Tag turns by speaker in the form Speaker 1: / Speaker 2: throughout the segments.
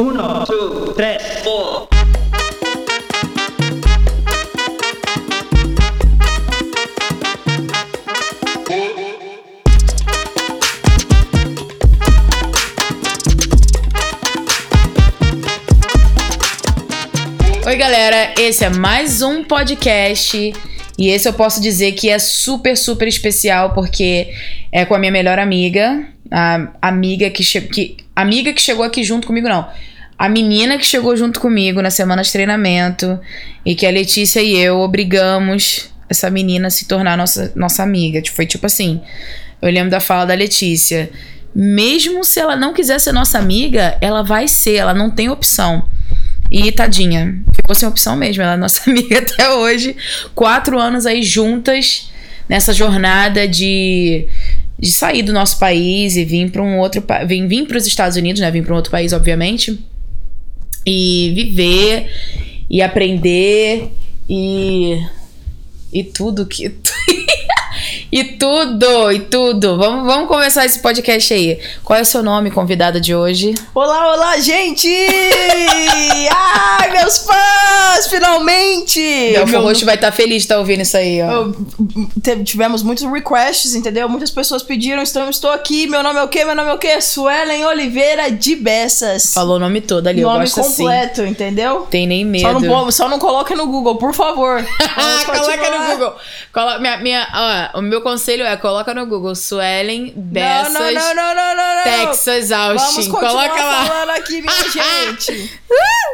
Speaker 1: Uno, two, tres, four.
Speaker 2: Oi, galera, esse é mais um podcast e esse eu posso dizer que é super, super especial porque é com a minha melhor amiga, a amiga que, que amiga que chegou aqui junto comigo, não. A menina que chegou junto comigo na semana de treinamento e que a Letícia e eu obrigamos essa menina a se tornar nossa, nossa amiga. Foi tipo assim, eu lembro da fala da Letícia. Mesmo se ela não quiser ser nossa amiga, ela vai ser, ela não tem opção. E tadinha, ficou sem opção mesmo. Ela é nossa amiga até hoje. Quatro anos aí juntas nessa jornada de, de sair do nosso país e vir para um outro vim vir para os Estados Unidos, né? Vir para um outro país, obviamente. E viver e aprender e e tudo que e tudo, e tudo. Vamos, vamos começar esse podcast aí. Qual é o seu nome, convidada de hoje?
Speaker 3: Olá, olá, gente! Ai, meus fãs, finalmente!
Speaker 2: Meu, meu host vai estar tá feliz de estar tá ouvindo isso aí, ó.
Speaker 3: tivemos muitos requests, entendeu? Muitas pessoas pediram, estou, estou aqui, meu nome é o quê? Meu nome é o quê? Suelen Oliveira de Bessas.
Speaker 2: Falou o nome todo ali,
Speaker 3: nome
Speaker 2: eu gosto
Speaker 3: assim. completo,
Speaker 2: assim.
Speaker 3: entendeu?
Speaker 2: Tem nem medo.
Speaker 3: Só não, só não coloca no Google, por favor.
Speaker 2: coloca no Google. Colo minha, minha, ó, o meu conselho é coloca no Google Suelen Bessas
Speaker 3: não, não, não, não, não, não,
Speaker 2: Texas Austin.
Speaker 3: Vamos
Speaker 2: coloca lá.
Speaker 3: falando aqui, minha gente.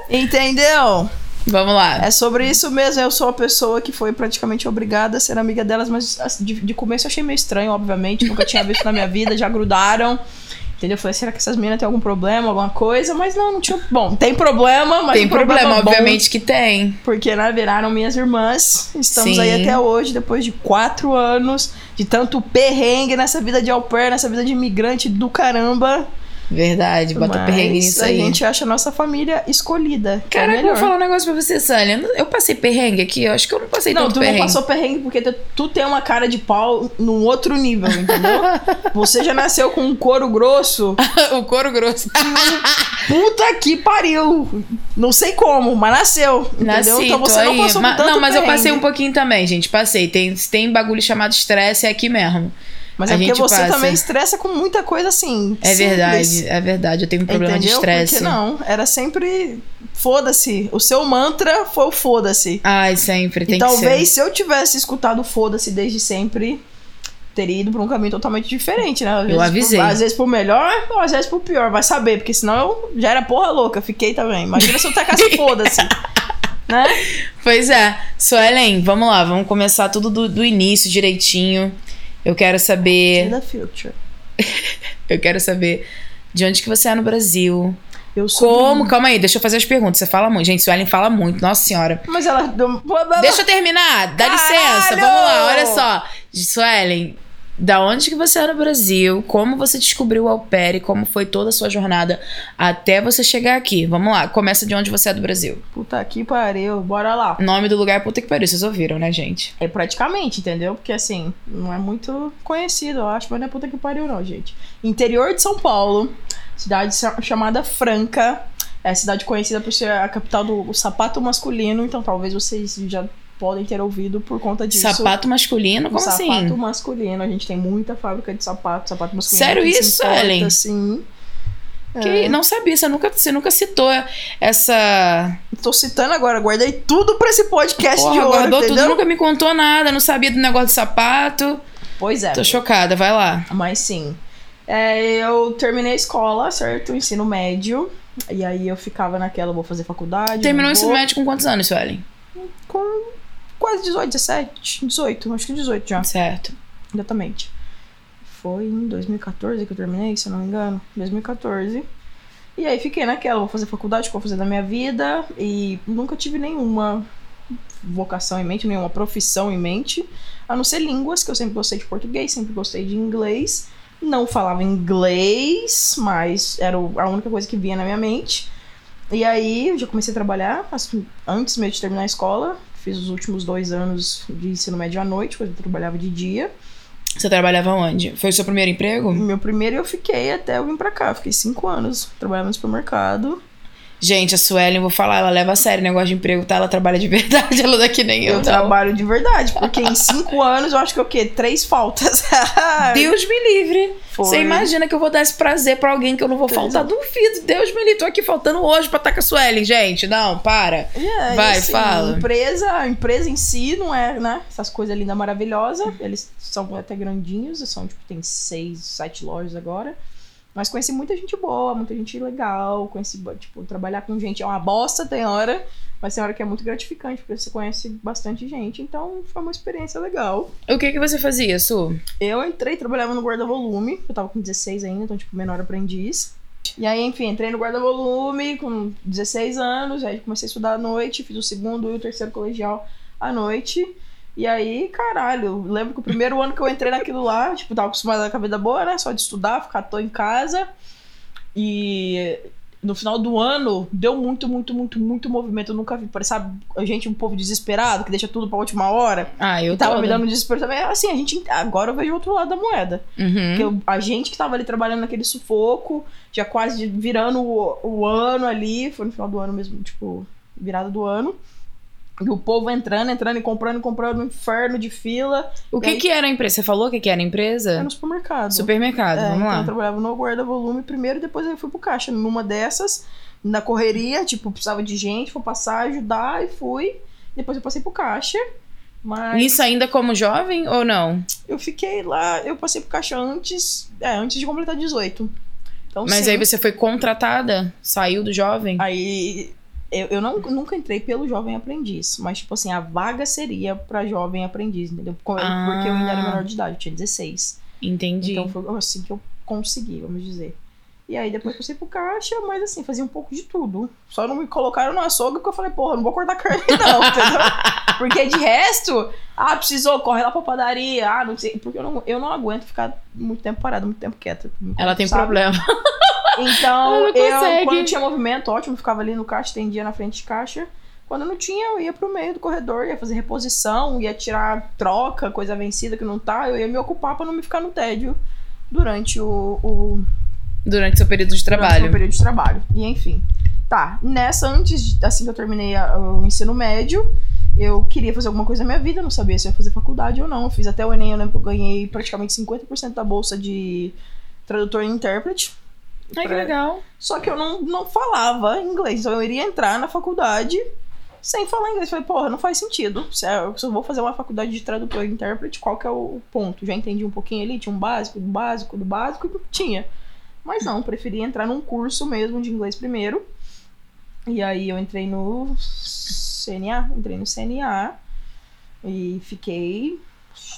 Speaker 3: Entendeu?
Speaker 2: Vamos lá.
Speaker 3: É sobre isso mesmo. Eu sou uma pessoa que foi praticamente obrigada a ser amiga delas, mas assim, de, de começo eu achei meio estranho, obviamente. Nunca tinha visto na minha vida, já grudaram. Entendeu? Eu falei, será que essas meninas têm algum problema, alguma coisa? Mas não, não tinha. Bom, tem problema, mas.
Speaker 2: Tem um problema,
Speaker 3: problema
Speaker 2: obviamente que tem.
Speaker 3: Porque, né, viraram minhas irmãs. Estamos Sim. aí até hoje, depois de quatro anos de tanto perrengue nessa vida de au pair, nessa vida de imigrante do caramba.
Speaker 2: Verdade, bota Mas perrengue nisso aí.
Speaker 3: A gente acha a nossa família escolhida.
Speaker 2: Cara,
Speaker 3: é
Speaker 2: eu vou falar um negócio pra você, Sânia. Eu passei perrengue aqui, eu acho que eu não passei
Speaker 3: não,
Speaker 2: tanto
Speaker 3: perrengue. Não, tu não passou perrengue porque tu, tu, tem uma cara de pau num outro nível, entendeu? você já nasceu com um couro grosso.
Speaker 2: o couro grosso.
Speaker 3: Puta que pariu. Não sei como, mas nasceu. Nasci, entendeu? Então você
Speaker 2: aí.
Speaker 3: não passou
Speaker 2: Ma
Speaker 3: tanto
Speaker 2: Não, mas
Speaker 3: perrengue.
Speaker 2: eu passei um pouquinho também, gente. Passei. Tem, tem bagulho chamado estresse é aqui mesmo.
Speaker 3: Mas a é porque você passa. também estressa com muita coisa assim.
Speaker 2: É simples. verdade, é verdade. Eu tenho um problema
Speaker 3: Entendeu?
Speaker 2: de estresse.
Speaker 3: Porque não, era sempre foda-se. O seu mantra foi o foda-se.
Speaker 2: Ai, sempre, tem
Speaker 3: e
Speaker 2: que
Speaker 3: talvez
Speaker 2: ser.
Speaker 3: se eu tivesse escutado foda-se desde sempre, teria ido pra um caminho totalmente diferente, né? Às
Speaker 2: eu avisei.
Speaker 3: Por, às vezes por melhor, ou às vezes por pior, vai saber, porque senão eu já era porra louca, fiquei também. Imagina se eu tacasse foda-se. Né?
Speaker 2: Pois é. Suelen, vamos lá, vamos começar tudo do, do início direitinho. Eu quero saber.
Speaker 3: The future.
Speaker 2: eu quero saber de onde que você é no Brasil.
Speaker 3: Eu sou.
Speaker 2: Como? Calma aí, deixa eu fazer as perguntas. Você fala muito. Gente, Suelen fala muito, nossa senhora.
Speaker 3: Mas ela.
Speaker 2: Deixa eu terminar, dá
Speaker 3: Caralho!
Speaker 2: licença. Vamos lá, olha só. Suelen, da onde que você é no Brasil? Como você descobriu o au pair e como foi toda a sua jornada até você chegar aqui? Vamos lá, começa de onde você é do Brasil.
Speaker 3: Puta que pariu, bora lá.
Speaker 2: Nome do lugar, puta que pariu, vocês ouviram, né, gente?
Speaker 3: É praticamente, entendeu? Porque assim, não é muito conhecido, eu acho, mas não é puta que pariu, não, gente. Interior de São Paulo, cidade chamada Franca. É a cidade conhecida por ser a capital do sapato masculino, então talvez vocês já podem ter ouvido por conta disso.
Speaker 2: Sapato masculino? Como
Speaker 3: sapato
Speaker 2: assim?
Speaker 3: Sapato masculino. A gente tem muita fábrica de sapato, sapato masculino.
Speaker 2: Sério isso,
Speaker 3: importa,
Speaker 2: Ellen?
Speaker 3: Sim.
Speaker 2: Que é. não sabia, você nunca, você nunca citou essa.
Speaker 3: Tô citando agora, guardei tudo pra esse podcast
Speaker 2: Porra,
Speaker 3: de hoje.
Speaker 2: Guardou
Speaker 3: entendeu?
Speaker 2: tudo, nunca me contou nada, não sabia do negócio de sapato.
Speaker 3: Pois é.
Speaker 2: Tô chocada, vai lá.
Speaker 3: Mas sim. É, eu terminei a escola, certo? Ensino médio. E aí eu ficava naquela, vou fazer faculdade.
Speaker 2: Terminou o ensino médio com quantos anos, Suelen?
Speaker 3: Com quase 18, 17, 18, acho que 18 já.
Speaker 2: Certo.
Speaker 3: Exatamente. Foi em 2014 que eu terminei, se eu não me engano. 2014. E aí fiquei naquela, vou fazer faculdade, vou fazer da minha vida. E nunca tive nenhuma vocação em mente, nenhuma profissão em mente. A não ser línguas, que eu sempre gostei de português, sempre gostei de inglês. Não falava inglês, mas era a única coisa que vinha na minha mente. E aí eu já comecei a trabalhar, antes mesmo de terminar a escola. Fiz os últimos dois anos de ensino médio à noite, quando eu trabalhava de dia.
Speaker 2: Você trabalhava onde? Foi o seu primeiro emprego?
Speaker 3: Meu primeiro eu fiquei até eu vim pra cá. Fiquei cinco anos trabalhando no supermercado.
Speaker 2: Gente, a Suelen, vou falar, ela leva a sério o negócio de emprego, tá? Ela trabalha de verdade, ela daqui nem eu,
Speaker 3: Eu
Speaker 2: não.
Speaker 3: trabalho de verdade, porque em cinco anos eu acho que é o quê? Três faltas.
Speaker 2: Deus me livre.
Speaker 3: Foi.
Speaker 2: Você imagina que eu vou dar esse prazer pra alguém que eu não vou faltar?
Speaker 3: é.
Speaker 2: Duvido. Deus me livre. Tô aqui faltando hoje pra estar com a Suelen, gente. Não, para.
Speaker 3: É,
Speaker 2: Vai, fala.
Speaker 3: Empresa, a empresa em si não é, né? Essas coisas lindas, maravilhosas. Eles são até grandinhos, são, tipo, tem seis, sete lojas agora. Mas conheci muita gente boa, muita gente legal. Conheci, tipo, trabalhar com gente é uma bosta, tem hora. Mas tem hora que é muito gratificante, porque você conhece bastante gente. Então, foi uma experiência legal.
Speaker 2: O que que você fazia, Su?
Speaker 3: Eu entrei, trabalhava no guarda-volume. Eu tava com 16 ainda, então, tipo, menor aprendiz. E aí, enfim, entrei no guarda-volume com 16 anos. Aí comecei a estudar à noite. Fiz o segundo e o terceiro colegial à noite. E aí, caralho, lembro que o primeiro ano que eu entrei naquilo lá, tipo, tava acostumada com a vida boa, né? Só de estudar, ficar à toa em casa. E no final do ano, deu muito, muito, muito, muito movimento. Eu nunca vi, sabe, a gente, um povo desesperado, que deixa tudo pra última hora.
Speaker 2: Ah, eu
Speaker 3: tava
Speaker 2: toda.
Speaker 3: me dando desespero também. Assim, a gente. Agora eu vejo o outro lado da moeda.
Speaker 2: Uhum.
Speaker 3: Porque eu- a gente que tava ali trabalhando naquele sufoco, já quase virando o, o ano ali, foi no final do ano mesmo, tipo, virada do ano. E o povo entrando, entrando e comprando, comprando, um inferno de fila.
Speaker 2: O que
Speaker 3: aí-
Speaker 2: que era a empresa? Você falou o que que era a empresa?
Speaker 3: no supermercado.
Speaker 2: Supermercado,
Speaker 3: É,
Speaker 2: vamos
Speaker 3: então
Speaker 2: lá.
Speaker 3: eu trabalhava no guarda-volume primeiro e depois eu fui pro caixa. Numa dessas, na correria, tipo, precisava de gente pra passar, ajudar e fui. Depois eu passei pro caixa. Mas
Speaker 2: Isso ainda como jovem ou não?
Speaker 3: eu fiquei lá, eu passei pro caixa antes, é, antes de completar 18. Então,
Speaker 2: Mas
Speaker 3: sim.
Speaker 2: aí você foi contratada? Saiu do jovem?
Speaker 3: Aí eu, eu não, nunca entrei pelo jovem aprendiz, mas tipo assim, a vaga seria pra jovem aprendiz, entendeu?
Speaker 2: Ah.
Speaker 3: Porque eu ainda era menor de idade, eu tinha 16.
Speaker 2: Entendi.
Speaker 3: Então foi assim que eu consegui, vamos dizer. E aí depois passei pro caixa, mas assim, fazia um pouco de tudo. Só não me colocaram no açougue porque eu falei, porra, não vou cortar carne não, entendeu? Porque de resto, ah, precisou, corre lá pra padaria, ah, não sei. Porque eu não, eu não aguento ficar muito tempo parada, muito tempo quieta.
Speaker 2: Ela tem
Speaker 3: sabe?
Speaker 2: problema.
Speaker 3: Então, eu,
Speaker 2: consegue.
Speaker 3: quando tinha movimento, ótimo, ficava ali no caixa, tendia na frente de caixa. Quando não tinha, eu ia pro meio do corredor, ia fazer reposição, ia tirar troca, coisa vencida que não tá, eu ia me ocupar pra não me ficar no tédio durante o, o
Speaker 2: Durante seu período de
Speaker 3: durante o
Speaker 2: trabalho.
Speaker 3: meu período de trabalho. E enfim. Tá, nessa, antes, assim que eu terminei a- o ensino médio, eu queria fazer alguma coisa na minha vida, não sabia se eu ia fazer faculdade ou não. Eu fiz até o Enem, eu lembro que eu ganhei praticamente 50% da bolsa de tradutor e intérprete.
Speaker 2: Ai, que
Speaker 3: Pra-
Speaker 2: legal.
Speaker 3: Só que eu não, não falava inglês. Então eu iria entrar na faculdade sem falar inglês. Falei, porra, não faz sentido. Se eu se eu vou fazer uma faculdade de tradutor e intérprete, qual que é o ponto? Já entendi um pouquinho ali, tinha um básico, do básico, do básico, e tinha. Mas não, preferi entrar num curso mesmo de inglês primeiro. E aí eu entrei no CNA, entrei no CNA e fiquei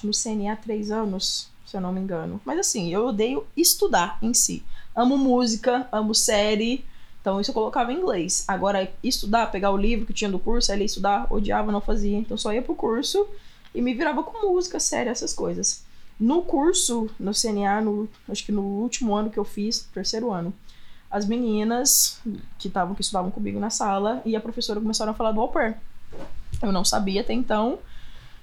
Speaker 3: no CNA três anos, se eu não me engano. Mas assim, eu odeio estudar em si. Amo música, amo série, então isso eu colocava em inglês. Agora, estudar, pegar o livro que tinha do curso, ler estudar, odiava, não fazia. Então só ia pro curso e me virava com música, série, essas coisas. No curso, no CNA, no, acho que no último ano que eu fiz, terceiro ano, as meninas que estavam que estudavam comigo na sala e a professora começaram a falar do au pair. Eu não sabia até então.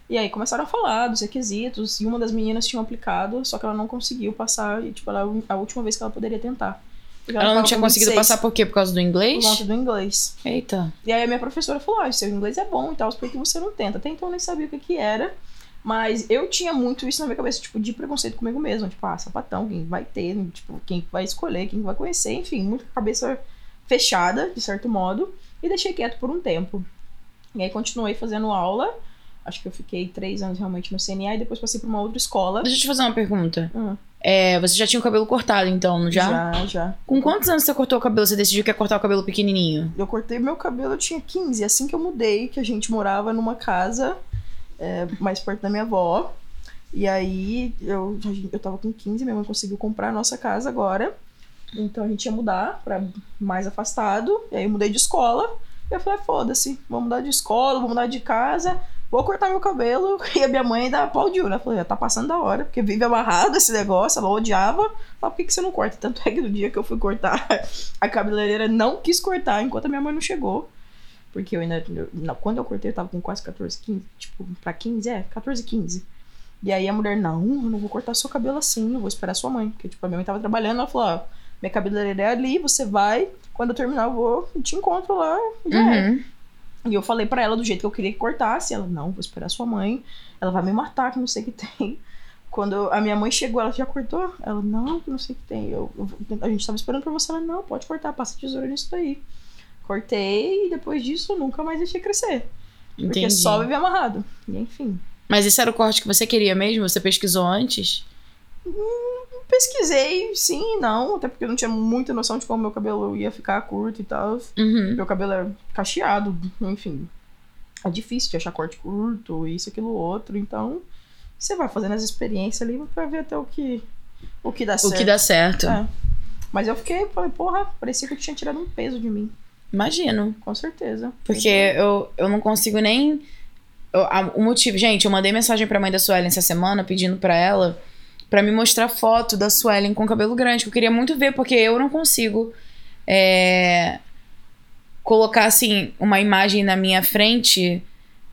Speaker 3: E aí começaram a falar dos requisitos e uma das meninas tinha aplicado, só que ela não conseguiu passar e tipo, ela, a última vez que ela poderia tentar. Porque
Speaker 2: Ela não tinha conseguido
Speaker 3: 26
Speaker 2: passar por quê? Por causa do inglês?
Speaker 3: por conta do inglês.
Speaker 2: Eita.
Speaker 3: E aí a minha professora falou: ah, seu inglês é bom e tal, por que você não tenta? Até então eu nem sabia o que, que era. Mas eu tinha muito isso na minha cabeça, tipo, de preconceito comigo mesmo. Tipo, ah, sapatão, quem vai ter, tipo, quem vai escolher, quem vai conhecer, enfim, muito cabeça fechada, de certo modo. E deixei quieto por um tempo. E aí continuei fazendo aula. Acho que eu fiquei três anos realmente no CNA e depois passei pra uma outra escola.
Speaker 2: Deixa eu te fazer uma pergunta.
Speaker 3: Hum.
Speaker 2: É, você já tinha o cabelo cortado, então, já?
Speaker 3: Já, já.
Speaker 2: Com quantos anos você cortou o cabelo? Você decidiu que ia cortar o cabelo pequenininho?
Speaker 3: Eu cortei meu cabelo, eu tinha 15. Assim que eu mudei, que a gente morava numa casa é, mais perto da minha avó. E aí eu, eu tava com 15, minha mãe conseguiu comprar a nossa casa agora. Então a gente ia mudar pra mais afastado. E aí eu mudei de escola. E eu falei, foda-se, vou mudar de escola, vou mudar de casa, vou cortar meu cabelo. E a minha mãe ainda aplaudiu, né? Falei, já tá passando da hora, porque vive amarrado esse negócio, ela odiava. Falei, por que, você não corta? Tanto é que no dia que eu fui cortar, a cabeleireira não quis cortar enquanto a minha mãe não chegou. Porque eu ainda. não, quando eu cortei, eu tava com quase 14, 15. Tipo, pra 15, é, 14, 15. E aí a mulher, não, eu não vou cortar seu cabelo assim, eu vou esperar sua mãe. Porque, tipo, a minha mãe tava trabalhando, ela falou, ó, Minha cabeleireira é ali, você vai. Quando eu terminar, eu vou te encontro lá. Já é. E eu falei pra ela do jeito que eu queria que cortasse. Ela, não, vou esperar sua mãe. Ela vai me matar, que não sei o que tem. Quando a minha mãe chegou, ela já cortou? Ela, não, que não sei o que tem. Eu, eu- a gente tava esperando pra você. Ela, não, pode cortar, passa a tesoura nisso daí. Cortei e depois disso eu nunca mais deixei crescer. Porque
Speaker 2: Entendi.
Speaker 3: só viver amarrado. E enfim.
Speaker 2: Mas esse era o corte que você queria mesmo? Você pesquisou antes?
Speaker 3: Pesquisei, sim e não. Até porque eu não tinha muita noção de como meu cabelo ia ficar curto e tal.
Speaker 2: Uhum.
Speaker 3: Meu cabelo é cacheado, enfim. É difícil de achar corte curto, isso, aquilo, outro. Então, você vai fazendo as experiências ali pra ver até o que, o que dá
Speaker 2: O
Speaker 3: certo.
Speaker 2: que dá certo.
Speaker 3: É. Mas eu fiquei, falei, porra, parecia que eu tinha tirado um peso de mim.
Speaker 2: Imagino.
Speaker 3: Com certeza.
Speaker 2: Porque eu, eu não consigo nem. eu- a- o motivo. Gente, eu mandei mensagem pra mãe da Suelen essa semana pedindo pra ela pra me mostrar foto da Suelen com cabelo grande, que eu queria muito ver, porque eu não consigo é, colocar assim uma imagem na minha frente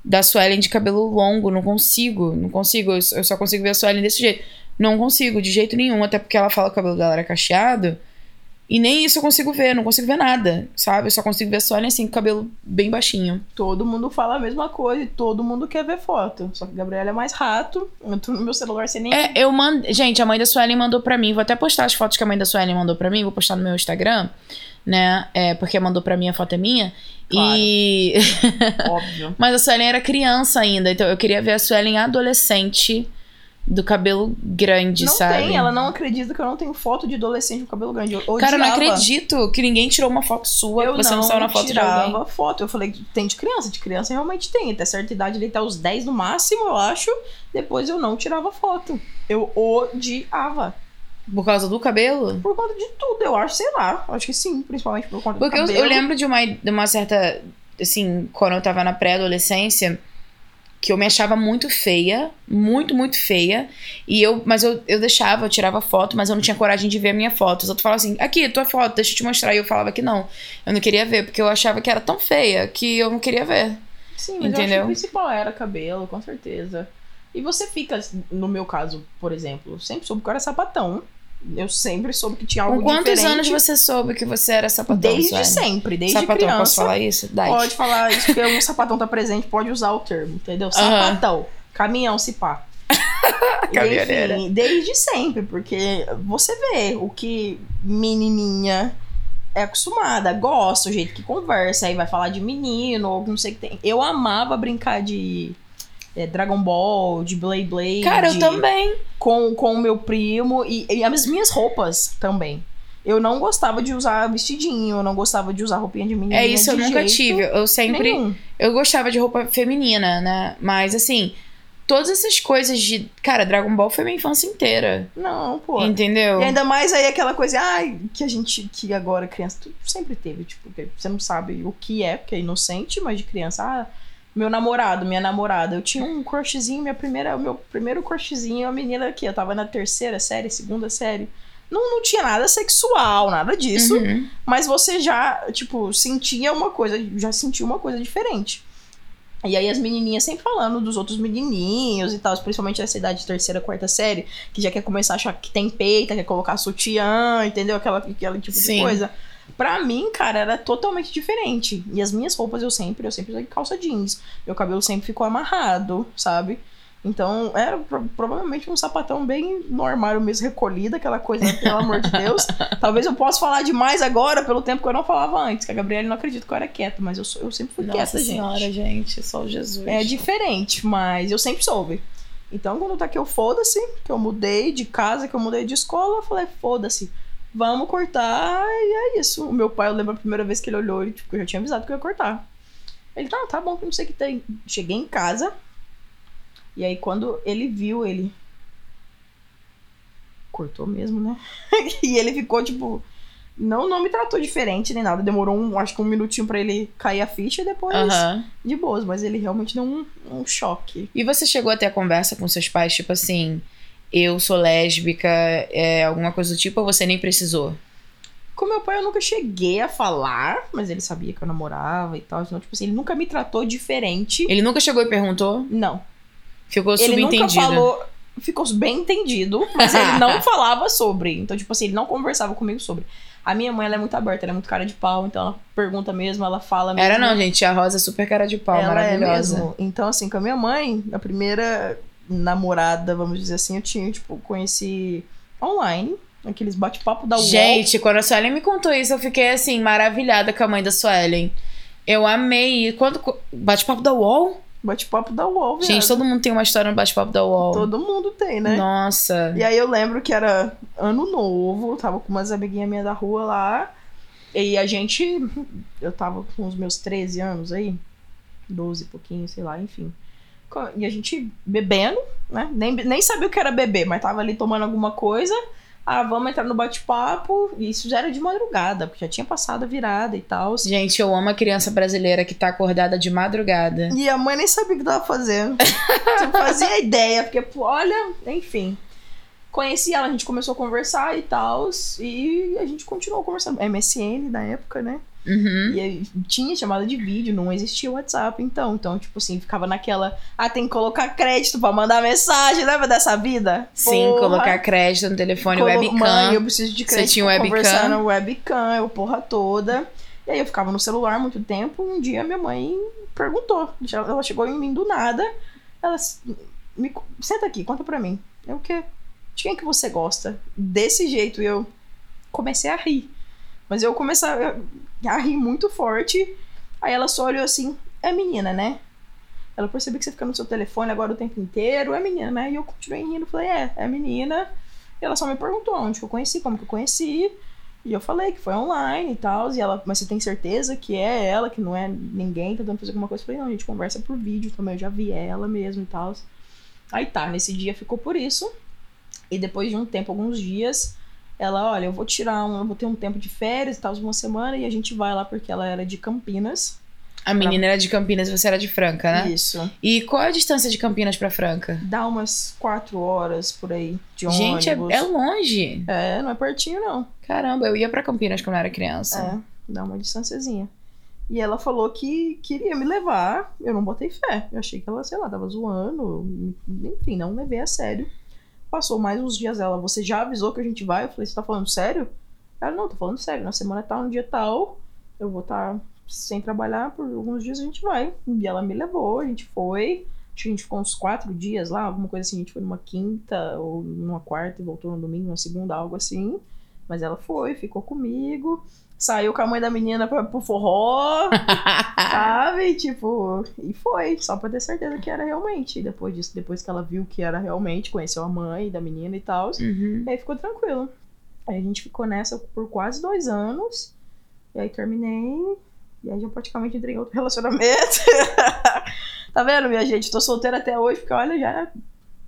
Speaker 2: da Suelen de cabelo longo. Não consigo, não consigo. Eu só consigo ver a Suelen desse jeito. Não consigo, de jeito nenhum, até porque ela fala que o cabelo dela era cacheado. E nem isso eu consigo ver, não consigo ver nada, sabe? Eu só consigo ver a Suelen assim, com o cabelo bem baixinho.
Speaker 3: Todo mundo fala a mesma coisa e todo mundo quer ver foto. Só que a Gabriela é mais rato. Eu tô no meu celular sem nem.
Speaker 2: É, eu mando. Gente, a mãe da Suelen mandou pra mim. Vou até postar as fotos que a mãe da Suelen mandou pra mim. Vou postar no meu Instagram, né? É, porque mandou pra mim a foto é minha.
Speaker 3: Claro.
Speaker 2: E.
Speaker 3: Óbvio.
Speaker 2: Mas a Suelen era criança ainda. Então eu queria ver a Suelen adolescente do cabelo grande,
Speaker 3: Não
Speaker 2: sabe?
Speaker 3: tem, ela não acredita que eu não tenho foto de adolescente com cabelo grande. Eu
Speaker 2: Cara, eu não acredito que ninguém tirou uma foto sua.
Speaker 3: Eu
Speaker 2: você não,
Speaker 3: não
Speaker 2: saiu na foto de alguém.
Speaker 3: tirava foto. Eu falei, tem de criança. De criança realmente tem. Até certa idade, ele até os 10 no máximo, eu acho. Depois eu não tirava foto. Eu odiava.
Speaker 2: Por causa do cabelo?
Speaker 3: Por conta de tudo, eu acho. Sei lá. Acho que sim, principalmente por conta
Speaker 2: Porque
Speaker 3: do
Speaker 2: eu,
Speaker 3: cabelo.
Speaker 2: eu lembro de uma, de uma certa. Assim, quando eu tava na pré-adolescência, que eu me achava muito feia. Muito, muito feia. E eu. Mas eu, eu deixava, eu tirava foto, mas eu não tinha coragem de ver a minha foto. Os outros falavam assim: aqui, tua foto, deixa eu te mostrar. E eu falava que não. Eu não queria ver, porque eu achava que era tão feia que eu não queria ver.
Speaker 3: Sim, mas eu acho que
Speaker 2: Entendeu?
Speaker 3: o principal era cabelo, com certeza. E você fica, no meu caso, por exemplo, sempre soube que eu era sapatão. Eu sempre soube que tinha algo
Speaker 2: Com quantos
Speaker 3: diferente.
Speaker 2: anos você soube que você era sapatão?
Speaker 3: Desde sempre, desde
Speaker 2: sapatão,
Speaker 3: criança.
Speaker 2: posso falar isso? Dai.
Speaker 3: Pode falar isso, porque um sapatão tá presente, pode usar o termo, entendeu? Sapatão. Caminhão, se pá.
Speaker 2: Caminhoneira.
Speaker 3: Enfim, desde sempre, porque você vê o que menininha é acostumada, gosta, o jeito que conversa, aí vai falar de menino, ou não sei o que tem. Eu amava brincar de é, Dragon Ball, de Blade Blade.
Speaker 2: Cara, eu também.
Speaker 3: Com, com o meu primo e, e as minhas roupas também. Eu não gostava de usar vestidinho, eu não gostava de usar roupinha de menina.
Speaker 2: É isso, eu nunca tive. Eu sempre.
Speaker 3: nenhum.
Speaker 2: Eu gostava de roupa feminina, né? Mas assim, todas essas coisas de. Cara, Dragon Ball foi minha infância inteira.
Speaker 3: Não, pô.
Speaker 2: Entendeu?
Speaker 3: E ainda mais aí aquela coisa, ai, que a gente, que agora criança, tu sempre teve, tipo, você não sabe o que é, porque é inocente, mas de criança, ah, meu namorado, minha namorada, eu tinha um crushzinho, minha primeira, meu primeiro crushzinho, a menina que eu tava na terceira série, segunda série. Não, não tinha nada sexual, nada disso,
Speaker 2: Uhum.
Speaker 3: mas você já, tipo, sentia uma coisa, já sentia uma coisa diferente. E aí as menininhas sempre falando dos outros menininhos e tal, principalmente nessa idade de terceira, quarta série, que já quer começar a achar que tem peita, quer colocar sutiã, entendeu? Aquela, aquele tipo
Speaker 2: Sim.
Speaker 3: de coisa. Pra mim, cara, era totalmente diferente. E as minhas roupas eu sempre, eu sempre usei calça jeans. Meu cabelo sempre ficou amarrado, sabe? Então, era pro- provavelmente um sapatão bem no armário mesmo, recolhido, aquela coisa, pelo amor de Deus. Talvez eu possa falar demais agora, pelo tempo que eu não falava antes, que a Gabriela não acredita que eu era quieta, mas eu, sou- eu sempre fui
Speaker 2: Nossa
Speaker 3: quieta,
Speaker 2: senhora,
Speaker 3: gente.
Speaker 2: gente. Só Jesus.
Speaker 3: É diferente, mas eu sempre soube. Então, quando tá aqui, eu foda-se, que eu mudei de casa, que eu mudei de escola, eu falei, foda-se, vamos cortar, e é isso. O meu pai, eu lembro a primeira vez que ele olhou, ele, tipo, eu já tinha avisado que eu ia cortar. Ele, tá, tá bom, que não sei o que tem. Cheguei em casa, e aí quando ele viu, ele. Cortou mesmo, né? e ele ficou, tipo. Não, não me tratou diferente nem nada. Demorou um, acho que um minutinho pra ele cair a ficha e depois
Speaker 2: Aham.
Speaker 3: de boas, mas ele realmente deu um, um choque.
Speaker 2: E você chegou a ter a conversa com seus pais, tipo assim, eu sou lésbica, é, alguma coisa do tipo, ou você nem precisou?
Speaker 3: Com meu pai eu nunca cheguei a falar, mas ele sabia que eu namorava e tal. Então, tipo assim, ele nunca me tratou diferente.
Speaker 2: Ele nunca chegou e perguntou?
Speaker 3: Não.
Speaker 2: Ficou
Speaker 3: Ele nunca
Speaker 2: subentendido.
Speaker 3: falou. ficou bem entendido, mas ele não falava sobre. Então, tipo assim, ele não conversava comigo sobre. A minha mãe, ela é muito aberta, ela é muito cara de pau, então ela pergunta mesmo, ela fala mesmo.
Speaker 2: Era não, gente. A Rosa é super cara de pau,
Speaker 3: ela
Speaker 2: maravilhosa.
Speaker 3: É mesmo. Então, assim, com a minha mãe, a primeira namorada, vamos dizer assim, eu tinha, tipo, conheci online, aqueles bate-papo da UOL.
Speaker 2: Gente, quando a Suelen me contou isso, eu fiquei assim, maravilhada com a mãe da Suelen. Eu amei. Quando. Bate-papo da UOL?
Speaker 3: Bate-papo da UOL, velho.
Speaker 2: Gente, todo mundo tem uma história no bate-papo da UOL.
Speaker 3: Todo mundo tem, né?
Speaker 2: Nossa.
Speaker 3: E aí eu lembro que era ano novo, eu tava com umas amiguinhas minhas da rua lá. E a gente. Eu tava com os meus 13 anos aí. 12 e pouquinho, sei lá, enfim. E a gente bebendo, né? Nem, nem sabia o que era beber, mas tava ali tomando alguma coisa. Ah, vamos entrar no bate-papo. E isso já era de madrugada, porque já tinha passado a virada e tal.
Speaker 2: Gente, eu amo a criança brasileira que tá acordada de madrugada.
Speaker 3: E a mãe nem sabia o que tava fazendo. Não fazia ideia, porque, olha, enfim. Conheci ela, a gente começou a conversar e tal. E a gente continuou conversando. MSN na época, né?
Speaker 2: Uhum.
Speaker 3: E aí tinha chamada de vídeo, não existia WhatsApp, então. Então, tipo assim, ficava naquela. Ah, tem que colocar crédito pra mandar mensagem, lembra dessa vida?
Speaker 2: Sim,
Speaker 3: Porra.
Speaker 2: colocar crédito no telefone,
Speaker 3: Colo-
Speaker 2: webcam.
Speaker 3: Mãe, eu preciso de
Speaker 2: Você
Speaker 3: crédito
Speaker 2: tinha
Speaker 3: pra
Speaker 2: webcam?
Speaker 3: conversar no webcam, eu porra toda. E aí eu ficava no celular muito tempo. Um dia minha mãe perguntou. Ela chegou em mim do nada. Ela me senta aqui, conta pra mim. Eu o quê? De quem que você gosta? Desse jeito eu comecei a rir. Mas eu comecei a, rir muito forte. Aí ela só olhou assim, é menina, né? Ela percebeu que você fica no seu telefone agora o tempo inteiro, é menina, né? E eu continuei rindo, falei, é, é menina. E ela só me perguntou onde que eu conheci, como que eu conheci. E eu falei que foi online e tal. E ela, mas você tem certeza que é ela, que não é ninguém tentando fazer alguma coisa? Eu falei, não, a gente conversa por vídeo também, eu já vi ela mesmo e tal. Aí tá, nesse dia ficou por isso. E depois de um tempo, alguns dias, ela, olha, eu vou tirar um, eu vou ter um tempo de férias tal, uma semana, e a gente vai lá porque ela era de Campinas.
Speaker 2: A menina era de Campinas e você era de Franca, né?
Speaker 3: Isso.
Speaker 2: E qual é a distância de Campinas pra Franca?
Speaker 3: Dá umas quatro horas por aí de
Speaker 2: Gente, é,
Speaker 3: ônibus.
Speaker 2: é longe.
Speaker 3: É, não é pertinho, não.
Speaker 2: Caramba, eu ia pra Campinas quando eu era criança.
Speaker 3: É, dá uma distânciazinha. E ela falou que queria me levar. Eu não botei fé. Eu achei que ela, sei lá, tava zoando. Enfim, não levei a sério. Passou mais uns dias ela. Você já avisou que a gente vai? Eu falei, você tá falando sério? Ela, não, tô falando sério. Na semana tal, no dia tal, eu vou estar sem trabalhar por alguns dias, a gente vai. E ela me levou, a gente foi. A gente ficou uns quatro dias lá, alguma coisa assim. A gente foi numa quinta ou numa quarta e voltou no domingo, na segunda, algo assim. Mas ela foi, ficou comigo. Saiu com a mãe da menina pra, pro forró, sabe? Tipo, e foi, só pra ter certeza que era realmente. E depois disso, depois que ela viu que era realmente, conheceu a mãe da menina e tal,
Speaker 2: Uhum.
Speaker 3: aí ficou tranquilo. Aí a gente ficou nessa por quase dois anos. E aí terminei. E aí já praticamente entrei em outro relacionamento. tá vendo, minha gente? Tô solteira até hoje, porque olha, já.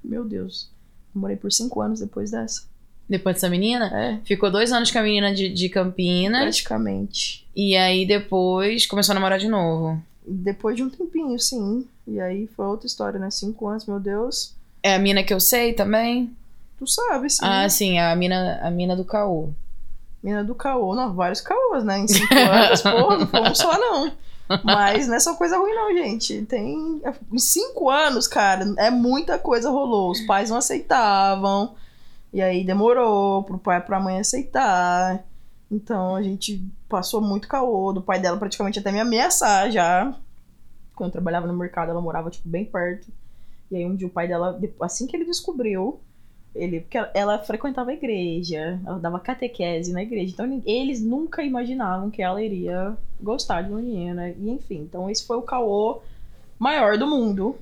Speaker 3: Meu Deus. Morei por cinco anos depois dessa.
Speaker 2: Depois dessa menina?
Speaker 3: É,
Speaker 2: Ficou dois anos com a menina de, de Campinas.
Speaker 3: praticamente.
Speaker 2: E aí depois começou a namorar de novo.
Speaker 3: Depois de um tempinho, sim. E aí foi outra história, né? Cinco anos, meu Deus.
Speaker 2: É a mina que eu sei também?
Speaker 3: Tu sabe, sim.
Speaker 2: Ah, sim, a mina, a mina do caô.
Speaker 3: Mina do caô. Não, vários caôs, né? Em cinco anos, pô, não foi um só, não. Mas não é só coisa ruim, não, gente. Tem. Em cinco anos, cara, é muita coisa rolou. Os pais não aceitavam. E aí demorou pro pai e pra mãe aceitar. Então a gente passou muito caô. Do pai dela praticamente até me ameaçar já. Quando eu trabalhava no mercado, ela morava, tipo, bem perto. E aí um dia o pai dela, assim que ele descobriu, ele, porque ela, frequentava a igreja, ela dava catequese na igreja, então eles nunca imaginavam que ela iria gostar de uma menina, e enfim, então esse foi o caô maior do mundo,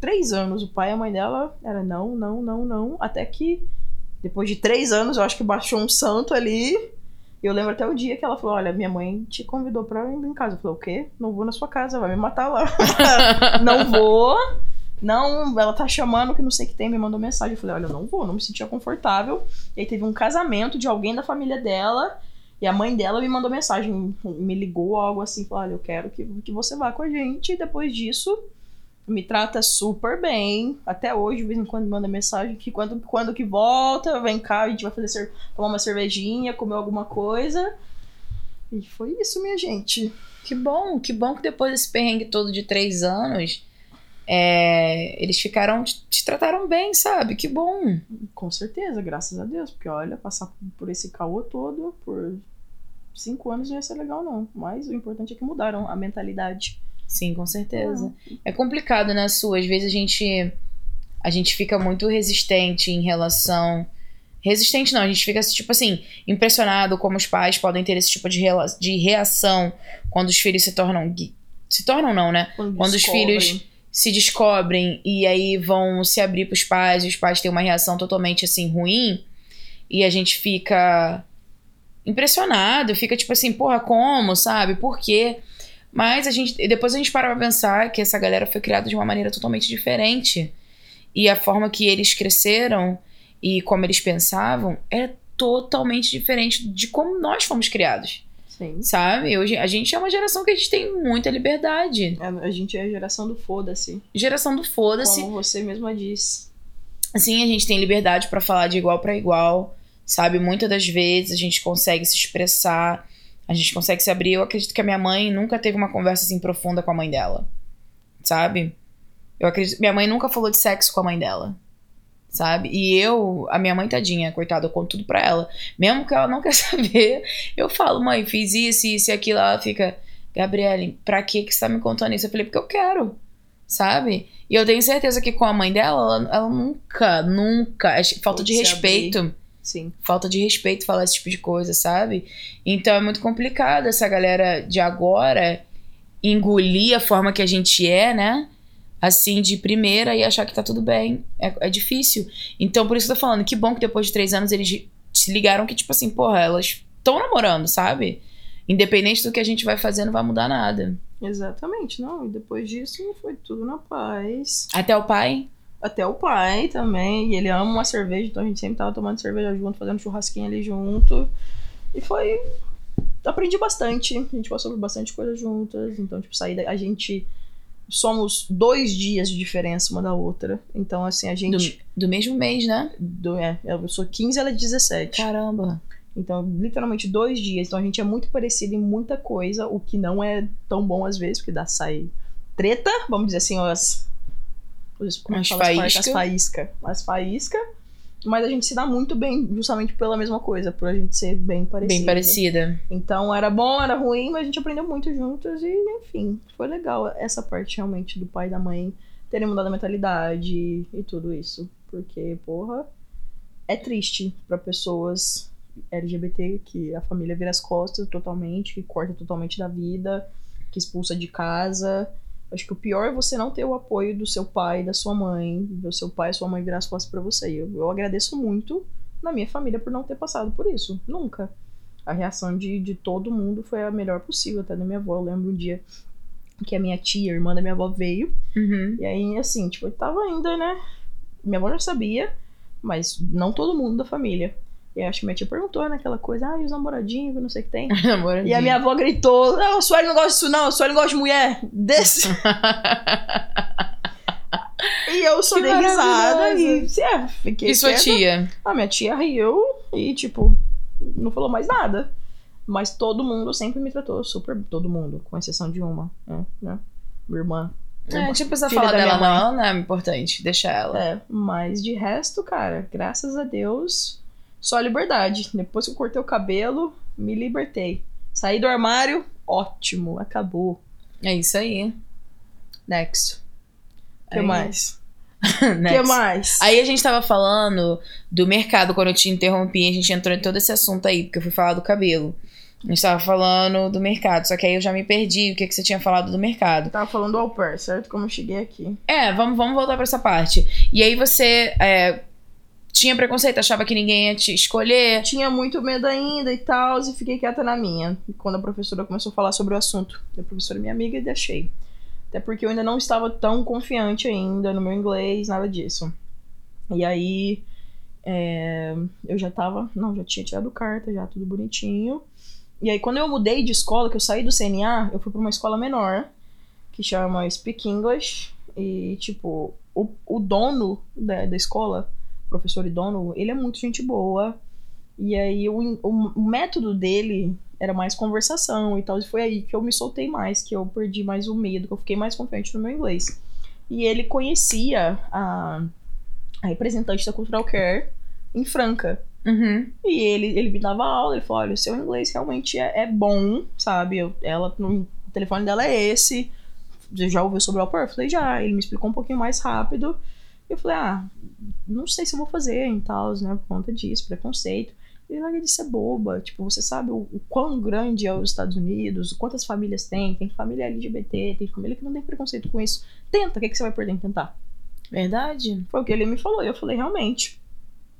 Speaker 3: três anos, o pai e a mãe dela era não, não, não, não, até que depois de três anos, eu acho que baixou um santo ali, e eu lembro até o dia que ela falou, olha, minha mãe te convidou pra ir em casa, eu falei, o quê? Não vou na sua casa, vai me matar lá, não vou, não, ela tá chamando que não sei o que tem, me mandou mensagem. Eu falei, olha, eu não vou, não me sentia confortável. E aí teve um casamento de alguém da família dela. E a mãe dela me mandou mensagem, me ligou algo assim, falou, olha, eu quero que, que você vá com a gente. E depois disso, me trata super bem. Até hoje, de vez em quando, manda mensagem que quando, quando que volta, vem cá, a gente vai fazer tomar uma cervejinha, comer alguma coisa. E foi isso, minha gente.
Speaker 2: Que bom, que bom que depois desse perrengue todo de três anos, é, eles ficaram, te, te trataram bem, sabe? Que bom.
Speaker 3: Com certeza, graças a Deus. Porque olha, passar por esse caô todo por cinco anos não ia ser legal, não. Mas o importante é que mudaram a mentalidade.
Speaker 2: Sim, com certeza. É complicado, né, Su? Às vezes a gente, a gente fica muito resistente em relação. Resistente não, a gente fica, tipo assim, impressionado como os pais podem ter esse tipo de, rela- de reação quando os filhos se tornam. Se tornam, não, né? Quando os
Speaker 3: descobrem.
Speaker 2: filhos se descobrem e aí vão se abrir pros pais e os pais têm uma reação totalmente assim ruim e a gente fica impressionado, fica tipo assim, porra, como, sabe? Por quê? Mas a gente depois a gente para pra pensar que essa galera foi criada de uma maneira totalmente diferente e a forma que eles cresceram e como eles pensavam é totalmente diferente de como nós fomos criados,
Speaker 3: Sim.
Speaker 2: sabe? Hoje a gente é uma geração que a gente tem muita liberdade.
Speaker 3: É, A gente é a geração do foda-se.
Speaker 2: Geração do foda-se.
Speaker 3: Como você mesma disse.
Speaker 2: Assim, a gente tem liberdade pra falar de igual pra igual, sabe? Muitas das vezes a gente consegue se expressar, a gente consegue se abrir. Eu acredito que a minha mãe nunca teve uma conversa assim profunda com a mãe dela, sabe? Eu acredito. Minha mãe nunca falou de sexo com a mãe dela, sabe? E eu, a minha mãe tadinha, coitada, eu conto tudo pra ela. Mesmo que ela não quer saber, eu falo, mãe, fiz isso, isso e aquilo. Ela fica, Gabriele, pra que que você tá me contando isso? Eu falei, porque eu quero, sabe? E eu tenho certeza que com a mãe dela, ela, ela nunca, nunca. falta de
Speaker 3: Pode
Speaker 2: respeito.
Speaker 3: Sim.
Speaker 2: Falta de respeito falar esse tipo de coisa, sabe? Então é muito complicado essa galera de agora engolir a forma que a gente é, né? Assim, de primeira e achar que tá tudo bem. É, é difícil. Então, por isso que eu tô falando, que bom que depois de três anos eles se ligaram que, tipo assim, porra, elas estão namorando, sabe? Independente do que a gente vai fazer, não vai mudar nada.
Speaker 3: Exatamente, não. E depois disso foi tudo na paz.
Speaker 2: Até o pai.
Speaker 3: Até o pai também. E ele ama uma cerveja, então a gente sempre tava tomando cerveja junto, fazendo churrasquinho ali junto. E foi. Aprendi bastante. A gente passou por bastante coisa juntas. Então, tipo, sair da... A gente. Somos dois dias de diferença uma da outra. Então, assim, a
Speaker 2: Do,
Speaker 3: gente.
Speaker 2: do mesmo mês, né?
Speaker 3: Do, é, eu sou 15 ela é 17.
Speaker 2: Caramba.
Speaker 3: Então, literalmente dois dias. Então a gente é muito parecido em muita coisa, o que não é tão bom às vezes, porque dá sai treta, vamos dizer assim, as. Os- como
Speaker 2: As faísca.
Speaker 3: As faísca. As. Mas a gente se dá muito bem, justamente pela mesma coisa, por a gente ser bem parecido.
Speaker 2: Bem parecida.
Speaker 3: Então era bom, era ruim, mas a gente aprendeu muito juntas e, enfim, foi legal essa parte realmente do pai e da mãe terem mudado a mentalidade e tudo isso. Porque, porra, é triste pra pessoas LGBT que a família vira as costas totalmente, que corta totalmente da vida, que expulsa de casa. Acho que o pior é você não ter o apoio do seu pai da sua mãe, do seu pai e sua mãe virar as costas pra você. E Eu, eu agradeço muito na minha família por não ter passado por isso. Nunca a reação de, de todo mundo foi a melhor possível, até da minha avó. Eu lembro um dia que a minha tia, a irmã da minha avó, veio.
Speaker 2: Uhum.
Speaker 3: E aí, assim, tipo, eu tava ainda, né? Minha avó já sabia, mas não todo mundo da família. E acho que minha tia perguntou naquela coisa, ah, e os namoradinhos, que não sei o que tem. E a minha avó gritou, não, a Sueli não gosta disso não, a Sueli não gosta de mulher. Desse. e eu só
Speaker 2: Que
Speaker 3: dei risada
Speaker 2: maravilhosa.
Speaker 3: e, é, fiquei
Speaker 2: E sua
Speaker 3: quieta.
Speaker 2: tia?
Speaker 3: A minha tia riu e, tipo, não falou mais nada. Mas todo mundo sempre me tratou super. Todo mundo, com exceção de uma, né? né? Minha irmã.
Speaker 2: É, não tinha precisado
Speaker 3: Filha
Speaker 2: falar dela, não. Não é importante. Deixa ela.
Speaker 3: É, mas de resto, cara, graças a Deus, só liberdade. Depois que eu cortei o cabelo, me libertei. Saí do armário, ótimo, acabou.
Speaker 2: É isso aí.
Speaker 3: Next. O que
Speaker 2: Aí-
Speaker 3: mais? O
Speaker 2: Next.
Speaker 3: que mais?
Speaker 2: Aí a gente tava falando do mercado, quando eu te interrompi, a gente entrou em todo esse assunto aí, porque eu fui falar do cabelo. A gente tava falando do mercado, só que aí eu já me perdi o que, que você tinha falado do mercado.
Speaker 3: Eu tava falando do au pair, certo? Como eu cheguei aqui.
Speaker 2: É, vamos, vamos voltar pra essa parte. E aí você é, tinha preconceito, achava que ninguém ia te escolher.
Speaker 3: Tinha muito medo ainda e tal, e fiquei quieta na minha. E quando a professora começou a falar sobre o assunto, a professora é minha amiga e deixei. Até porque eu ainda não estava tão confiante ainda no meu inglês, nada disso. E aí, é, eu já tava, não, já tinha tirado carta, já tudo bonitinho. E aí, quando eu mudei de escola, que eu saí do CNA, eu fui pra uma escola menor, que chama Speak English. E, tipo, o, o dono da, da escola, professor e dono, ele é muito gente boa. E aí, o, o, método dele era mais conversação e tal. E foi aí que eu me soltei mais, que eu perdi mais o medo, que eu fiquei mais confiante no meu inglês. E ele conhecia a, a representante da Cultural Care em Franca.
Speaker 2: Uhum.
Speaker 3: E ele, ele me dava aula, ele falou, olha, o seu inglês realmente é, é bom, sabe? Eu- ela, no, o telefone dela é esse. Você já ouviu sobre o Upper? Eu falei, já. Ele me explicou um pouquinho mais rápido. Eu falei, ah, não sei se eu vou fazer em tal, né? Por conta disso, preconceito. Ele larga de ser boba. Tipo, você sabe o, o quão grande é os Estados Unidos, quantas famílias tem, tem família LGBT, tem família que não tem preconceito com isso. Tenta, o que, que você vai perder em tentar?
Speaker 2: Verdade.
Speaker 3: Foi o que ele me falou. E eu falei, realmente.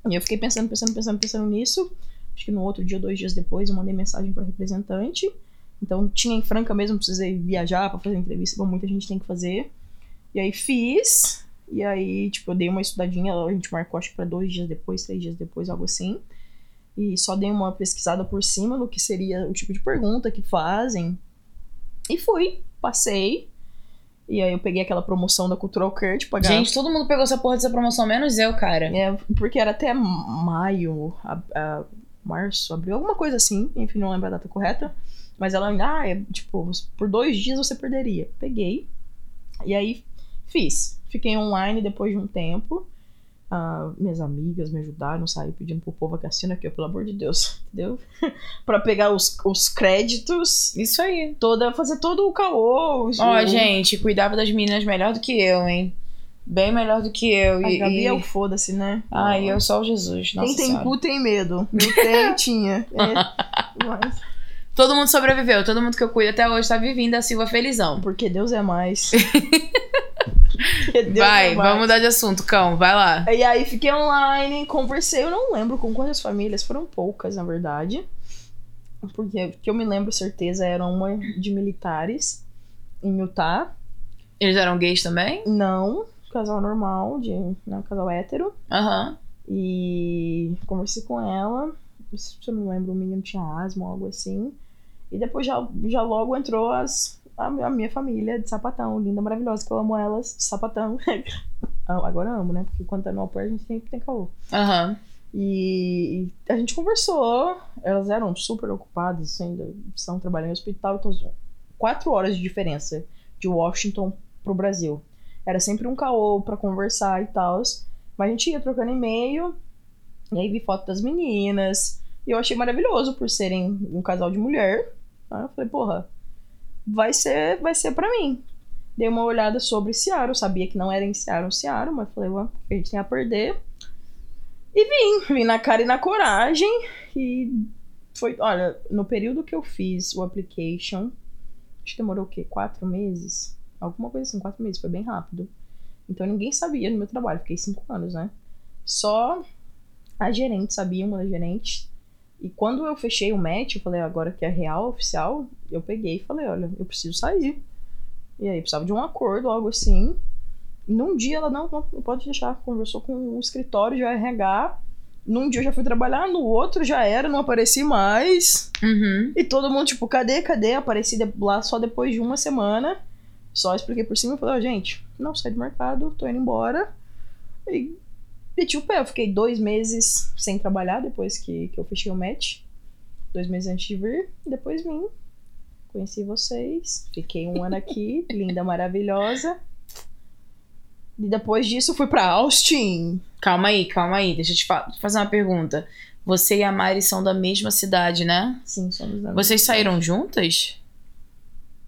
Speaker 3: E eu fiquei pensando, pensando, pensando, pensando nisso. Acho que no outro dia, dois dias depois, eu mandei mensagem para representante. Então, tinha em Franca mesmo, precisei viajar para fazer entrevista, como muita gente tem que fazer. E aí fiz. E aí, tipo, eu dei uma estudadinha, a gente marcou acho que pra dois dias depois, três dias depois, algo assim. E só dei uma pesquisada por cima no que seria o tipo de pergunta que fazem. E fui, passei. E aí eu peguei aquela promoção da Cultural Care de pagar.
Speaker 2: Gente, todo mundo pegou essa porra dessa promoção, menos eu, cara.
Speaker 3: É, porque era até maio, a- a- março, abril, alguma coisa assim. Enfim, não lembro a data correta. Mas ela, ah, é, tipo, por dois dias você perderia. Peguei. E aí fiz. Fiquei online depois de um tempo. Ah, minhas amigas me ajudaram, saí pedindo pro povo que assina aqui, pelo amor de Deus, entendeu? pra pegar os, os créditos,
Speaker 2: Isso aí.
Speaker 3: toda, fazer todo o caô.
Speaker 2: Ó,
Speaker 3: o-
Speaker 2: gente, cuidava das meninas melhor do que eu, hein? Bem melhor do que eu.
Speaker 3: A
Speaker 2: E,
Speaker 3: Gabi
Speaker 2: e...
Speaker 3: é o foda-se, né?
Speaker 2: Ai, eu sou o Jesus. Nossa
Speaker 3: Quem tem
Speaker 2: Senhora.
Speaker 3: cu tem medo. Eu tinha. É, mas-
Speaker 2: Todo mundo sobreviveu. Todo mundo que eu cuido até hoje tá vivendo a Silva felizão.
Speaker 3: Porque Deus é mais. Deus
Speaker 2: vai, vamos mudar de assunto, cão. Vai lá.
Speaker 3: E aí fiquei online, conversei, eu não lembro com quantas famílias, foram poucas, na verdade. Porque que eu me lembro certeza era uma de militares em Utah.
Speaker 2: Eles eram gays também?
Speaker 3: Não, casal normal, de né, casal hétero.
Speaker 2: Aham.
Speaker 3: E conversei com ela. Se eu não lembro, o menino tinha asma ou algo assim. E depois já, já logo entrou as, a, minha família de sapatão, linda, maravilhosa, que eu amo elas, de sapatão. Agora amo, né? Porque quando tá no apoio a gente sempre tem caô.
Speaker 2: Aham.
Speaker 3: E a gente conversou, elas eram super ocupadas, ainda estão trabalhando em hospital, então quatro horas de diferença de Washington pro Brasil. Era sempre um caô pra conversar e tal, mas a gente ia trocando e-mail, e aí vi foto das meninas, e eu achei maravilhoso por serem um casal de mulher. Aí eu falei, porra, vai ser, vai ser pra mim. Dei uma olhada sobre Seattle, sabia que não era em Seattle, Seattle, mas falei, ué, a gente tem a perder? E vim, vim na cara e na coragem. E foi, olha, no período que eu fiz o application, acho que demorou o quê? Quatro meses? Alguma coisa assim, quatro meses, foi bem rápido. Então ninguém sabia do meu trabalho, fiquei cinco anos, né? Só a gerente sabia, uma das gerentes. E quando eu fechei o match, eu falei, agora que é real, oficial, eu peguei e falei, olha, eu preciso sair. E aí, precisava de um acordo, algo assim. Num dia ela, não, não, pode deixar. Conversou com o escritório de RH. Num dia eu já fui trabalhar, no outro já era, não apareci mais.
Speaker 2: Uhum.
Speaker 3: E todo mundo, tipo, cadê, cadê? Apareci de- lá só depois de uma semana. Só expliquei por cima e falei, ó, gente, não saí do mercado, tô indo embora. E meti o pé. Eu fiquei dois meses sem trabalhar depois que, que eu fechei o match. Dois meses antes de vir. Depois vim. Conheci vocês. Fiquei um ano aqui, linda, maravilhosa. E depois disso fui pra Austin.
Speaker 2: Calma aí, calma aí. Deixa eu te fa- fazer uma pergunta. Você e a Mari são da mesma cidade, né?
Speaker 3: Sim, somos da
Speaker 2: Vocês
Speaker 3: mesma
Speaker 2: saíram juntas?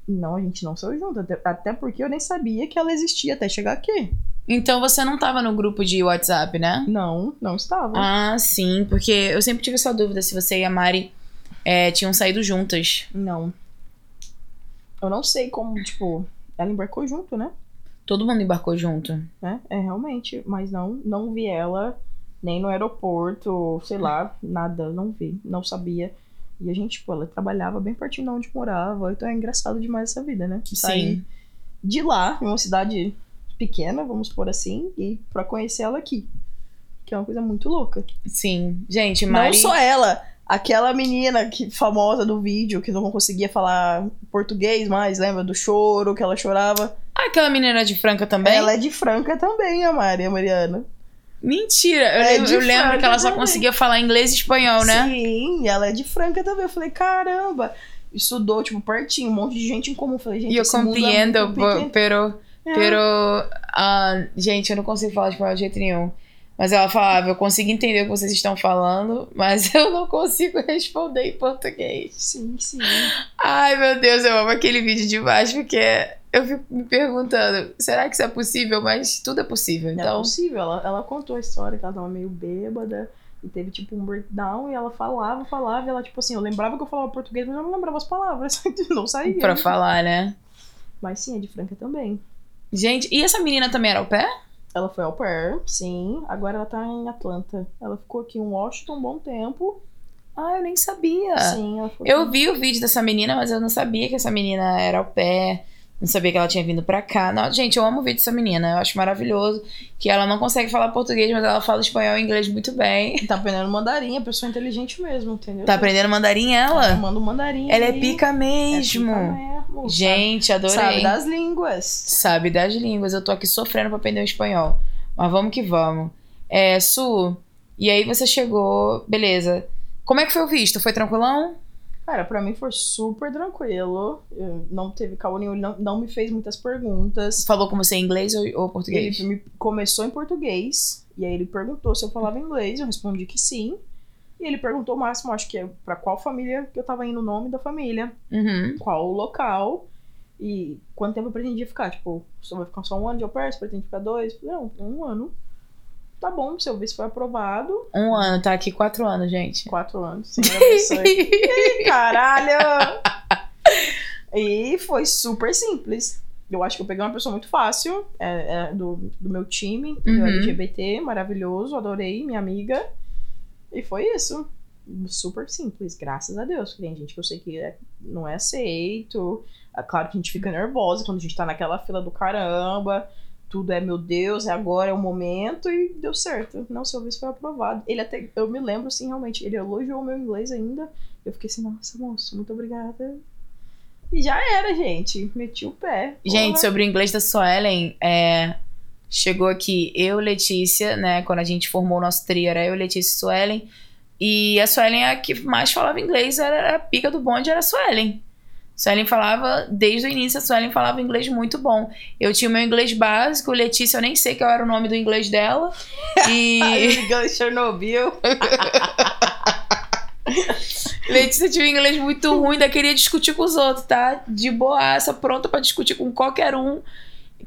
Speaker 3: Não, a gente não saiu junto. Até, até porque eu nem sabia que ela existia até chegar aqui.
Speaker 2: Então você não tava no grupo de WhatsApp, né?
Speaker 3: Não, não estava.
Speaker 2: Ah, sim, porque eu sempre tive essa dúvida se você e a Mari é, tinham saído juntas.
Speaker 3: Não. Eu não sei como, tipo, ela embarcou junto, né?
Speaker 2: Todo mundo embarcou junto.
Speaker 3: É, é realmente. Mas não, não vi ela nem no aeroporto, sei lá, nada, não vi, não sabia. E a gente, tipo, ela trabalhava bem pertinho de onde morava, então é engraçado demais essa vida, né? Sair de lá, em uma cidade pequena, vamos por assim, e pra conhecer ela aqui. Que é uma coisa muito louca.
Speaker 2: Sim. Gente, Mari.
Speaker 3: Não só ela, aquela menina que, famosa do vídeo, que não conseguia falar português mais, lembra? Do choro, que ela chorava.
Speaker 2: Ah, aquela menina de Franca também?
Speaker 3: Ela é de Franca também, a Mari, a Mariana.
Speaker 2: Mentira! Eu,
Speaker 3: É
Speaker 2: lembro, eu lembro que ela só
Speaker 3: também.
Speaker 2: conseguia falar inglês e espanhol, né?
Speaker 3: Sim, ela é de Franca também. Eu falei, caramba. Estudou, tipo, pertinho, um monte de gente em comum. Eu falei, gente,
Speaker 2: E eu
Speaker 3: é
Speaker 2: compreendo,
Speaker 3: pequeno.
Speaker 2: pero,
Speaker 3: É.
Speaker 2: Pero. ah, gente, eu não consigo falar espanhol de jeito nenhum. Mas ela falava, eu consigo entender o que vocês estão falando, mas eu não consigo responder em português.
Speaker 3: Sim, sim.
Speaker 2: Ai, meu Deus, eu amo aquele vídeo demais, porque eu fico me perguntando, será que isso é possível? Mas tudo é possível,
Speaker 3: é
Speaker 2: então.
Speaker 3: possível. Ela, ela contou a história que ela tava meio bêbada e teve tipo um breakdown e ela falava, falava, e ela, tipo assim, eu lembrava que eu falava português, mas eu não lembrava as palavras. não saía.
Speaker 2: Pra falar, né?
Speaker 3: Mas sim, é de Franca também.
Speaker 2: Gente, e essa menina também era o pé?
Speaker 3: Ela foi ao pair, sim. Agora ela tá em Atlanta. Ela ficou aqui em Washington um bom tempo.
Speaker 2: Ah, eu nem sabia.
Speaker 3: Sim, ela ficou
Speaker 2: Eu
Speaker 3: aqui.
Speaker 2: vi o vídeo dessa menina, mas eu não sabia que essa menina era ao pé. Não sabia que ela tinha vindo pra cá. Não, gente, eu amo o vídeo dessa menina. Eu acho maravilhoso. Que ela não consegue falar português, mas ela fala espanhol e inglês muito bem.
Speaker 3: Tá aprendendo mandarim, a pessoa inteligente mesmo, entendeu?
Speaker 2: Tá aprendendo mandarim
Speaker 3: Ela
Speaker 2: ela?
Speaker 3: manda um mandarim.
Speaker 2: Ela é
Speaker 3: ali.
Speaker 2: pica
Speaker 3: É
Speaker 2: mesmo.
Speaker 3: pica mesmo,
Speaker 2: Gente, adorei.
Speaker 3: Sabe, sabe das línguas.
Speaker 2: Sabe das línguas. Eu tô aqui sofrendo pra aprender o espanhol. Mas vamos que vamos. É, Su, e aí você chegou, beleza. Como é que foi o visto? Foi tranquilão?
Speaker 3: Cara, pra mim foi super tranquilo. Não teve caô nenhum, ele não, não me fez muitas perguntas.
Speaker 2: Falou com você em inglês ou, ou português?
Speaker 3: Ele me começou em português, e aí ele perguntou se eu falava inglês, eu respondi que sim. E ele perguntou o máximo, acho que é pra qual família que eu tava indo, o nome da família,
Speaker 2: Uhum.
Speaker 3: qual o local e quanto tempo eu pretendia ficar. Tipo, só vai ficar só um ano de au pair, você pretende ficar dois? Não, um ano. Tá bom, seu visto foi aprovado.
Speaker 2: Um ano, tá aqui quatro anos, gente.
Speaker 3: Quatro anos, Senhor abençoe. Ih, Caralho! E foi super simples. Eu acho que eu peguei uma pessoa muito fácil, é, é, do, do meu time?
Speaker 2: Uhum.
Speaker 3: LGBT, maravilhoso, adorei, minha amiga. E foi isso. Super simples, graças a Deus. Tem gente que eu sei que é- não é aceito. É claro que a gente fica nervosa quando a gente tá naquela fila do caramba. Tudo é, meu Deus, é agora, é o momento. E deu certo. Não, seu visto foi aprovado. Ele até, eu me lembro, assim, realmente, ele elogiou o meu inglês ainda. Eu fiquei assim, nossa, moço, muito obrigada. E já era, gente. Meti o pé.
Speaker 2: Gente, sobre o inglês da Suelen, é, chegou aqui eu, Letícia, né? Quando a gente formou o nosso trio, era eu, Letícia e Suelen. E a Suelen, a que mais falava inglês, era a pica do bonde, era a Suelen. Suelen falava, desde o início, a Suelen falava inglês muito bom. Eu tinha o meu inglês básico, Letícia, eu nem sei qual era o nome do inglês dela. E
Speaker 3: Ligando Chernobyl.
Speaker 2: Letícia tinha um inglês muito ruim, ainda queria discutir com os outros, tá? De boaça, pronta pra discutir com qualquer um.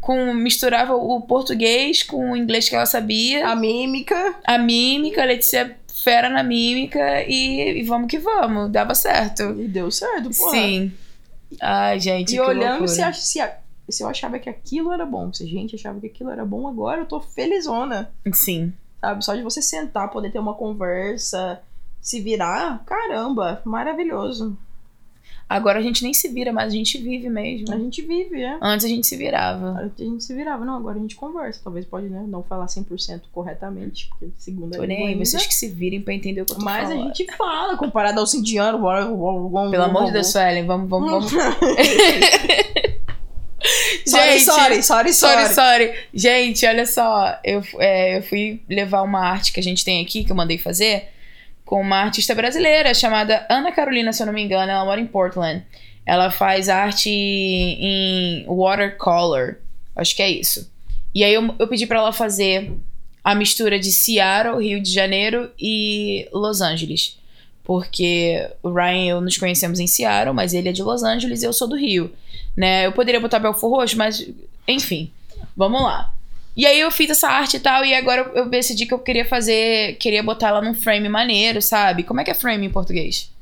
Speaker 2: Com, misturava o português com o inglês que ela sabia.
Speaker 3: A mímica.
Speaker 2: A mímica, a Letícia fera na mímica e, e vamos que vamos, dava certo.
Speaker 3: E deu certo, porra.
Speaker 2: Sim. Ai, gente,
Speaker 3: E olhando se, ach- se, a- se eu achava que aquilo era bom. Se a gente achava que aquilo era bom, agora eu tô felizona.
Speaker 2: Sim.
Speaker 3: Sabe? Só de você sentar, poder ter uma conversa, se virar, caramba, maravilhoso.
Speaker 2: Agora a gente nem se vira, mas a gente vive mesmo.
Speaker 3: A gente vive, é.
Speaker 2: Antes a gente se virava.
Speaker 3: A gente se virava. Não, agora a gente conversa. Talvez pode, né, não falar 100% corretamente, porque segunda
Speaker 2: Tô nem
Speaker 3: língua ainda.
Speaker 2: vocês que se virem pra entender o que eu tô
Speaker 3: Mas a
Speaker 2: falando.
Speaker 3: gente fala, comparado ao indiano.
Speaker 2: Pelo amor de Deus, Suelen, vamos, vamos, vamos. Gente,
Speaker 3: sorry, sorry,
Speaker 2: Sorry,
Speaker 3: sorry.
Speaker 2: sorry. Gente, olha só. Eu, é, eu fui levar uma arte que a gente tem aqui, que eu mandei fazer, com uma artista brasileira chamada Ana Carolina, se eu não me engano. Ela mora em Portland. Ela faz arte em watercolor. Acho que é isso. E aí eu, eu pedi pra ela fazer a mistura de Seattle, Rio de Janeiro e Los Angeles. Porque o Ryan e eu nos conhecemos em Seattle, mas ele é de Los Angeles e eu sou do Rio. Né? Eu poderia botar Belfor Roxo, mas enfim, vamos lá. E aí eu fiz essa arte e tal, e agora eu, decidi que eu queria fazer, queria botar ela num frame maneiro, sabe? Como é que é frame em português?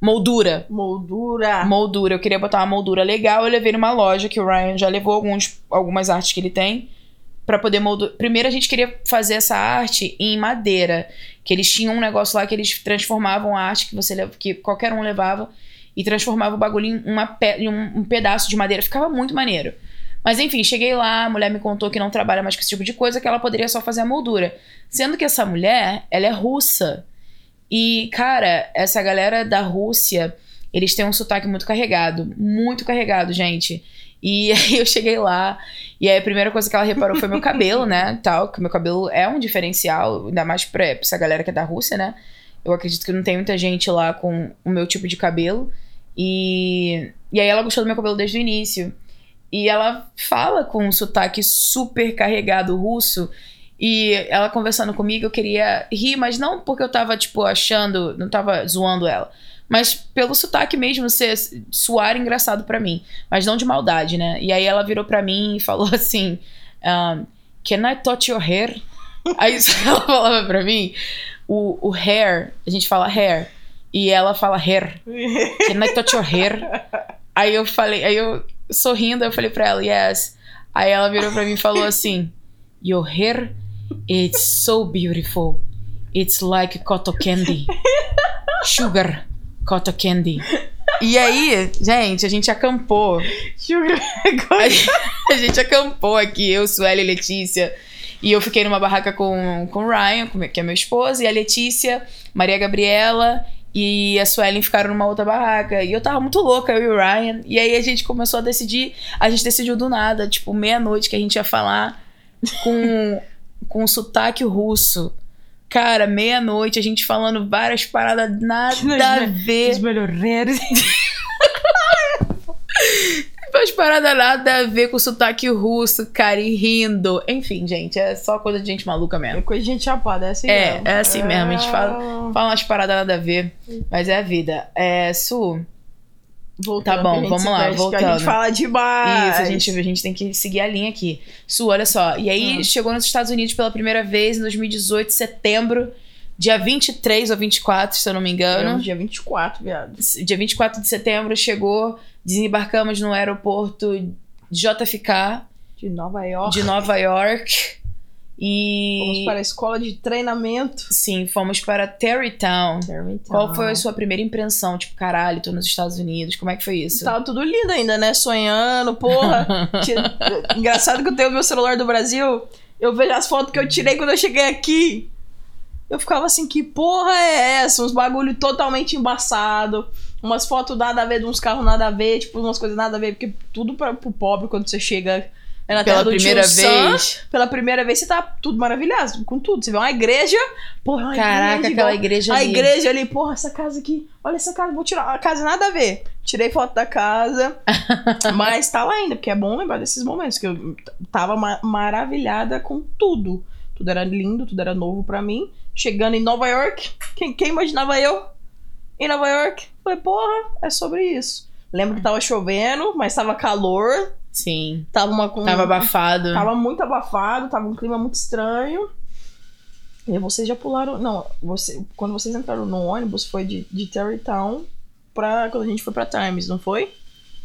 Speaker 2: Moldura.
Speaker 3: Moldura.
Speaker 2: Moldura. Eu queria botar uma moldura legal. Eu levei numa loja que o Ryan já levou alguns, algumas artes que ele tem. Pra poder moldurar. Primeiro a gente queria fazer essa arte em madeira. Que eles tinham um negócio lá que eles transformavam a arte que você que qualquer um levava e transformava o bagulho em, uma em um pedaço de madeira. Ficava muito maneiro. Mas enfim, cheguei lá, a mulher me contou que não trabalha mais com esse tipo de coisa, que ela poderia só fazer a moldura. Sendo que essa mulher, ela é russa. E, cara, essa galera da Rússia, eles têm um sotaque muito carregado. Muito carregado, gente. E aí eu cheguei lá, e aí a primeira coisa que ela reparou foi meu cabelo, né? Tal, que meu cabelo é um diferencial, ainda mais pra essa galera que é da Rússia, né? Eu acredito que não tem muita gente lá com o meu tipo de cabelo. E, e aí ela gostou do meu cabelo desde o início. E ela fala com um sotaque super carregado russo. E ela conversando comigo, eu queria rir, mas não porque eu tava, tipo, achando, não tava zoando ela. Mas pelo sotaque mesmo ser suar engraçado pra mim. Mas não de maldade, né? E aí ela virou pra mim e falou assim: um, Can I touch your hair? aí ela falava pra mim: o, o hair, a gente fala hair. E ela fala hair. Can I touch your hair? Aí eu falei, aí eu sorrindo, eu falei pra ela, yes. Aí ela virou pra mim e falou assim: Your hair, it's so beautiful. It's like cotton candy. Sugar cotton candy. E aí, gente, a gente acampou.
Speaker 3: Sugar.
Speaker 2: A, a gente acampou aqui, eu, Sueli e Letícia. E eu fiquei numa barraca com, com o Ryan, que é meu esposo, e a Letícia, Maria Gabriela e a Suelen ficaram numa outra barraca. E eu tava muito louca, eu e o Ryan. E aí a gente começou a decidir. A gente decidiu do nada, tipo, meia-noite, que a gente ia falar com, com sotaque russo. Cara, meia-noite, a gente falando várias paradas nada a ver.
Speaker 3: Os melhores.
Speaker 2: Umas paradas nada a ver com sotaque russo, cara, e rindo. Enfim, gente, é só coisa de gente maluca mesmo.
Speaker 3: É coisa de gente chapada, é assim
Speaker 2: É,
Speaker 3: mesmo.
Speaker 2: é assim mesmo, a gente fala-
Speaker 3: Ah,
Speaker 2: Fala umas paradas nada a ver, mas é a vida. É, Su,
Speaker 3: Voltando,
Speaker 2: Tá bom, vamos lá,
Speaker 3: que A
Speaker 2: voltando.
Speaker 3: gente fala demais.
Speaker 2: isso, a gente, a gente tem que seguir a linha aqui. Su, olha só. E aí,
Speaker 3: Ah.
Speaker 2: chegou nos Estados Unidos pela primeira vez em 2018, setembro, dia 23 ou 24, se eu não me engano.
Speaker 3: Ano dia 24, viado.
Speaker 2: Dia 24 de setembro, chegou, desembarcamos no aeroporto JFK
Speaker 3: De Nova York.
Speaker 2: de Nova York. E.
Speaker 3: Vamos para a escola de treinamento.
Speaker 2: Sim, fomos para Terrytown. Qual
Speaker 3: Então.
Speaker 2: foi a sua primeira impressão? Tipo, caralho, tô nos Estados Unidos. Como é que foi isso?
Speaker 3: Tava tudo lindo ainda, né? Sonhando, porra. Engraçado que eu tenho o meu celular do Brasil. Eu vejo as fotos que eu tirei quando eu cheguei aqui. Eu ficava assim, que porra é essa? Uns bagulho totalmente embaçado. Umas fotos nada a ver de uns carros nada a ver, tipo, umas coisas nada a ver, porque tudo pra, pro pobre quando você chega é na
Speaker 2: Pela primeira
Speaker 3: tio Sam,
Speaker 2: vez.
Speaker 3: Pela primeira vez você tá tudo maravilhado com tudo. Você vê uma igreja, porra, é uma
Speaker 2: Caraca,
Speaker 3: igreja,
Speaker 2: aquela igreja
Speaker 3: a
Speaker 2: ali.
Speaker 3: igreja ali, porra, essa casa aqui. Olha essa casa, vou tirar. A casa nada a ver. Tirei foto da casa. mas tá lá ainda, porque é bom lembrar desses momentos que eu tava ma- maravilhada com tudo. Tudo era lindo, tudo era novo pra mim. Chegando em Nova York, quem, quem imaginava eu em Nova York? Falei, porra, é sobre isso. Lembro que tava chovendo, mas tava calor.
Speaker 2: Sim.
Speaker 3: Tava uma com-
Speaker 2: Tava abafado.
Speaker 3: Tava muito abafado, tava um clima muito estranho. E vocês já pularam. Não, você, quando vocês entraram no ônibus foi de, de Terrytown pra. Quando a gente foi pra Times, não foi?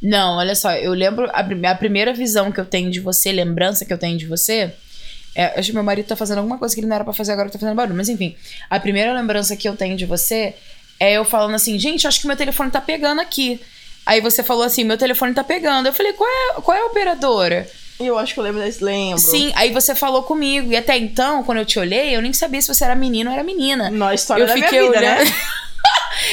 Speaker 2: Não, olha só, eu lembro. A, a primeira visão que eu tenho de você, lembrança que eu tenho de você. É, acho que meu marido tá fazendo alguma coisa que ele não era pra fazer agora que tá fazendo barulho. Mas enfim, a primeira lembrança que eu tenho de você é eu falando assim, gente, acho que meu telefone tá pegando aqui. Aí você falou assim, meu telefone tá pegando. Eu falei, qual é, qual é a operadora?
Speaker 3: Eu acho que eu lembro desse lembro.
Speaker 2: Sim, aí você falou comigo. E até então, quando eu te olhei, eu nem sabia se você era menino ou era menina.
Speaker 3: Na história
Speaker 2: Eu
Speaker 3: da minha
Speaker 2: fiquei
Speaker 3: vida,
Speaker 2: olhando.
Speaker 3: né?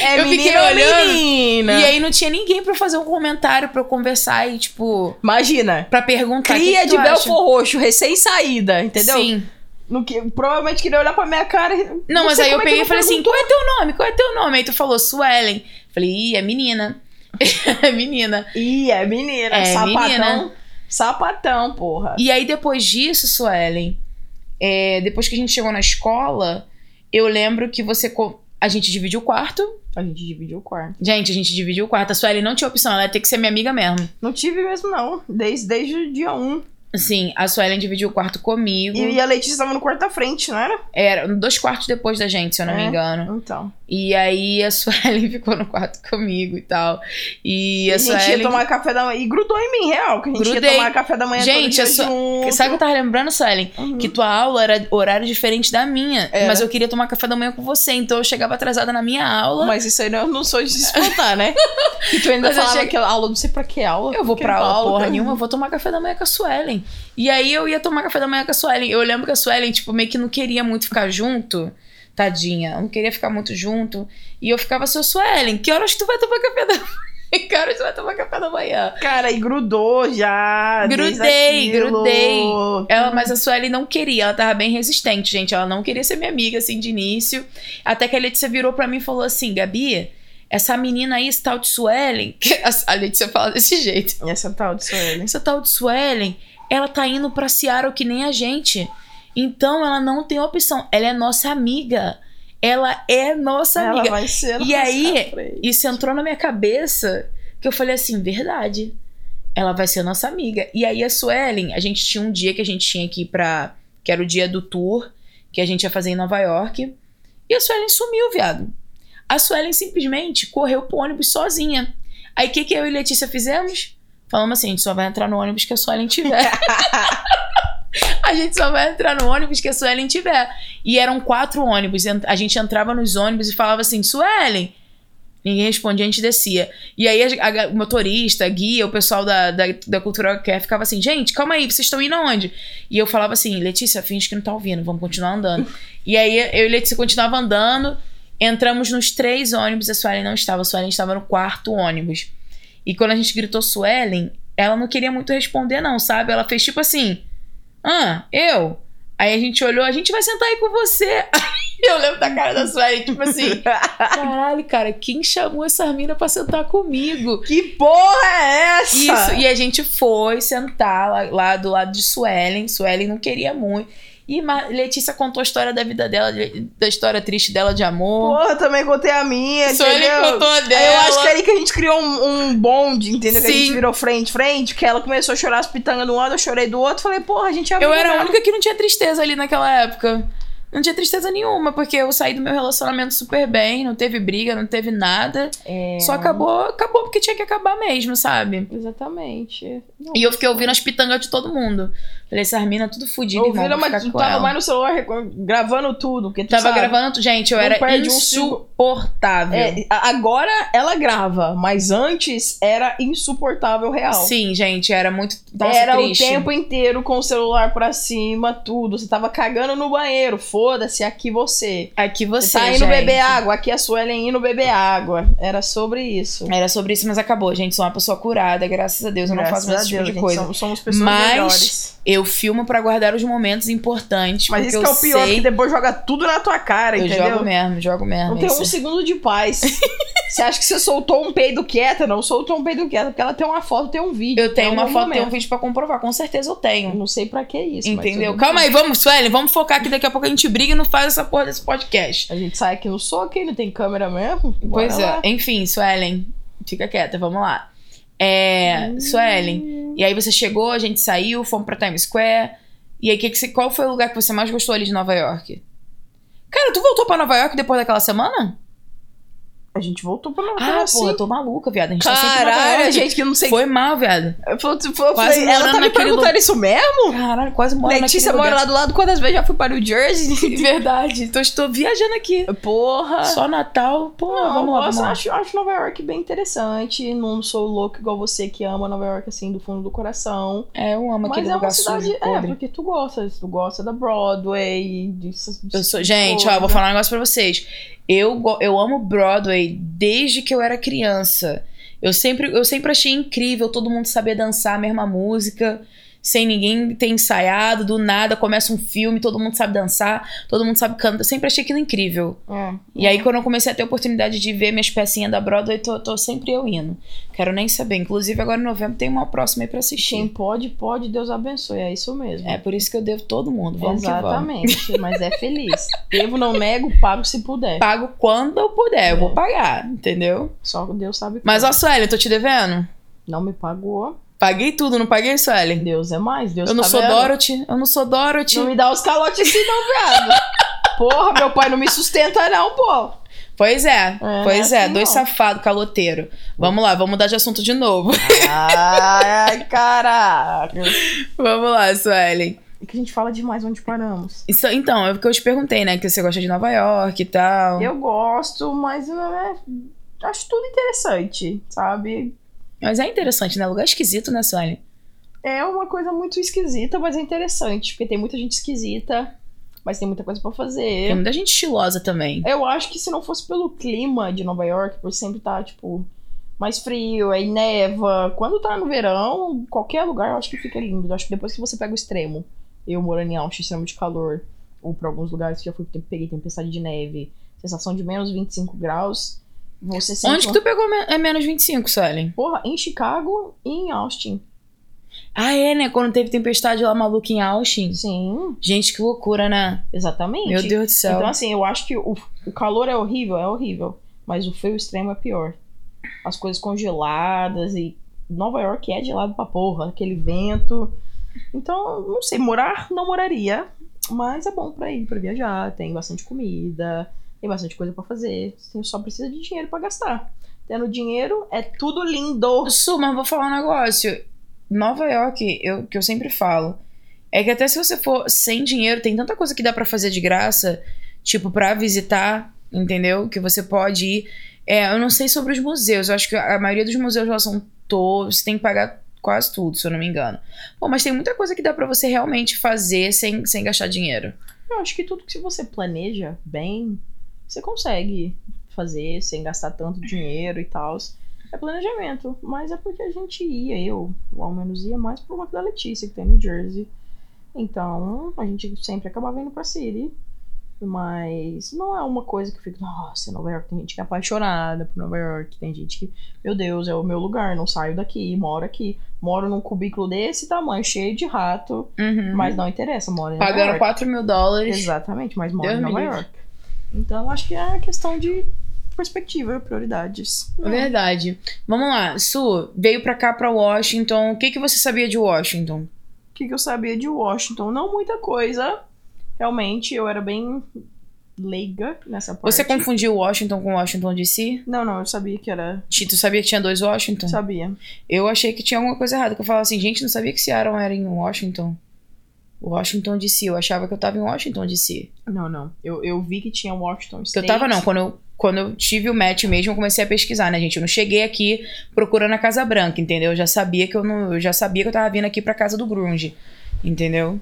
Speaker 3: É
Speaker 2: Eu
Speaker 3: menina
Speaker 2: fiquei olhando,
Speaker 3: menina?
Speaker 2: E aí não tinha ninguém pra fazer um comentário, pra eu conversar e, tipo,
Speaker 3: Imagina.
Speaker 2: pra perguntar. que
Speaker 3: Cria
Speaker 2: que
Speaker 3: de? Belfor Roxo, recém-saída, entendeu?
Speaker 2: Sim.
Speaker 3: No que, provavelmente queria olhar pra minha cara e.
Speaker 2: Não, mas aí eu
Speaker 3: é
Speaker 2: peguei e
Speaker 3: não
Speaker 2: falei assim: qual é teu nome? Qual é teu nome? Aí tu falou Suelen. Falei, ih, é menina. é menina.
Speaker 3: Ih, é menina,
Speaker 2: É,
Speaker 3: sapatão.
Speaker 2: menina.
Speaker 3: Sapatão, porra.
Speaker 2: E aí depois disso, Suelen, é, depois que a gente chegou na escola, eu lembro que você. co- A gente dividiu o quarto.
Speaker 3: A gente dividiu o quarto.
Speaker 2: Gente, a gente dividiu o quarto. A Suelen não tinha opção, ela ia ter que ser minha amiga mesmo.
Speaker 3: Não tive mesmo, não. Desde, desde o dia 1.
Speaker 2: Sim, a Suelen dividiu o quarto comigo.
Speaker 3: E, a Letícia tava no quarto da frente, não era?
Speaker 2: Era dois quartos depois da gente, se eu não me
Speaker 3: É.
Speaker 2: engano.
Speaker 3: Então.
Speaker 2: E aí a Suelen ficou no quarto comigo e tal. E
Speaker 3: E
Speaker 2: a
Speaker 3: a gente ia
Speaker 2: Suelen.
Speaker 3: tomar café da manhã. E grudou em mim, real. Que a gente
Speaker 2: Grudei.
Speaker 3: ia tomar café da manhã
Speaker 2: Gente,
Speaker 3: todo
Speaker 2: a
Speaker 3: dia junto.
Speaker 2: Sabe o que eu tava lembrando, Suelen?
Speaker 3: Uhum.
Speaker 2: Que tua aula era horário diferente da minha.
Speaker 3: Era.
Speaker 2: Mas eu queria tomar café da manhã com você. Então eu chegava atrasada na minha aula.
Speaker 3: Mas isso aí eu não sou de se espantar, né? E tu ainda
Speaker 2: Mas
Speaker 3: falava
Speaker 2: cheguei-
Speaker 3: que a aula, não sei pra que aula.
Speaker 2: Eu vou pra aula porra
Speaker 3: cara.
Speaker 2: nenhuma, eu vou tomar café da manhã com a Suelen. E aí eu ia tomar café da manhã com a Suelen. Eu lembro que a Suelen, tipo, meio que não queria muito ficar junto. Tadinha. Não queria ficar muito junto. E eu ficava assim, Suelen, que horas tu vai tomar café da manhã? Que horas tu vai tomar café da manhã?
Speaker 3: Cara, e grudou já.
Speaker 2: Grudei, grudei. Ela, mas a Sueli não queria, ela tava bem resistente, gente. Ela não queria ser minha amiga, assim, de início. Até que a Letícia virou pra mim e falou assim: Gabi, essa menina aí, esse tal de Suelen, a Letícia fala desse jeito.
Speaker 3: Essa tal de Suelen.
Speaker 2: Essa tal de Suelen, ela tá indo pra Seattle que nem a gente. Então ela não tem opção. Ela é nossa amiga. Ela é nossa
Speaker 3: Ela
Speaker 2: amiga.
Speaker 3: vai ser
Speaker 2: E
Speaker 3: nossa
Speaker 2: aí,
Speaker 3: frente.
Speaker 2: Isso entrou na minha cabeça que eu falei assim, verdade. Ela vai ser nossa amiga. E aí a Suelen, a gente tinha um dia que a gente tinha que ir pra. que era o dia do tour, que a gente ia fazer em Nova York. E a Suelen sumiu, viado. A Suelen simplesmente correu pro ônibus sozinha. Aí o que, que eu e Letícia fizemos? Falamos assim: a gente só vai entrar no ônibus que a Suelen tiver. a gente só vai entrar no ônibus que a Suelen tiver. E eram quatro ônibus. A gente entrava nos ônibus e falava assim: Suelen. Ninguém respondia, a gente descia. E aí a, a- o motorista, a guia, o pessoal da, da, da Cultura Care ficava assim: gente, calma aí, vocês estão indo aonde? E eu falava assim: Letícia, finge que não tá ouvindo, vamos continuar andando. e aí eu e Letícia continuava andando. Entramos nos três ônibus, a Suelen não estava. A Suelen estava no quarto ônibus. E quando a gente gritou Suelen, ela não queria muito responder, não, sabe? Ela fez tipo assim: Ah, eu? Aí a gente olhou, a gente vai sentar aí com você. Aí eu lembro da cara da Suelen, tipo assim: Caralho, cara, quem chamou essa mina pra sentar comigo?
Speaker 3: que porra é essa?
Speaker 2: Isso, e a gente foi sentar lá, lá do lado de Suelen. Suelen não queria muito. E Letícia contou a história da vida dela, de- da história triste dela de amor.
Speaker 3: Porra, também contei a minha,
Speaker 2: Suelen
Speaker 3: entendeu?
Speaker 2: contou a
Speaker 3: Aí
Speaker 2: dela.
Speaker 3: eu acho que é ali que a gente criou um, um bonde, entendeu? Que a gente
Speaker 2: Sim.
Speaker 3: virou frente-frente, que ela começou a chorar as pitangas um lado, eu chorei do outro. Falei, porra, a gente é
Speaker 2: Eu era a única que não tinha tristeza ali naquela época. Não tinha tristeza nenhuma, porque eu saí do meu relacionamento super bem, não teve briga, não teve nada.
Speaker 3: É,
Speaker 2: Só acabou, acabou porque tinha que acabar mesmo, sabe?
Speaker 3: Exatamente.
Speaker 2: E eu fiquei ouvindo as pitangas de todo mundo. Falei, essas minas tudo fodidas, irmão.
Speaker 3: Ouvindo, mas
Speaker 2: com
Speaker 3: tava
Speaker 2: ela.
Speaker 3: mais no celular gravando tudo. Porque tu
Speaker 2: Tava
Speaker 3: sabe.
Speaker 2: gravando, gente, eu era
Speaker 3: perde um
Speaker 2: insuportável.
Speaker 3: É, agora ela grava, mas antes era insuportável real.
Speaker 2: Sim, gente, era muito. Nossa,
Speaker 3: era
Speaker 2: triste.
Speaker 3: o tempo inteiro com o celular pra cima, tudo. Você tava cagando no banheiro, foda-se, aqui você.
Speaker 2: Aqui você.
Speaker 3: Você tá indo
Speaker 2: gente.
Speaker 3: beber água, aqui a Suelen indo beber água. Era sobre isso.
Speaker 2: Era sobre isso, mas acabou, gente. Sou uma pessoa curada, graças a Deus. Eu não
Speaker 3: Graças
Speaker 2: faço mais esse tipo
Speaker 3: Deus,
Speaker 2: de
Speaker 3: gente,
Speaker 2: coisa.
Speaker 3: Somos, somos pessoas
Speaker 2: Mas-
Speaker 3: melhores.
Speaker 2: Eu filmo pra guardar os momentos importantes.
Speaker 3: Mas isso que é o pior,
Speaker 2: sei...
Speaker 3: porque depois joga tudo na tua cara,
Speaker 2: Eu
Speaker 3: entendeu?
Speaker 2: jogo mesmo, jogo mesmo.
Speaker 3: Não tem um segundo de paz. você acha que você soltou um peido quieta? Não soltou um peido quieta, porque ela tem uma foto, tem um vídeo.
Speaker 2: Eu tenho uma foto, tenho um vídeo pra comprovar. Com certeza eu tenho.
Speaker 3: Eu Não sei pra que isso.
Speaker 2: Entendeu? Calma
Speaker 3: bem.
Speaker 2: aí, vamos, Suelen, vamos focar que daqui a pouco a gente briga e não faz essa porra desse podcast.
Speaker 3: A gente sai aqui no soco e não tem câmera mesmo. Bora
Speaker 2: pois
Speaker 3: lá.
Speaker 2: é. Enfim, Suelen, fica quieta, vamos lá. É, Suelen, e aí você chegou, a gente saiu, fomos pra Times Square. E aí, que que você, qual foi o lugar que você mais gostou ali de Nova York? Cara, tu voltou pra Nova York depois daquela semana?
Speaker 3: A gente voltou pra Nova
Speaker 2: Ah,
Speaker 3: York.
Speaker 2: porra, eu tô maluca, viado. A gente tá sempre
Speaker 3: Caralho, gente que não sei.
Speaker 2: Foi mal, viado.
Speaker 3: Eu falei, eu falei, ela tá me perguntando
Speaker 2: lu-
Speaker 3: isso mesmo?
Speaker 2: Caralho, quase moro
Speaker 3: Letícia mora
Speaker 2: lugar.
Speaker 3: lá do lado. Quantas vezes já fui para o Jersey?
Speaker 2: Verdade. Então estou viajando aqui.
Speaker 3: Porra.
Speaker 2: Só Natal. Pô,
Speaker 3: Não,
Speaker 2: vamos lá, vamos lá.
Speaker 3: acho, acho Nova York bem interessante. Não sou louco igual você que ama Nova York assim do fundo do coração.
Speaker 2: É, eu amo
Speaker 3: Mas
Speaker 2: aquele
Speaker 3: é uma cidade.
Speaker 2: sujo,
Speaker 3: É, porque tu gosta. Tu gosta da Broadway. Disso,
Speaker 2: Eu sou, gente, ó, eu vou falar um negócio pra vocês. Eu, eu amo Broadway desde que eu era criança. Eu sempre, eu sempre achei incrível todo mundo saber dançar a mesma música, sem ninguém ter ensaiado, do nada começa um filme, todo mundo sabe dançar, todo mundo sabe cantar. Eu sempre achei aquilo incrível.
Speaker 3: É.
Speaker 2: E aí, quando eu comecei a ter a oportunidade de ver minhas pecinhas da Broadway, tô, tô sempre eu indo. Quero nem saber. Inclusive, agora em novembro tem uma próxima aí pra assistir.
Speaker 3: Quem pode, pode, Deus abençoe. É isso mesmo.
Speaker 2: É por isso que eu devo todo mundo. Vamos que vamos.
Speaker 3: Exatamente, mas é feliz. Devo, não nego, pago se puder.
Speaker 2: Pago quando eu puder, eu
Speaker 3: É.
Speaker 2: vou pagar, entendeu?
Speaker 3: Só Deus sabe
Speaker 2: Mas, ó, Suelen, tô te devendo?
Speaker 3: Não me pagou.
Speaker 2: Paguei tudo, não paguei, Suelen?
Speaker 3: Deus é mais, Deus
Speaker 2: Eu não
Speaker 3: tá
Speaker 2: sou
Speaker 3: vendo?
Speaker 2: Dorothy, eu não sou Dorothy.
Speaker 3: Não me dá os calotes assim não, viado. Porra, meu pai não me sustenta não, pô.
Speaker 2: Pois é,
Speaker 3: É,
Speaker 2: pois
Speaker 3: não é
Speaker 2: é,
Speaker 3: assim,
Speaker 2: dois safados, caloteiro. Vamos lá, vamos mudar de assunto de novo.
Speaker 3: Ai, caraca.
Speaker 2: vamos lá, Suelen.
Speaker 3: É que a gente fala demais onde paramos.
Speaker 2: Isso, então, é porque eu te perguntei, né? Que você gosta de Nova York e tal.
Speaker 3: Eu gosto, mas não é... acho tudo interessante, sabe?
Speaker 2: Mas é interessante, né? Lugar esquisito, né, Suelen?
Speaker 3: É uma coisa muito esquisita, mas é interessante, porque tem muita gente esquisita, mas tem muita coisa pra
Speaker 2: Tem
Speaker 3: fazer.
Speaker 2: muita gente estilosa também.
Speaker 3: Eu acho que se não fosse pelo clima de Nova York, por sempre estar, tipo, mais frio, aí neva. Quando tá no verão, qualquer lugar eu acho que fica lindo. Eu acho que depois que você pega o extremo, eu morando em Austin, extremo de calor, ou pra alguns lugares que já fui, peguei tempestade de neve, sensação de menos 25 graus, Você sente
Speaker 2: Onde que tu pegou me- é menos 25, Suelen?
Speaker 3: Porra, em Chicago e em Austin.
Speaker 2: Ah, é, né? Quando teve tempestade lá maluca em Austin.
Speaker 3: Sim,
Speaker 2: Gente, que loucura, né?
Speaker 3: exatamente.
Speaker 2: Meu Deus do céu.
Speaker 3: Então, assim, eu acho que o, o calor é horrível, é horrível. Mas o frio extremo é pior. As coisas congeladas e Nova York é gelado pra porra, aquele vento. Então, não sei, morar não moraria, mas é bom pra ir, pra viajar. Tem bastante comida, tem bastante coisa pra fazer. Você só precisa de dinheiro pra gastar. Tendo dinheiro, é tudo lindo.
Speaker 2: Su, mas vou falar um negócio. Nova York, eu, que eu sempre falo, é que até se você for sem dinheiro, tem tanta coisa que dá pra fazer de graça, tipo, pra visitar, entendeu? Que você pode ir. É, eu não sei sobre os museus, eu acho que a maioria dos museus lá são todos, você tem que pagar quase tudo, se eu não me engano. Bom, mas tem muita coisa que dá pra você realmente fazer sem, sem gastar dinheiro.
Speaker 3: Eu acho que tudo que você planeja bem, você consegue fazer sem gastar tanto dinheiro e tal. É planejamento. Mas é porque a gente ia, eu, ao menos ia mais por conta da Letícia, que tem New Jersey. Então, a gente sempre acabava indo pra City. Mas não é uma coisa que eu fico, nossa, Nova York tem gente que é apaixonada por Nova York, tem gente que, meu Deus, é o meu lugar, não saio daqui, moro aqui. Moro num cubículo desse tamanho, cheio de rato,
Speaker 2: Uhum.
Speaker 3: mas não interessa, moro em Nova
Speaker 2: Pagando
Speaker 3: York.
Speaker 2: 4 mil dólares.
Speaker 3: Exatamente, mas mora
Speaker 2: Deus
Speaker 3: em Nova. York. Então, acho que é questão de perspectiva, prioridades.
Speaker 2: É Verdade. Vamos lá, Su, veio pra cá, pra Washington. O que, que você sabia de Washington?
Speaker 3: O que, que eu sabia de Washington? Não muita coisa. Realmente, eu era bem leiga nessa parte.
Speaker 2: Você confundiu Washington com Washington DC?
Speaker 3: Não, não, eu sabia que era.
Speaker 2: Ti- Tu sabia que tinha dois Washington?
Speaker 3: Sabia.
Speaker 2: Eu achei que tinha alguma coisa errada. Que eu falava assim, gente, não sabia que Seattle era em Washington. Washington DC. Eu achava que eu tava em Washington DC.
Speaker 3: Não, não. Eu, eu vi que tinha Washington
Speaker 2: Eu
Speaker 3: State.
Speaker 2: tava, não. Quando eu, quando eu tive o match mesmo, eu comecei a pesquisar, né, gente? Eu não cheguei aqui procurando a Casa Branca, entendeu? Eu já sabia que eu não. Eu já sabia que eu tava vindo aqui pra casa do Grunge. Entendeu?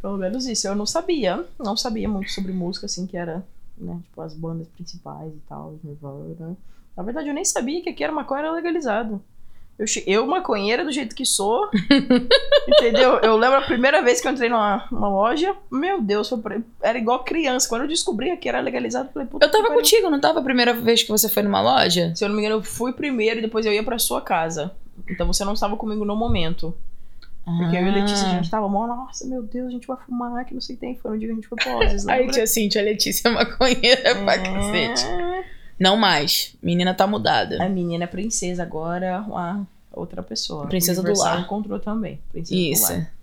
Speaker 3: Pelo menos isso. Eu não sabia. Não sabia muito sobre música, assim, que era, né? Tipo, as bandas principais e tal, Nirvana. Na verdade, eu nem sabia que aqui era maconha era legalizado. Eu, eu, maconheira do jeito que sou, entendeu? Eu lembro a primeira vez que eu entrei numa, numa loja, meu Deus, foi era igual criança. Quando eu descobri que era legalizado, eu falei, puta
Speaker 2: Eu tava
Speaker 3: pariu.
Speaker 2: contigo, não tava a primeira vez que você foi numa loja?
Speaker 3: Se eu não me engano, eu fui primeiro e depois eu ia pra sua casa. Então você não estava comigo no momento. Porque eu e a Letícia, a
Speaker 2: Ah.
Speaker 3: gente tava mó, nossa, meu Deus, a gente vai fumar, que não sei o que tem. Foi no dia que a gente foi Ozes,
Speaker 2: Aí tia Cintia, a Letícia é maconheira pra cacete. Não mais. Menina tá mudada.
Speaker 3: A menina é princesa agora, a outra pessoa.
Speaker 2: Princesa do lar.
Speaker 3: encontrou também. Princesa do
Speaker 2: Isso.
Speaker 3: lar.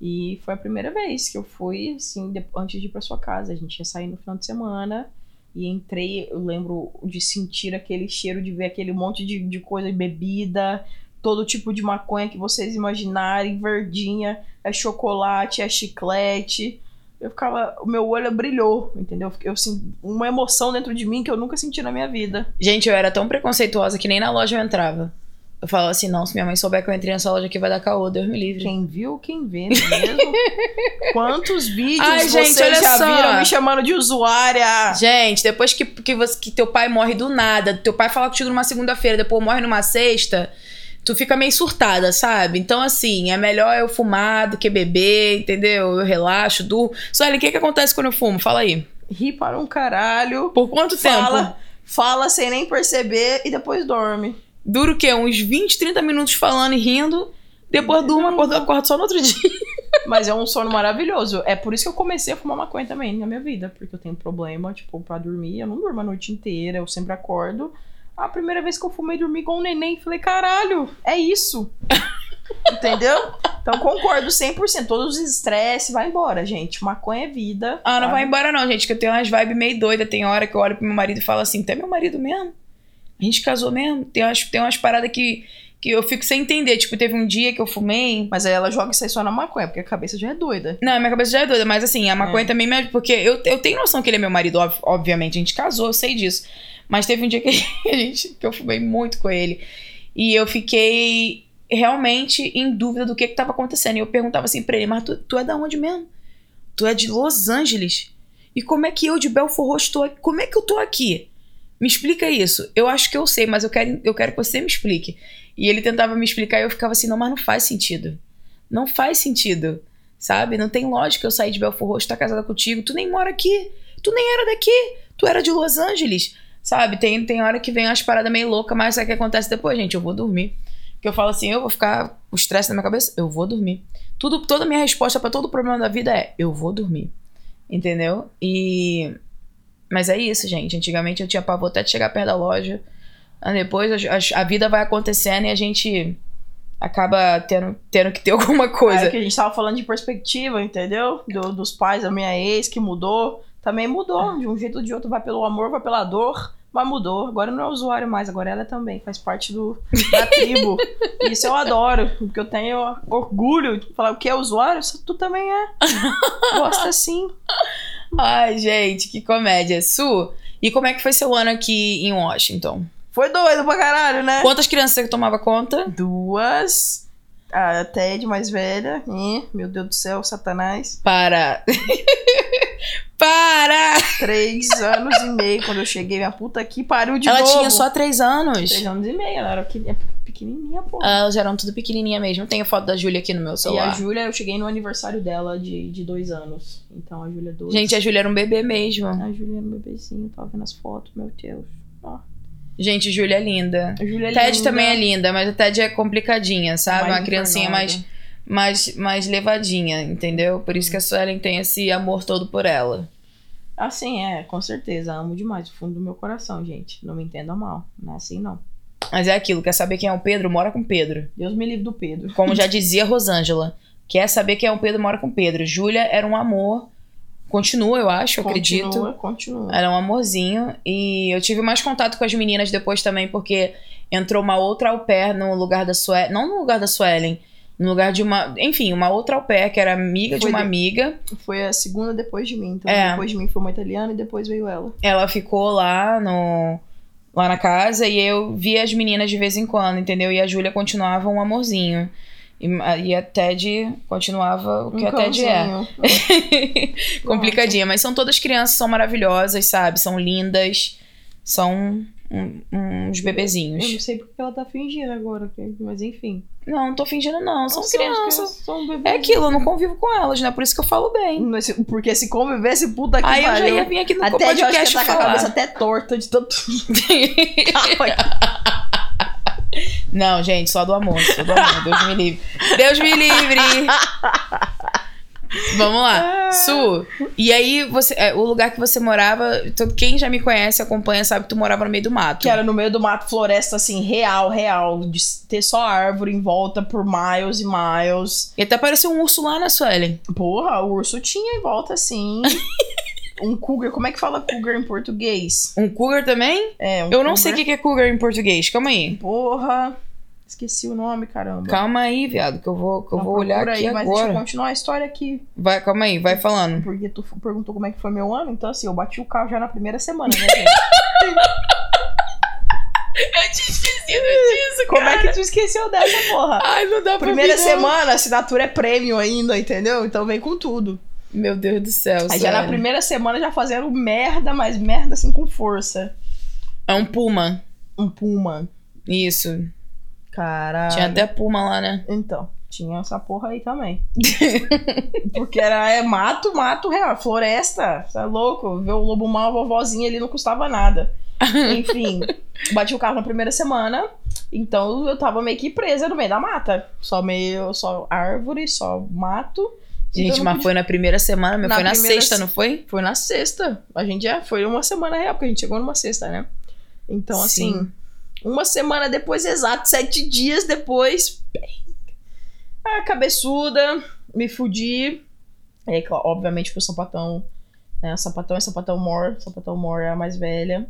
Speaker 3: E foi a primeira vez que eu fui, assim, antes de ir pra sua casa. A gente ia sair no final de semana. E entrei, eu lembro de sentir aquele cheiro, de ver aquele monte de, de coisa, bebida, todo tipo de maconha que vocês imaginarem, verdinha, é chocolate, é chiclete. Eu ficava, o meu olho brilhou, entendeu? Eu senti uma emoção dentro de mim que eu nunca senti na minha vida.
Speaker 2: Gente, eu era tão preconceituosa que nem na loja eu entrava. Eu falava assim, não, se minha mãe souber que eu entrei nessa loja aqui vai dar caô, Deus me livre.
Speaker 3: Quem viu, quem vê, não é mesmo? Quantos vídeos
Speaker 2: Ai, gente,
Speaker 3: vocês já
Speaker 2: só.
Speaker 3: viram me chamando de usuária?
Speaker 2: Gente, depois que, que, você, que teu pai morre do nada, teu pai fala contigo numa segunda-feira, depois morre numa sexta, tu fica meio surtada, sabe? Então, assim, é melhor eu fumar do que beber, entendeu? Eu relaxo, durmo. Sueli, o que, que acontece quando eu fumo? Fala aí.
Speaker 3: Ri para um caralho,
Speaker 2: Por quanto tempo?
Speaker 3: fala, fala sem nem perceber e depois dorme.
Speaker 2: Dura o quê? Uns 20, 30 minutos falando e rindo. Depois durmo, acordo, acordo só no outro dia.
Speaker 3: Mas é um sono maravilhoso. É por isso que eu comecei a fumar maconha também na minha vida. Porque eu tenho problema, tipo, pra dormir. Eu não durmo a noite inteira, eu sempre acordo. A primeira vez que eu fumei, dormi com um neném. Falei, caralho, é isso. Entendeu? Então concordo 100%. Todos os estresses, vai embora, gente. Maconha é vida.
Speaker 2: Ah, não
Speaker 3: sabe?
Speaker 2: vai embora não, gente, que eu tenho umas vibes meio doidas. Tem hora que eu olho pro meu marido e falo assim, tu é meu marido mesmo? A gente casou mesmo? Tem umas, tem umas paradas que, que eu fico sem entender. Tipo, teve um dia que eu fumei...
Speaker 3: Mas aí ela joga isso aí só na maconha, porque a cabeça já é doida.
Speaker 2: Não, minha cabeça já é doida, mas assim, a maconha
Speaker 3: É.
Speaker 2: também me ajuda. Porque eu, eu tenho noção que ele é meu marido, ob- obviamente. A gente casou, eu sei disso. Mas teve um dia que, gente, que eu fumei muito com ele. E eu fiquei realmente em dúvida do que que tava acontecendo. E eu perguntava assim pra ele, mas tu, tu é da onde mesmo? Tu é de Los Angeles? E como é que eu de Belfort Roxo tô aqui? Como é que eu tô aqui? Me explica isso. Eu acho que eu sei, mas eu quero, eu quero que você me explique. E ele tentava me explicar e eu ficava assim, não, mas não faz sentido. Não faz sentido. Sabe? Não tem lógica eu sair de Belfort Roxo, estar casada contigo. Tu nem mora aqui. Tu nem era daqui. Tu era de Los Angeles. Sabe? Tem, tem hora que vem umas paradas meio loucas, mas sabe o que acontece depois, gente? Eu vou dormir. Porque eu falo assim, eu vou ficar o estresse na minha cabeça, eu vou dormir. Tudo, toda a minha resposta pra todo problema da vida é, eu vou dormir. Entendeu? E. Mas é isso, gente. Antigamente eu tinha pavor até de chegar perto da loja. Depois a, a- a vida vai acontecendo e a gente acaba tendo, tendo que ter alguma coisa.
Speaker 3: É que a gente tava falando de perspectiva, entendeu? Do- dos pais da minha ex que mudou. Também mudou. De um jeito ou de outro, vai pelo amor, vai pela dor. Mas mudou. Agora não é usuário mais, agora ela também faz parte do, da tribo. Isso eu adoro, porque eu tenho orgulho de falar o que é usuário, isso tu também é. Gosta sim.
Speaker 2: Ai, gente, que comédia. Su, e como é que foi seu ano aqui em Washington?
Speaker 3: Foi doido pra caralho, né?
Speaker 2: Quantas crianças você tomava conta?
Speaker 3: Duas. A Ted mais velha. Ih, meu Deus do céu, Satanás.
Speaker 2: Para. Para!
Speaker 3: Três anos e meio quando eu cheguei. Minha puta que pariu de
Speaker 2: Ela
Speaker 3: novo.
Speaker 2: tinha só três anos.
Speaker 3: Três anos e meio. Ela era pequ- pequenininha, pô.
Speaker 2: Elas eram tudo pequenininha mesmo. Tenho foto da Júlia aqui no meu
Speaker 3: e a
Speaker 2: celular.
Speaker 3: Júlia, eu cheguei no aniversário dela de, de dois anos. Então a Júlia é dois.
Speaker 2: Gente, a Júlia era um bebê mesmo.
Speaker 3: A Júlia era um bebezinho, tava vendo as fotos, meu Deus. Ó.
Speaker 2: Gente, Júlia é linda.
Speaker 3: Júlia é
Speaker 2: Ted
Speaker 3: linda,
Speaker 2: também é linda, mas a Ted é complicadinha, sabe?
Speaker 3: mais
Speaker 2: Uma criancinha mais, mais, mais levadinha, entendeu? Por isso que a Suelen tem esse amor todo por ela.
Speaker 3: Assim, é, com certeza. Amo demais, do fundo do meu coração, gente. Não me entenda mal. Não é assim, não.
Speaker 2: Mas é aquilo, quer saber quem é o Pedro? Mora com Pedro.
Speaker 3: Deus me livre do Pedro.
Speaker 2: Como já dizia Rosângela. Quer saber quem é o Pedro? Mora com Pedro. Júlia era um amor. Continua, eu acho, eu acredito.
Speaker 3: Continua, continua.
Speaker 2: Era um amorzinho. E eu tive mais contato com as meninas depois também, porque entrou uma outra au pair no lugar da Suelen. Não no lugar da Suelen. No lugar de uma. Enfim, uma outra au pair que era amiga de
Speaker 3: Foi
Speaker 2: uma
Speaker 3: de-
Speaker 2: amiga.
Speaker 3: Foi a segunda depois de mim. Então,
Speaker 2: É.
Speaker 3: depois de mim foi uma italiana e depois veio ela.
Speaker 2: Ela ficou lá no. Lá na casa e eu via as meninas de vez em quando, entendeu? E a Júlia continuava um amorzinho. E, e a Ted continuava o que
Speaker 3: Um
Speaker 2: a Ted é. Complicadinha, mas são todas crianças, são maravilhosas, sabe? São lindas, são um- uns
Speaker 3: Eu
Speaker 2: bebezinhos.
Speaker 3: não sei porque ela tá fingindo agora, mas enfim.
Speaker 2: Não, não tô fingindo, não. São
Speaker 3: Nossa,
Speaker 2: crianças.
Speaker 3: São.
Speaker 2: É aquilo, eu não convivo com elas, né? Por isso que eu falo bem.
Speaker 3: Nesse- Porque se convivesse, puta que
Speaker 2: Aí eu já
Speaker 3: pariu.
Speaker 2: ia vir aqui no
Speaker 3: Até eu acho que
Speaker 2: podcast
Speaker 3: tá com a cabeça até torta de tanto.
Speaker 2: não, gente, só do amor, só do amor. Deus me livre. Deus me livre! Vamos lá. Su, e aí você, é, o lugar que você morava, então, quem já me conhece, acompanha, sabe que tu morava no meio do mato.
Speaker 3: que era no meio do mato, floresta, assim, real, real. De ter só árvore em volta por miles e miles.
Speaker 2: E até apareceu um urso lá na Suelen.
Speaker 3: Porra, o urso tinha em volta, assim. um cougar. Como é que fala cougar em português?
Speaker 2: Um cougar também?
Speaker 3: É, um
Speaker 2: Eu não sei o
Speaker 3: cougar.
Speaker 2: que é cougar em português. Calma aí.
Speaker 3: Porra. Esqueci o nome, caramba.
Speaker 2: Calma aí, viado, que eu vou, que eu vou olhar
Speaker 3: procura
Speaker 2: aqui
Speaker 3: aí, Mas deixa eu
Speaker 2: agora.
Speaker 3: continuar a história aqui.
Speaker 2: Vai, calma aí, vai falando.
Speaker 3: Porque tu perguntou como é que foi meu ano, então assim, eu bati o carro já na primeira semana, né, gente?
Speaker 2: Eu tinha esquecido disso,
Speaker 3: como é que tu esqueceu dessa, porra?
Speaker 2: Ai, não dá pra
Speaker 3: Primeira
Speaker 2: não.
Speaker 3: semana, assinatura é prêmio ainda, entendeu? Então vem com tudo.
Speaker 2: Meu Deus do céu,
Speaker 3: Aí já na
Speaker 2: sério.
Speaker 3: primeira semana já fazendo merda, mas merda assim com força.
Speaker 2: É um puma.
Speaker 3: Um puma.
Speaker 2: Isso.
Speaker 3: Caralho.
Speaker 2: Tinha até puma lá, né?
Speaker 3: Então, tinha essa porra aí também. Porque era é mato, mato real, floresta. Você é louco? Ver o lobo mal, a vovozinha ali não custava nada. Enfim, bati o carro na primeira semana. Então eu tava meio que presa no meio da mata. Só meio, só árvore, só mato.
Speaker 2: Gente,
Speaker 3: Então,
Speaker 2: mas foi na primeira semana, meu.
Speaker 3: Na
Speaker 2: foi na sexta,
Speaker 3: se-
Speaker 2: não foi?
Speaker 3: Foi na sexta. A gente já foi uma semana real, porque a gente chegou numa sexta, né? Então,
Speaker 2: Sim.
Speaker 3: assim, uma semana depois, exato, sete dias depois. bem, Ah, cabeçuda, me fudi. E aí, obviamente, que o sapatão. Né? Sapatão é sapatão Mor. Sapatão Mor é a mais velha.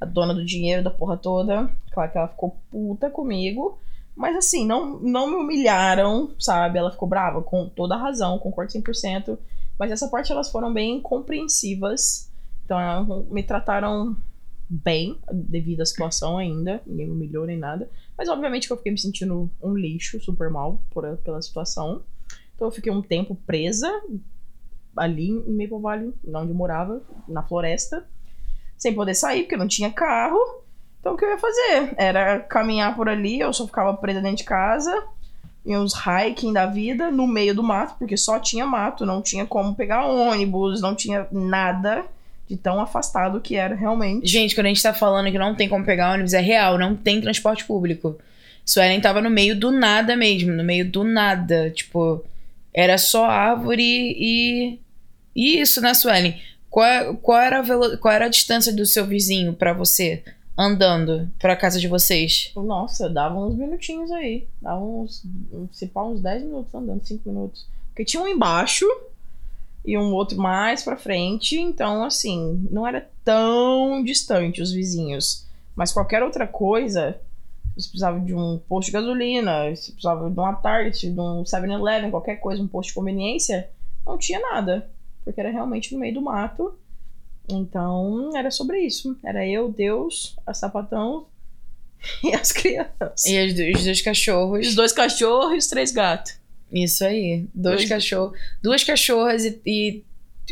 Speaker 3: A dona do dinheiro da porra toda. Claro que ela ficou puta comigo. Mas assim, não, não me humilharam, sabe? Ela ficou brava, com toda a razão, concordo 100%. Mas essa parte elas foram bem compreensivas. Então me trataram bem devido à situação ainda. Ninguém me humilhou nem nada. Mas obviamente que eu fiquei me sentindo um lixo, super mal por, pela situação. Então eu fiquei um tempo presa ali em Maple Valley, onde eu morava, na floresta. Sem poder sair, porque não tinha carro. Então o que eu ia fazer? Era caminhar por ali, eu só ficava presa dentro de casa. Em uns hiking da vida, no meio do mato, porque só tinha mato, não tinha como pegar ônibus, não tinha nada. De tão afastado que era realmente.
Speaker 2: Gente, quando a gente tá falando que não tem como pegar ônibus, é real, não tem transporte público. Suelen tava no meio do nada mesmo, no meio do nada. Tipo, era só árvore e. E isso, né, Suelen? Qual, qual, era a velo- qual era a distância do seu vizinho pra você andando pra casa de vocês?
Speaker 3: Nossa, dava uns minutinhos aí. Dava uns. Se pá, uns 10 minutos andando, 5 minutos. Porque tinha um embaixo e um outro mais pra frente. Então, assim, não era tão distante os vizinhos. Mas qualquer outra coisa, você precisava de um posto de gasolina, você precisava de uma Target, de um 7-Eleven, qualquer coisa, um posto de conveniência, não tinha nada. Porque era realmente no meio do mato. Então, era sobre isso. Era eu, Deus, a sapatão e as crianças.
Speaker 2: E os, do- os dois cachorros.
Speaker 3: Os dois cachorros e os três gatos.
Speaker 2: Isso aí. Dois
Speaker 3: Dois-
Speaker 2: cachorros. Duas cachorras e, e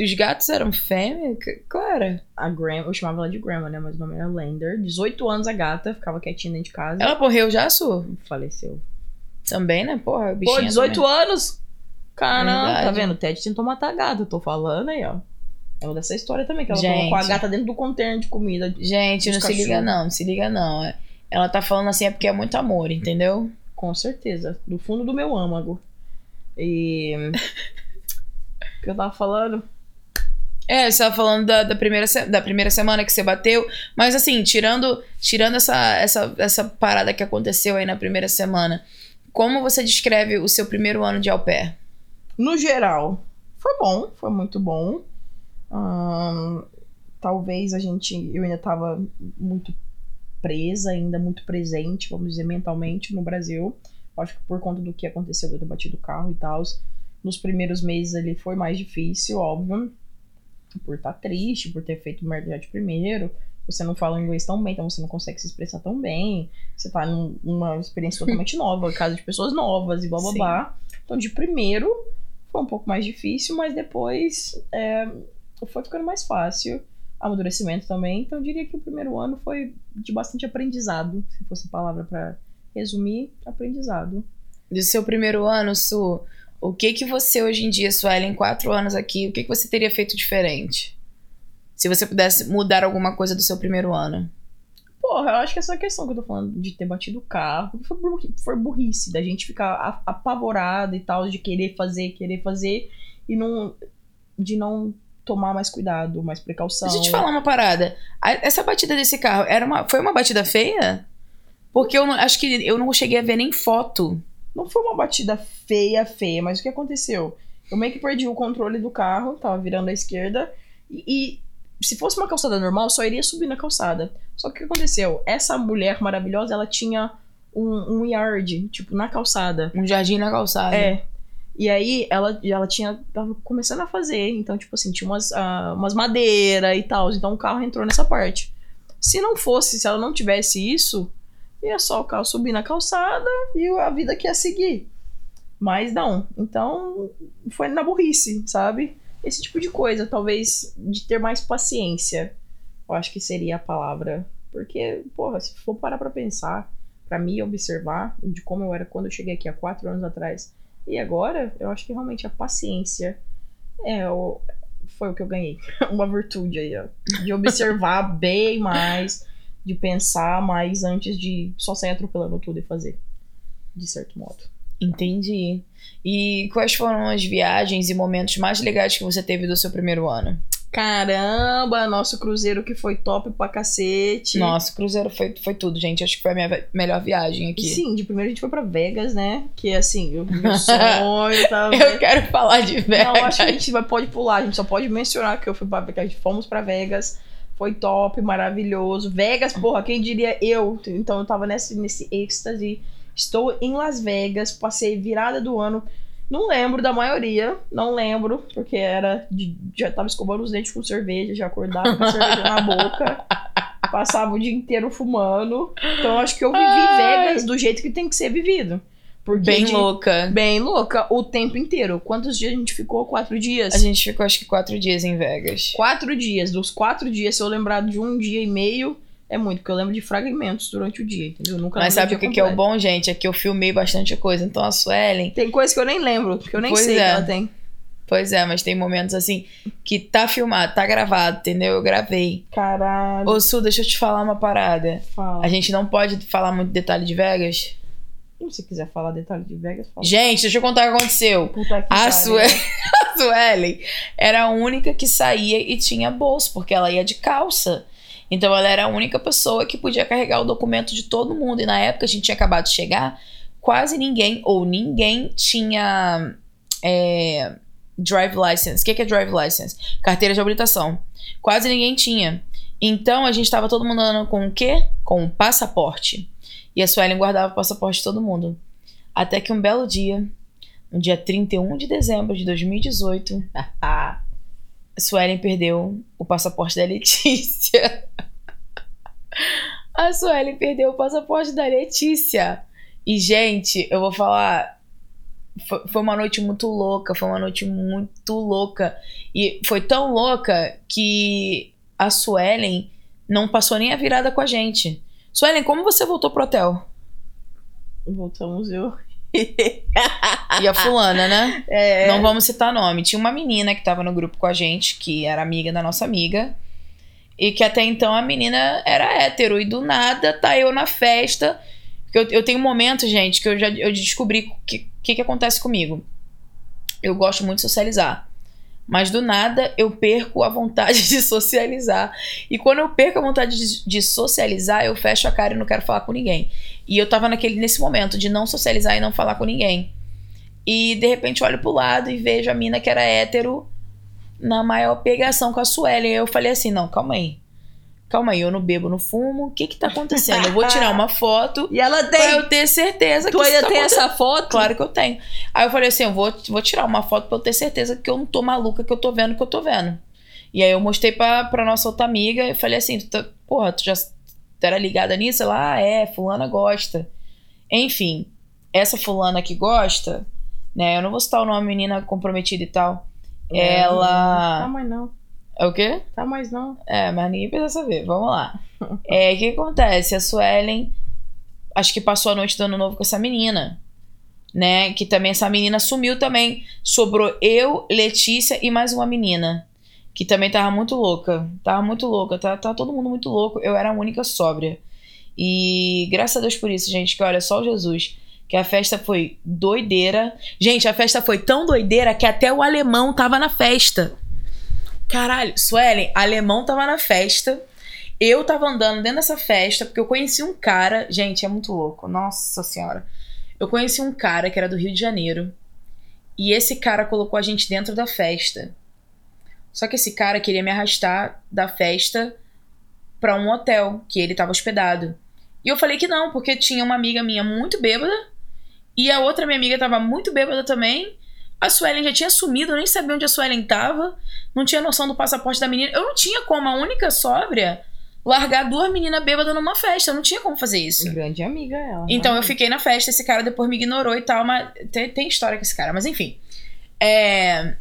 Speaker 2: os gatos eram fêmea? Qual era?
Speaker 3: A Grandma, eu chamava ela de Grandma, né? Mas o nome era Lander. 18 anos a gata, ficava quietinha dentro de casa.
Speaker 2: Ela morreu já, Su?
Speaker 3: faleceu.
Speaker 2: Também, né? Porra,
Speaker 3: Pô,
Speaker 2: bichinha
Speaker 3: 18
Speaker 2: também.
Speaker 3: anos? Caramba, tá
Speaker 2: Verdade.
Speaker 3: vendo? O Ted tentou matar a gata, eu tô falando aí, ó. É uma dessa história também, que ela
Speaker 2: Gente.
Speaker 3: colocou a gata dentro do container de comida.
Speaker 2: Gente,
Speaker 3: Dos
Speaker 2: não se liga não, não se liga não. É- Ela tá falando assim é porque é muito amor, entendeu?
Speaker 3: Com certeza. Do fundo do meu âmago. E. o que eu tava falando?
Speaker 2: É, você tava falando da, da, primeira, da primeira semana que você bateu, mas assim, tirando, tirando essa, essa, essa parada que aconteceu aí na primeira semana, como você descreve o seu primeiro ano de au pair?
Speaker 3: No geral, foi bom, foi muito bom. Talvez a gente, eu ainda tava muito presa, ainda muito presente, vamos dizer, mentalmente no Brasil. Acho que por conta do que aconteceu, de eu ter batido o carro e tal. Nos primeiros meses ali foi mais difícil, óbvio. Por estar triste, por ter feito merda de primeiro. Você não fala inglês tão bem, então você não consegue se expressar tão bem. Você tá num- numa experiência totalmente nova, casa de pessoas novas e blá blá
Speaker 2: Sim.
Speaker 3: blá. Então, de primeiro, foi um pouco mais difícil, mas depois é, foi ficando mais fácil. Amadurecimento também. Então, eu diria que o primeiro ano foi de bastante aprendizado, se fosse a palavra pra resumir, aprendizado.
Speaker 2: Do seu primeiro ano, Su, o que que você hoje em dia, Suelen, quatro anos aqui, o que que você teria feito diferente? Se você pudesse mudar alguma coisa do seu primeiro ano.
Speaker 3: Porra, eu acho que essa questão que eu tô falando de ter batido o carro foi, burri- foi burrice, da gente ficar apavorada e tal, de querer fazer, querer fazer, e não. de não tomar mais cuidado, mais precaução.
Speaker 2: Deixa eu te falar uma parada. Essa batida desse carro era uma, foi uma batida feia? Porque eu não- acho que eu não cheguei a ver nem foto.
Speaker 3: Não foi uma batida feia, feia, mas o que aconteceu? Eu meio que perdi o controle do carro, tava virando à esquerda, e, e se fosse uma calçada normal, só iria subir na calçada. Só que o que aconteceu? Essa mulher maravilhosa, ela tinha um, um yard, tipo, na calçada.
Speaker 2: Um jardim na calçada.
Speaker 3: É. E aí ela, ela tinha. Tava começando a fazer. Então, tipo assim, tinha umas, ah, umas madeiras e tal. Então o carro entrou nessa parte. Se não fosse, se ela não tivesse isso, ia só o carro subir na calçada e a vida que ia seguir. Mas não. Então, foi na burrice, sabe? Esse tipo de coisa, talvez de ter mais paciência. Eu acho que seria a palavra. Porque, porra, se for parar pra pensar, pra me observar de como eu era quando eu cheguei aqui há quatro anos atrás e agora, eu acho que realmente a paciência é o, foi o que eu ganhei. Uma virtude aí, ó. De observar bem mais, de pensar mais antes de só sair atropelando tudo e fazer. De certo modo.
Speaker 2: Entendi. E quais foram as viagens e momentos mais legais que você teve do seu primeiro ano?
Speaker 3: Caramba, nosso cruzeiro que foi top pra cacete.
Speaker 2: Nossa, o cruzeiro foi, foi tudo, gente. Acho que foi a minha melhor viagem aqui.
Speaker 3: sim, de primeiro a gente foi pra Vegas, né? Que assim, o meu sonho tava.
Speaker 2: Eu quero falar de Vegas.
Speaker 3: Não, acho que a gente vai, pode pular, a gente só pode mencionar que eu fui pra Vegas, fomos pra Vegas, foi top, maravilhoso. Vegas, porra, quem diria eu? Então eu tava nesse, nesse êxtase. Estou em Las Vegas, passei virada do ano. Não lembro da maioria, não lembro, porque era. de- já tava escovando os dentes com cerveja, já acordava com cerveja na boca. Passava o dia inteiro fumando. Então acho que eu vivi
Speaker 2: Ai.
Speaker 3: Vegas do jeito que tem que ser vivido. Porque
Speaker 2: Bem
Speaker 3: de-
Speaker 2: louca.
Speaker 3: Bem louca o tempo inteiro. Quantos dias a gente ficou? Quatro dias?
Speaker 2: A gente ficou acho que quatro dias em Vegas.
Speaker 3: Quatro dias. Dos quatro dias, se eu lembrar de um dia e meio, é muito, porque eu lembro de fragmentos durante o dia, entendeu? Eu Nunca
Speaker 2: Mas sabe o que, que é o bom, gente? É que eu filmei bastante coisa. Então a Suelen.
Speaker 3: Tem coisa que eu nem lembro, que eu nem
Speaker 2: Pois
Speaker 3: sei
Speaker 2: é.
Speaker 3: que ela tem.
Speaker 2: Pois é, mas tem momentos assim que tá filmado, tá gravado, entendeu? Eu gravei.
Speaker 3: Caralho.
Speaker 2: Ô, Su, deixa eu te falar uma parada.
Speaker 3: Fala.
Speaker 2: A gente não pode falar muito detalhe de Vegas?
Speaker 3: Se quiser falar detalhe de Vegas, fala.
Speaker 2: Gente, deixa eu contar o que aconteceu.
Speaker 3: Puta que
Speaker 2: A. Suelen, a Suelen era a única que saía e tinha bolso, porque ela ia de calça. Então ela era a única pessoa que podia carregar o documento de todo mundo. E na época a gente tinha acabado de chegar, quase ninguém, ou ninguém, tinha é, drive license. O que que é drive license? Carteira de habilitação. Quase ninguém tinha. Então a gente tava todo mundo andando com o quê? Com um passaporte. E a Suelen guardava o passaporte de todo mundo. Até que um belo dia, no dia 31 de dezembro de 2018, a Suelen perdeu o passaporte da Letícia. A Suelen perdeu o passaporte da Letícia. E, gente, eu vou falar. fo- Foi uma noite muito louca. Foi uma noite muito louca. E foi tão louca que a Suelen não passou nem a virada com a gente. Suelen, como você voltou pro hotel?
Speaker 3: Voltamos eu.
Speaker 2: E a fulana, né?
Speaker 3: É.
Speaker 2: Não vamos citar nome. Tinha uma menina que tava no grupo com a gente, que era amiga da nossa amiga. E que até então a menina era hétero. E do nada tá eu na festa. Porque Eu, eu tenho um momento, gente, que eu já eu descobri o que, que, que acontece comigo. Eu gosto muito de socializar. Mas do nada eu perco a vontade de socializar. E quando eu perco a vontade de, de socializar, eu fecho a cara e não quero falar com ninguém. E eu tava naquele, nesse momento de não socializar e não falar com ninguém. E de repente olho pro lado e vejo a mina que era hétero na maior pegação com a Suelen. Aí eu falei assim: não, calma aí. Calma aí, eu não bebo, não fumo. O que que tá acontecendo? Eu vou tirar uma foto
Speaker 3: E ela
Speaker 2: pra
Speaker 3: tem.
Speaker 2: eu ter certeza
Speaker 3: Tu
Speaker 2: que
Speaker 3: ainda
Speaker 2: tá
Speaker 3: tem essa foto?
Speaker 2: Claro que eu tenho. Aí eu falei assim: eu vou, vou tirar uma foto pra eu ter certeza que eu não tô maluca, que eu tô vendo o que eu tô vendo. E aí eu mostrei pra, pra nossa outra amiga e falei assim: tu tá- porra, tu já tu era ligada nisso? Ela, ah, é, fulana gosta. Enfim, essa fulana que gosta, né? Eu não vou citar o nome, menina comprometida e tal.
Speaker 3: É,
Speaker 2: ela-
Speaker 3: Tá mais não.
Speaker 2: É o quê?
Speaker 3: Tá mais não.
Speaker 2: É, mas ninguém precisa saber. Vamos lá. É, o que acontece? A Suelen, acho que passou a noite do ano novo com essa menina. Né? Que também essa menina sumiu também. Sobrou eu, Letícia e mais uma menina. Que também tava muito louca. Tava muito louca. Tá, tá todo mundo muito louco. Eu era a única sóbria. E graças a Deus por isso, gente. Que olha, só o Jesus. Que a festa foi doideira. Gente, a festa foi tão doideira que até o alemão tava na festa. Caralho, Suelen, alemão tava na festa. Eu tava andando dentro dessa festa porque eu conheci um cara. Gente, é muito louco. Nossa senhora. Eu conheci um cara que era do Rio de Janeiro. E esse cara colocou a gente dentro da festa. Só que esse cara queria me arrastar da festa pra um hotel que ele tava hospedado. E eu falei que não, porque tinha uma amiga minha muito bêbada. E a outra minha amiga tava muito bêbada também. A Suelen já tinha sumido, eu nem sabia onde a Suelen tava. Não tinha noção do passaporte da menina. Eu não tinha como, a única sóbria, largar duas meninas bêbadas numa festa. Eu não tinha como fazer isso.
Speaker 3: Grande amiga ela.
Speaker 2: Então eu
Speaker 3: realmente.
Speaker 2: fiquei na festa, esse cara depois me ignorou e tal, mas tem, tem história com esse cara, mas enfim. É,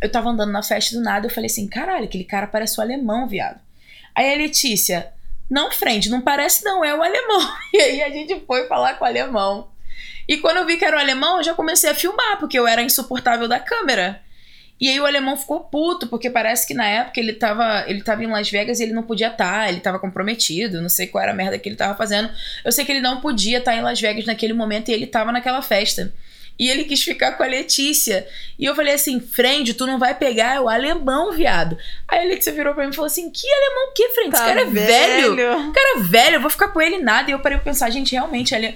Speaker 2: eu tava andando na festa do nada, eu falei assim, caralho, aquele cara parece o alemão, viado. Aí a Letícia, não, friend, não parece não, é o alemão. E aí a gente foi falar com o alemão. E quando eu vi que era o alemão, eu já comecei a filmar, porque eu era insuportável da câmera. E aí o alemão ficou puto, porque parece que na época ele tava, ele tava em Las Vegas e ele não podia estar, ele tava comprometido, não sei qual era a merda que ele tava fazendo. Eu sei que ele não podia estar em Las Vegas naquele momento e ele tava naquela festa. E ele quis ficar com a Letícia. E eu falei assim, friend, tu não vai pegar, é o alemão, viado. Aí a Letícia virou pra mim e falou assim, que alemão o que, friend? Esse
Speaker 3: Tá
Speaker 2: cara é velho. Cara, velho, eu vou ficar com ele nada. E eu parei pra pensar, gente, realmente, ele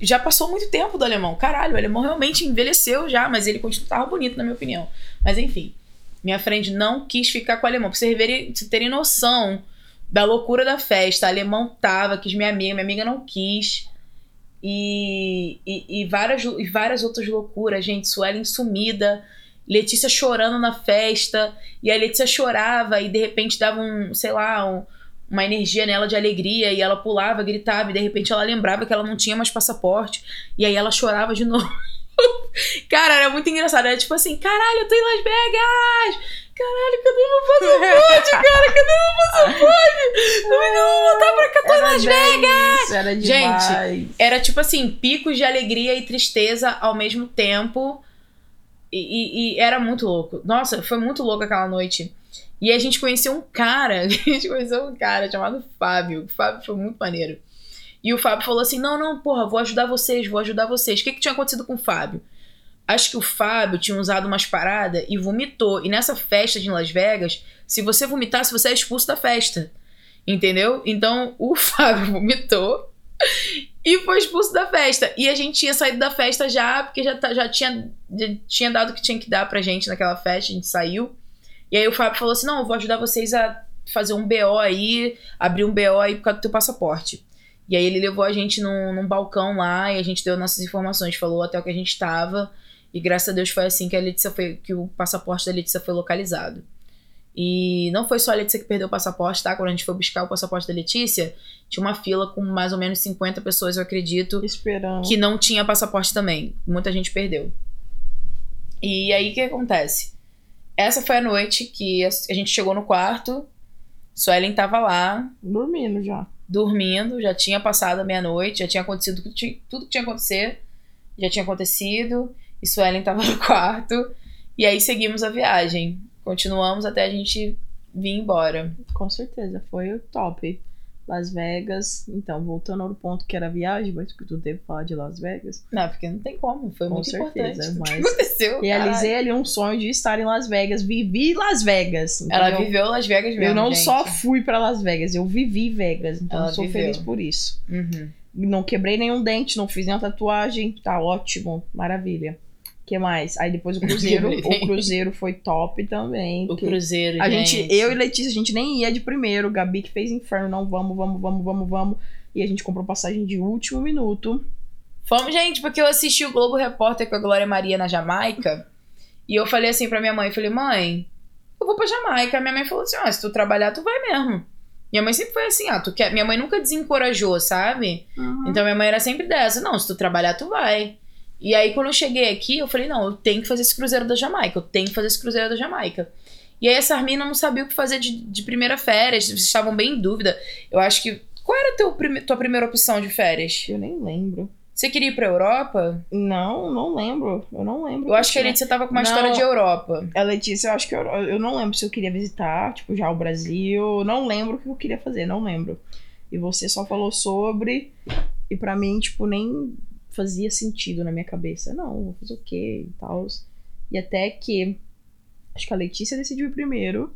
Speaker 2: já passou muito tempo do alemão. Caralho, o alemão realmente envelheceu já, mas ele continuava bonito, na minha opinião. Mas enfim, minha friend não quis ficar com o alemão. Pra vocês, verem, vocês terem noção da loucura da festa. O alemão tava, quis minha amiga, minha amiga não quis. E, e, e várias, e várias outras loucuras, gente. Suelen sumida. Letícia chorando na festa. E a Letícia chorava e de repente dava um, sei lá, um, uma energia nela de alegria e ela pulava, gritava e de repente ela lembrava que ela não tinha mais passaporte e aí ela chorava de novo. Cara, era muito engraçado. Era tipo assim: caralho, eu tô em Las Vegas! Caralho, cadê meu passaporte, cara? Cadê meu passaporte? Como é que eu vou voltar pra cá? Tô em Las Vegas!
Speaker 3: Isso, era
Speaker 2: Gente,
Speaker 3: demais.
Speaker 2: Era tipo assim: picos de alegria e tristeza ao mesmo tempo. E, e- e era muito louco. Nossa, foi muito louco aquela noite. E a gente conheceu um cara, a gente conheceu um cara chamado Fábio. O Fábio foi muito maneiro. E o Fábio falou assim: não, não, porra, vou ajudar vocês, vou ajudar vocês. O que, que tinha acontecido com o Fábio? Acho que o Fábio tinha usado umas paradas e vomitou. E nessa festa de Las Vegas, se você vomitasse, você é expulso da festa. Entendeu? Então o Fábio vomitou e foi expulso da festa. E a gente tinha saído da festa já, porque já, tá- já, tinha, já tinha dado o que tinha que dar pra gente naquela festa, a gente saiu. E aí o Fábio falou assim: não, eu vou ajudar vocês a fazer um BO aí, abrir um BO aí por causa do teu passaporte. E aí ele levou a gente num, num balcão lá e a gente deu nossas informações, falou até o que a gente tava. E graças a Deus foi assim que a Letícia foi, que o passaporte da Letícia foi localizado. E não foi só a Letícia que perdeu o passaporte, tá? Quando a gente foi buscar o passaporte da Letícia, tinha uma fila com mais ou menos 50 pessoas, eu acredito,
Speaker 3: Esperando.
Speaker 2: que não tinha passaporte também. Muita gente perdeu. E aí o que acontece? Essa foi a noite que a gente chegou no quarto, Suelen tava lá,
Speaker 3: Dormindo já.
Speaker 2: dormindo, já tinha passado a meia-noite, já tinha acontecido tudo que tinha- tudo que tinha que acontecer, já tinha acontecido, e Suelen tava no quarto, e aí seguimos a viagem. Continuamos até a gente vir embora.
Speaker 3: Com certeza. Foi o top. Las Vegas. Então, voltando ao ponto que era a viagem, mas que tu teve que falar de Las Vegas.
Speaker 2: Não, porque não tem como, foi
Speaker 3: Com
Speaker 2: muito
Speaker 3: certeza,
Speaker 2: importante. O que
Speaker 3: mas
Speaker 2: aconteceu?
Speaker 3: Realizei ali um sonho de estar em Las Vegas. Vivi Las Vegas.
Speaker 2: Ela viveu Las Vegas mesmo,
Speaker 3: Eu não
Speaker 2: gente.
Speaker 3: só fui pra Las Vegas, eu vivi Vegas. Então,
Speaker 2: Ela
Speaker 3: eu sou
Speaker 2: viveu.
Speaker 3: feliz por isso.
Speaker 2: Uhum.
Speaker 3: Não quebrei nenhum dente, não fiz nenhuma tatuagem. Tá ótimo. Maravilha. O que mais? Aí depois o Cruzeiro. o Cruzeiro foi top também.
Speaker 2: O Cruzeiro,
Speaker 3: A
Speaker 2: gente.
Speaker 3: gente, eu e Letícia, a gente nem ia de primeiro. Gabi que fez inferno, não, vamos, vamos, vamos, vamos, vamos. E a gente comprou passagem de último minuto.
Speaker 2: Fomos, gente, porque eu assisti o Globo Repórter com a Glória Maria na Jamaica. E eu falei assim pra minha mãe, falei, mãe, eu vou pra Jamaica. Minha mãe falou assim, ó, se tu trabalhar, tu vai mesmo. Minha mãe sempre foi assim, ah, tu quer... Minha mãe nunca desencorajou, sabe? Então minha mãe era sempre dessa, não, se tu trabalhar, tu vai. E aí quando eu cheguei aqui, eu falei, não, eu tenho que fazer esse cruzeiro da Jamaica, eu tenho que fazer esse cruzeiro da Jamaica. E aí essa Armina não sabia o que fazer de, de primeira férias, eles estavam bem em dúvida. Eu acho que... Qual era a teu prime- tua primeira opção de férias?
Speaker 3: Eu nem lembro.
Speaker 2: Você queria ir pra Europa?
Speaker 3: Não, não lembro. Eu não lembro.
Speaker 2: Eu acho que a. Letícia tava com uma
Speaker 3: Não.
Speaker 2: história de Europa.
Speaker 3: A Letícia, eu acho que eu, eu não lembro se eu queria visitar, tipo, já o Brasil. Não lembro o que eu queria fazer, não lembro. E você só falou sobre, e pra mim, tipo, nem fazia sentido na minha cabeça. Não, vou fazer o quê e tal. E até que, acho que a Letícia decidiu ir primeiro,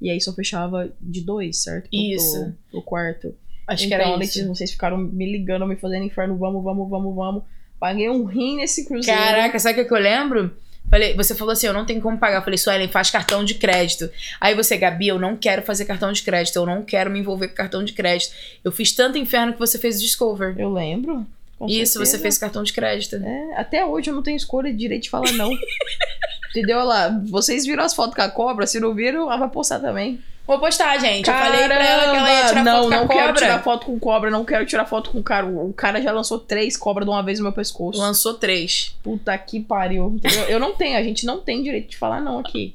Speaker 3: e aí só fechava de dois, certo? Pro-
Speaker 2: Isso.
Speaker 3: Pro quarto.
Speaker 2: Acho que
Speaker 3: então,
Speaker 2: era
Speaker 3: Letícia,
Speaker 2: isso.
Speaker 3: vocês ficaram me ligando, me fazendo inferno, vamos, vamos, vamos, vamos. Paguei um rim nesse cruzeiro.
Speaker 2: Caraca, sabe o que eu lembro? Falei, você falou assim, eu não tenho como pagar. Eu falei, Suelen, faz cartão de crédito. Aí você, Gabi, eu não quero fazer cartão de crédito. Eu não quero me envolver com cartão de crédito. Eu fiz tanto inferno que você fez o Discover.
Speaker 3: Eu lembro. Com
Speaker 2: Isso, você
Speaker 3: certeza.
Speaker 2: fez cartão de crédito.
Speaker 3: É, até hoje eu não tenho escolha de direito de falar não. Entendeu? Olha lá, vocês viram as fotos com a cobra? Se não viram, ela vai postar também.
Speaker 2: Vou postar, gente. eu falei pra ela que ela ia tirar
Speaker 3: não,
Speaker 2: foto com a
Speaker 3: não
Speaker 2: cobra.
Speaker 3: quero tirar foto com cobra, não quero tirar foto com cara. O cara já lançou três cobras de uma vez no meu pescoço.
Speaker 2: Lançou três.
Speaker 3: Puta que pariu. entendeu? Eu não tenho, a gente não tem direito de falar não aqui.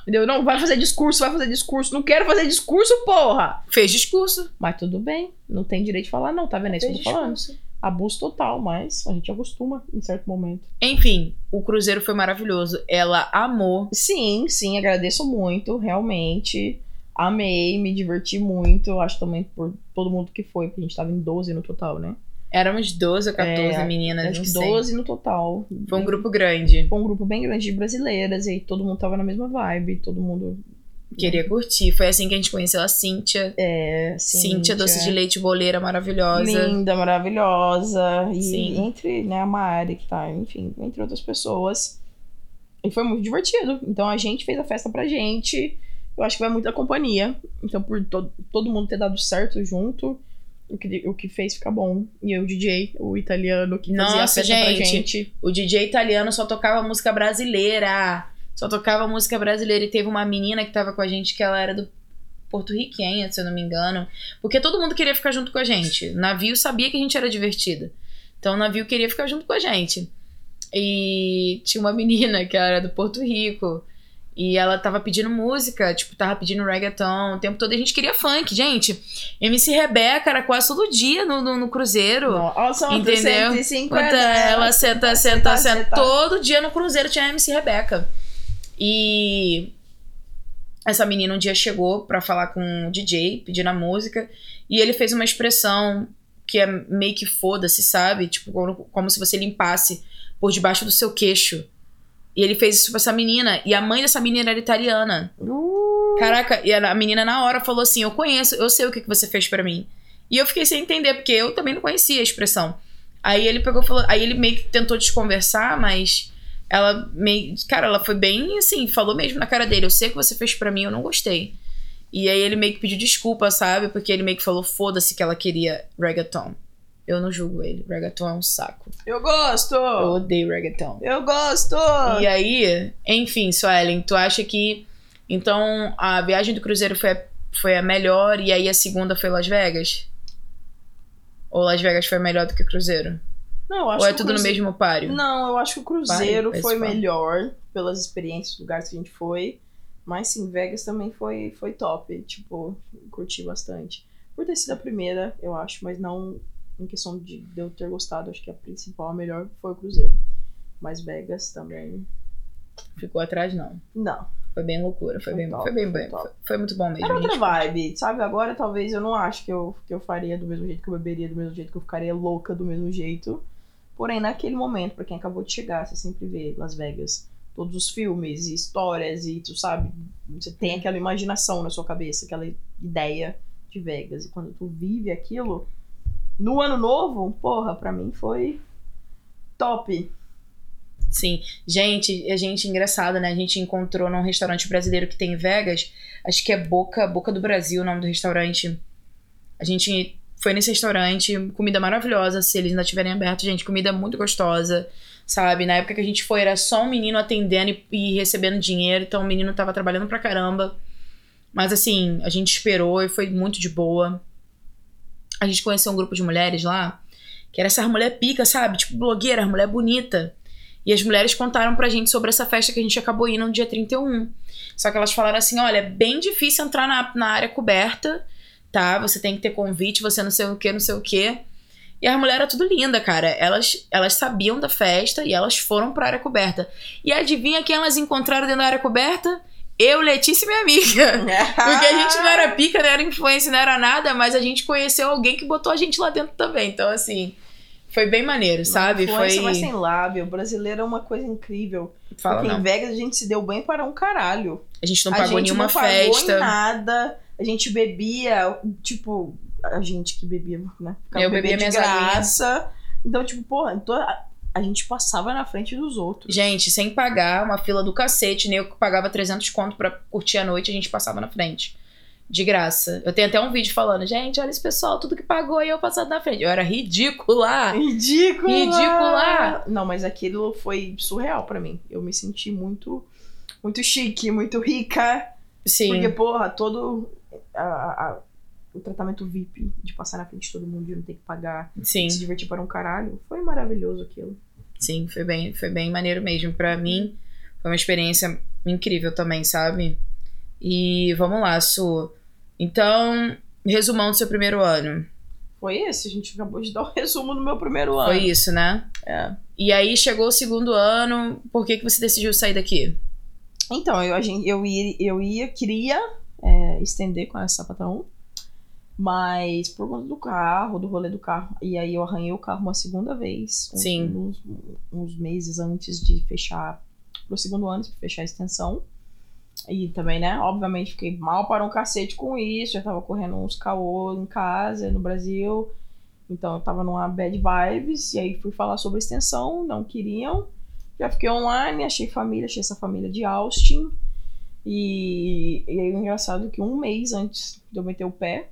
Speaker 3: Entendeu? Não, vai fazer discurso, vai fazer discurso. Não quero fazer discurso, porra!
Speaker 2: Fez discurso.
Speaker 3: Mas tudo bem, não tem direito de falar não, tá vendo? É isso que eu tô falando. Abuso total, mas a gente acostuma em certo momento.
Speaker 2: Enfim, o cruzeiro foi maravilhoso. Ela amou.
Speaker 3: Sim, sim, agradeço muito, realmente. Amei, me diverti muito. Acho também por todo mundo que foi, porque a gente tava em 12 no total, né?
Speaker 2: Éramos 12 ou 14
Speaker 3: É,
Speaker 2: meninas,
Speaker 3: Acho que
Speaker 2: sei.
Speaker 3: 12 no total.
Speaker 2: Foi um grupo grande.
Speaker 3: Foi um grupo bem grande de brasileiras, e aí todo mundo tava na mesma vibe, todo mundo.
Speaker 2: Queria curtir. Foi assim que a gente conheceu a Cíntia.
Speaker 3: É,
Speaker 2: Cíntia, doce de leite boleira maravilhosa.
Speaker 3: Linda, maravilhosa. E
Speaker 2: Sim.
Speaker 3: entre, né, a Mari, que tá, enfim, entre outras pessoas. E foi muito divertido. Então a gente fez a festa pra gente. Eu acho que vai muito da companhia. Então, por to todo mundo ter dado certo junto, o que, o que fez ficar bom. E eu, o DJ, o italiano, que fazia a
Speaker 2: Nossa,
Speaker 3: festa pra
Speaker 2: gente.
Speaker 3: gente.
Speaker 2: O DJ italiano só tocava música brasileira. Só tocava música brasileira. E teve uma menina que tava com a gente que ela era do porto-riquenha, se eu não me engano. Porque todo mundo queria ficar junto com a gente. O navio sabia que a gente era divertida. Então o navio queria ficar junto com a gente. E tinha uma menina que era do Porto Rico. E ela tava pedindo música, tipo, tava pedindo reggaeton o tempo todo. E a gente queria funk, gente. MC Rebeca era quase todo dia no, no, no cruzeiro.
Speaker 3: Nossa,
Speaker 2: Entendeu?
Speaker 3: 150.
Speaker 2: Enquanto ela senta, senta,
Speaker 3: Senta,
Speaker 2: senta.
Speaker 3: senta.
Speaker 2: Todo dia no cruzeiro tinha MC Rebeca. E essa menina um dia chegou pra falar com o DJ, pedindo a música. E ele fez uma expressão que é meio que foda-se, sabe? Tipo, como, como se você limpasse por debaixo do seu queixo. E ele fez isso pra essa menina. E a mãe dessa menina era italiana.
Speaker 3: Uh,
Speaker 2: Caraca, e a menina na hora falou assim: Eu conheço, eu sei o que que você fez pra mim. E eu fiquei sem entender, porque eu também não conhecia a expressão. Aí ele pegou e falou. Aí ele meio que tentou desconversar, mas ela meio. Cara, ela foi bem assim, falou mesmo na cara dele: Eu sei o que você fez pra mim, eu não gostei. E aí ele meio que pediu desculpa, sabe? Porque ele meio que falou: Foda-se que ela queria reggaeton. Eu não julgo ele. Reggaeton é um saco.
Speaker 3: eu gosto!
Speaker 2: Eu odeio reggaeton.
Speaker 3: Eu gosto!
Speaker 2: E aí, enfim, Suelen, tu acha que. Então, a viagem do Cruzeiro foi a, foi a melhor e aí a segunda foi Las Vegas? Ou Las Vegas foi melhor do que o Cruzeiro?
Speaker 3: Não,
Speaker 2: Ou é tudo no
Speaker 3: Cruze-
Speaker 2: mesmo páreo?
Speaker 3: Não, eu acho que o Cruzeiro
Speaker 2: Pare,
Speaker 3: foi melhor pelas experiências, lugares que a gente foi. Mas sim, Vegas também foi, foi top. Tipo, curti bastante. Por ter sido a primeira, eu acho, mas não em questão de, de eu ter gostado. Acho que a principal, a melhor, foi o Cruzeiro. Mas Vegas também.
Speaker 2: Ficou atrás, não.
Speaker 3: Não.
Speaker 2: Foi bem loucura. Foi,
Speaker 3: Foi
Speaker 2: bem,
Speaker 3: top,
Speaker 2: foi bem
Speaker 3: foi
Speaker 2: bem. Foi, foi muito bom mesmo.
Speaker 3: Era outra vibe, sabe? Agora talvez eu não acho que eu, que eu faria do mesmo jeito, que eu beberia do mesmo jeito, que eu ficaria louca do mesmo jeito. Porém, naquele momento, pra quem acabou de chegar, você sempre vê Las Vegas, todos os filmes e histórias e tu sabe, você tem aquela imaginação na sua cabeça, aquela ideia de Vegas. E quando tu vive aquilo, no ano novo, porra, pra mim foi top.
Speaker 2: Sim. Gente, a gente engraçado, né? A gente encontrou num restaurante brasileiro que tem em Vegas. Acho que é Boca, Boca do Brasil, o nome do restaurante. A gente foi nesse restaurante, comida maravilhosa, se eles ainda estiverem abertos, gente, comida muito gostosa, sabe? Na época que a gente foi, era só um menino atendendo e, e recebendo dinheiro, então o menino tava trabalhando pra caramba. Mas assim, a gente esperou e foi muito de boa. A gente conheceu um grupo de mulheres lá, que era essa mulher pica, sabe? Tipo, blogueira, mulher bonita. E as mulheres contaram pra gente sobre essa festa que a gente acabou indo no dia 31. Só que elas falaram assim: olha, é bem difícil entrar na, na área coberta, tá? Você tem que ter convite, você não sei o que, não sei o que. E a mulher era tudo linda, cara. Elas, elas sabiam da festa e elas foram pra área coberta. E adivinha quem elas encontraram dentro da área coberta? Eu, Letícia e minha amiga. Porque a gente não era pica, não era influência, não era nada, mas a gente conheceu alguém que botou a gente lá dentro também. Então, assim, foi bem maneiro, sabe?
Speaker 3: Influência,
Speaker 2: Foi.
Speaker 3: mas sem lábio. O brasileiro é uma coisa incrível.
Speaker 2: Fala
Speaker 3: Porque
Speaker 2: não.
Speaker 3: em Vegas a gente se deu bem para um caralho.
Speaker 2: A gente não
Speaker 3: a
Speaker 2: pagou
Speaker 3: gente
Speaker 2: nenhuma
Speaker 3: não pagou
Speaker 2: festa.
Speaker 3: nada. A gente bebia, tipo, a gente que bebia, né? Ficava
Speaker 2: Eu bebia
Speaker 3: de graça. Então, tipo, porra, então a, gente passava na frente dos outros.
Speaker 2: Gente, sem pagar, uma fila do cacete, nem eu que pagava 300 conto pra curtir a noite, a gente passava na frente. De graça. Eu tenho até um vídeo falando, gente, olha esse pessoal, tudo que pagou e eu passando na frente. Eu era ridícula.
Speaker 3: Ridícula!
Speaker 2: Ridícula!
Speaker 3: Não, mas aquilo foi surreal pra mim. Eu me senti muito, muito chique, muito rica.
Speaker 2: Sim.
Speaker 3: Porque, porra, todo a- a- o tratamento VIP de passar na frente de todo mundo e não ter que pagar,
Speaker 2: Sim.
Speaker 3: se divertir para um caralho, foi maravilhoso aquilo.
Speaker 2: Sim, foi bem, foi bem maneiro mesmo. Pra mim, foi uma experiência incrível também, sabe? E vamos lá, Su. Então, resumão do seu primeiro ano.
Speaker 3: Foi esse, a gente acabou de dar o resumo do meu primeiro ano.
Speaker 2: Foi isso, né?
Speaker 3: É.
Speaker 2: E aí chegou o segundo ano, por que, que você decidiu sair daqui?
Speaker 3: Então, eu, a gente, eu, ia, eu ia, queria é, estender com essa sapatão, mas por conta do carro, do rolê do carro, e aí eu arranhei o carro uma segunda vez, uns,
Speaker 2: Sim.
Speaker 3: Uns, uns meses antes de fechar, pro segundo ano, pra fechar a extensão. E também, né, obviamente fiquei mal para um cacete com isso, já tava correndo uns caô em casa, no Brasil, então eu tava numa bad vibes, e aí fui falar sobre extensão, não queriam, já fiquei online, achei família, achei essa família de Austin. E, e aí o engraçado é que um mês antes de eu meter o pé,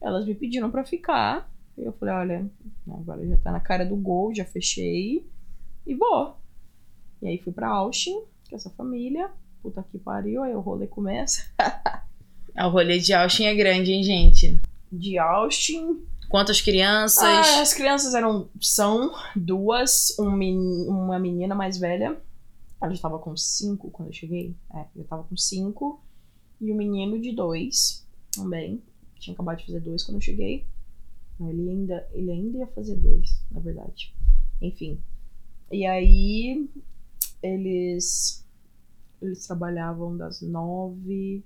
Speaker 3: elas me pediram pra ficar. E eu falei, olha, agora já tá na cara do gol, já fechei e vou. E aí fui pra Austin com essa família. Puta que pariu, aí o rolê começa.
Speaker 2: Ah, O rolê de Austin é grande, hein, gente?
Speaker 3: De Austin.
Speaker 2: Quantas crianças?
Speaker 3: Ah, as crianças eram. São duas, um uma menina mais velha Ela já tava com cinco quando eu cheguei. É, eu tava com cinco. E o menino de dois também. Tinha acabado de fazer dois quando eu cheguei. Ele ainda, ele ainda ia fazer dois, na verdade. Enfim. E aí eles eles trabalhavam das nove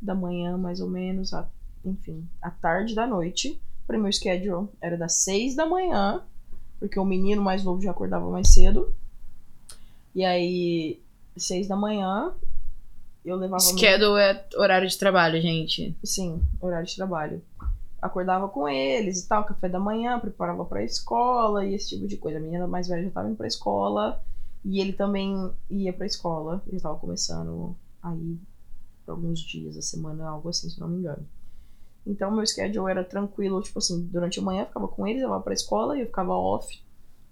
Speaker 3: da manhã, mais ou menos, a, enfim, à tarde da noite. Para meu schedule era das seis da manhã, porque o menino mais novo já acordava mais cedo. E aí, seis da manhã, eu levava. meu-
Speaker 2: Schedule é horário de trabalho, gente.
Speaker 3: Sim, horário de trabalho. Acordava com eles e tal, café da manhã, preparava pra escola e esse tipo de coisa. A menina mais velha já tava indo pra escola e ele também ia pra escola. Ele tava começando aí por alguns dias da semana, algo assim, se não me engano. Então meu schedule era tranquilo, tipo assim, durante a manhã eu ficava com eles, eu ia pra escola e eu ficava off.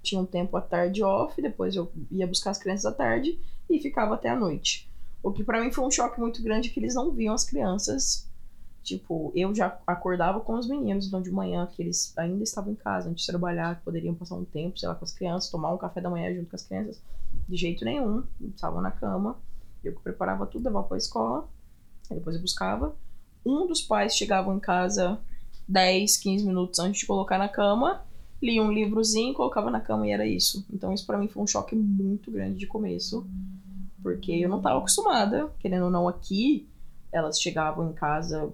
Speaker 3: Tinha um tempo à tarde off, depois eu ia buscar as crianças à tarde e ficava até a noite. O que pra mim foi um choque muito grande que eles não viam as crianças Tipo, eu já acordava com os meninos, então de manhã, que eles ainda estavam em casa, antes de trabalhar, que poderiam passar um tempo, sei lá, com as crianças, tomar um café da manhã junto com as crianças. De jeito nenhum, estavam na cama. Eu que preparava tudo, levava pra escola, depois eu buscava. Um dos pais chegava em casa 10, 15 minutos antes de colocar na cama, lia um livrozinho, colocava na cama e era isso. Então isso pra mim foi um choque muito grande de começo, porque eu não tava acostumada, querendo ou não, aqui elas chegavam em casa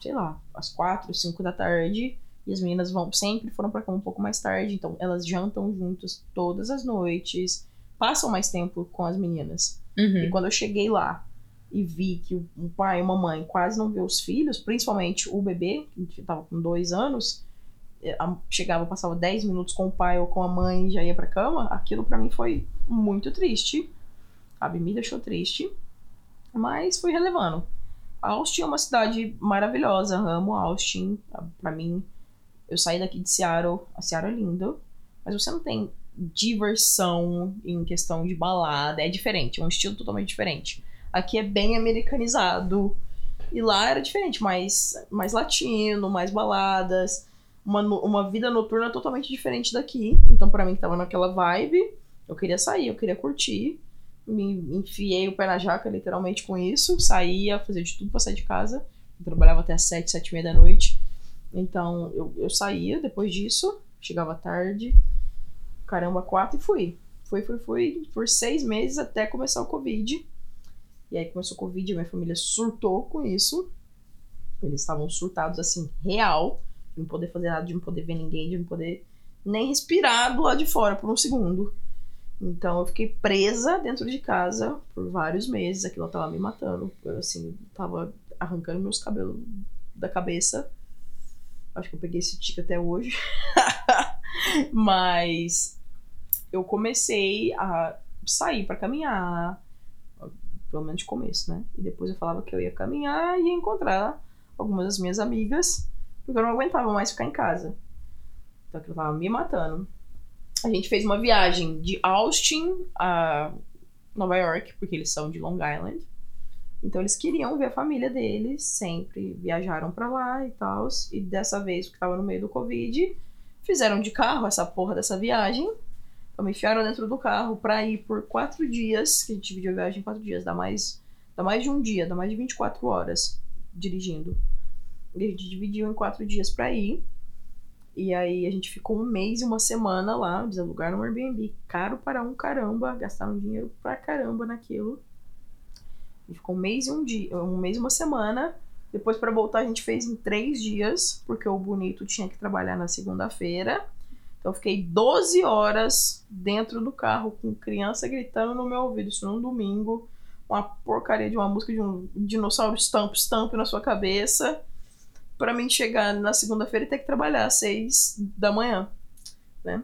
Speaker 3: sei lá, às quatro, cinco da tarde. E as meninas vão sempre foram pra cama um pouco mais tarde, então elas jantam juntas todas as noites, passam mais tempo com as meninas. E
Speaker 2: Uhum.
Speaker 3: quando eu cheguei lá e vi que o- um pai e uma mãe quase não vê os filhos, principalmente o bebê, que tava com dois anos, chegava, passava 10 minutos com o pai ou com a mãe e já ia pra cama, aquilo pra mim foi muito triste. Sabe, me deixou triste. Mas fui relevando. Austin é uma cidade maravilhosa, amo Austin. Pra mim, eu saí daqui de Seattle, a Seattle é lindo, mas você não tem diversão em questão de balada, é diferente, é um estilo totalmente diferente. Aqui é bem americanizado e lá era diferente, mais, mais latino, mais baladas, uma, uma vida noturna totalmente diferente daqui. Então, pra mim que tava naquela vibe, eu queria sair, eu queria curtir. Me enfiei o pé na jaca, literalmente, com isso. Saía, fazia de tudo pra sair de casa. Eu trabalhava até as sete, sete e meia da noite. Então, eu, eu saía depois disso. Chegava tarde. Caramba, quatro e fui. Fui, fui, fui. Por seis meses até começar o Covid. E aí começou o Covid, minha família surtou com isso. Eles estavam surtados, assim, real. De não poder fazer nada, de não poder ver ninguém, de não poder nem respirar do lado de fora por um segundo. Então eu fiquei presa dentro de casa por vários meses. Aquilo tava me matando. Eu, assim, tava arrancando meus cabelos da cabeça. Acho que eu peguei esse tique até hoje. Mas eu comecei a sair pra caminhar. Pelo menos de começo, né? E depois eu falava que eu ia caminhar e ia encontrar algumas das minhas amigas. Porque eu não aguentava mais ficar em casa. Então aquilo tava me matando a gente fez uma viagem de Austin a Nova York, porque eles são de Long Island. Então eles queriam ver a família deles, sempre viajaram pra lá e tal. E dessa vez, porque tava no meio do Covid, fizeram de carro essa porra dessa viagem. Então me enfiaram dentro do carro pra ir por quatro dias, que a gente dividiu a viagem em quatro dias, dá mais, dá mais de um dia, dá mais de 24 horas dirigindo. A gente dividiu em quatro dias pra ir. E aí a gente ficou um mês e uma semana lá, eles alugaram um Airbnb caro para um caramba, gastaram dinheiro pra caramba naquilo. E ficou um mês e um dia, um mês e uma semana. Depois para voltar a gente fez em três dias, porque o bonito tinha que trabalhar na segunda-feira. Então eu fiquei 12 horas dentro do carro com criança gritando no meu ouvido, isso num domingo. Uma porcaria de uma música de um dinossauro stamp stamp na sua cabeça para mim chegar na segunda-feira e ter que trabalhar às seis da manhã, né?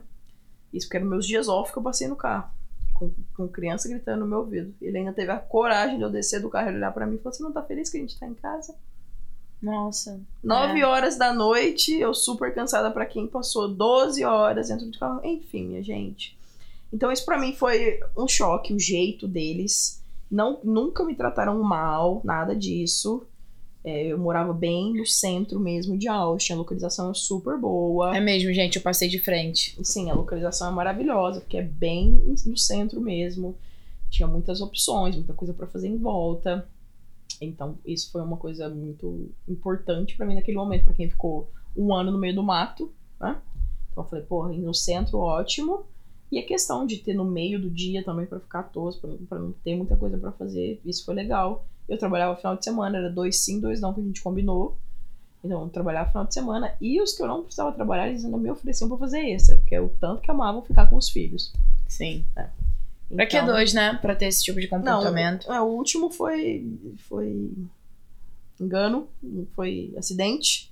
Speaker 3: Isso porque eram meus dias off que eu passei no carro, com, com criança gritando no meu ouvido. Ele ainda teve a coragem de eu descer do carro e olhar para mim e falar: Você não tá feliz que a gente tá em casa?
Speaker 2: Nossa.
Speaker 3: Nove
Speaker 2: É.
Speaker 3: horas da noite, eu super cansada para quem passou 12 horas dentro do carro. Enfim, minha gente. Então isso para mim foi um choque, o jeito deles. Não, nunca me trataram mal, nada disso. É, eu morava bem no centro mesmo de Austin, a localização é super boa.
Speaker 2: É mesmo, gente, eu passei de frente.
Speaker 3: Sim, a localização é maravilhosa, porque é bem no centro mesmo. tinha muitas opções, muita coisa pra fazer em volta. Então, isso foi uma coisa muito importante pra mim naquele momento, pra quem ficou um ano no meio do mato, né? Então, eu falei, porra, no centro, ótimo. E a questão de ter no meio do dia também pra ficar tosco, pra não ter muita coisa pra fazer, isso foi legal. Eu trabalhava final de semana, era dois sim, dois não que a gente combinou. Então, eu trabalhava final de semana. E os que eu não precisava trabalhar, eles ainda me ofereciam pra fazer extra, porque é o tanto que amavam ficar com os filhos.
Speaker 2: Sim. Pra que
Speaker 3: Então-
Speaker 2: dois, né? Pra ter esse tipo de comportamento.
Speaker 3: Não, é, o último foi, foi engano, foi acidente.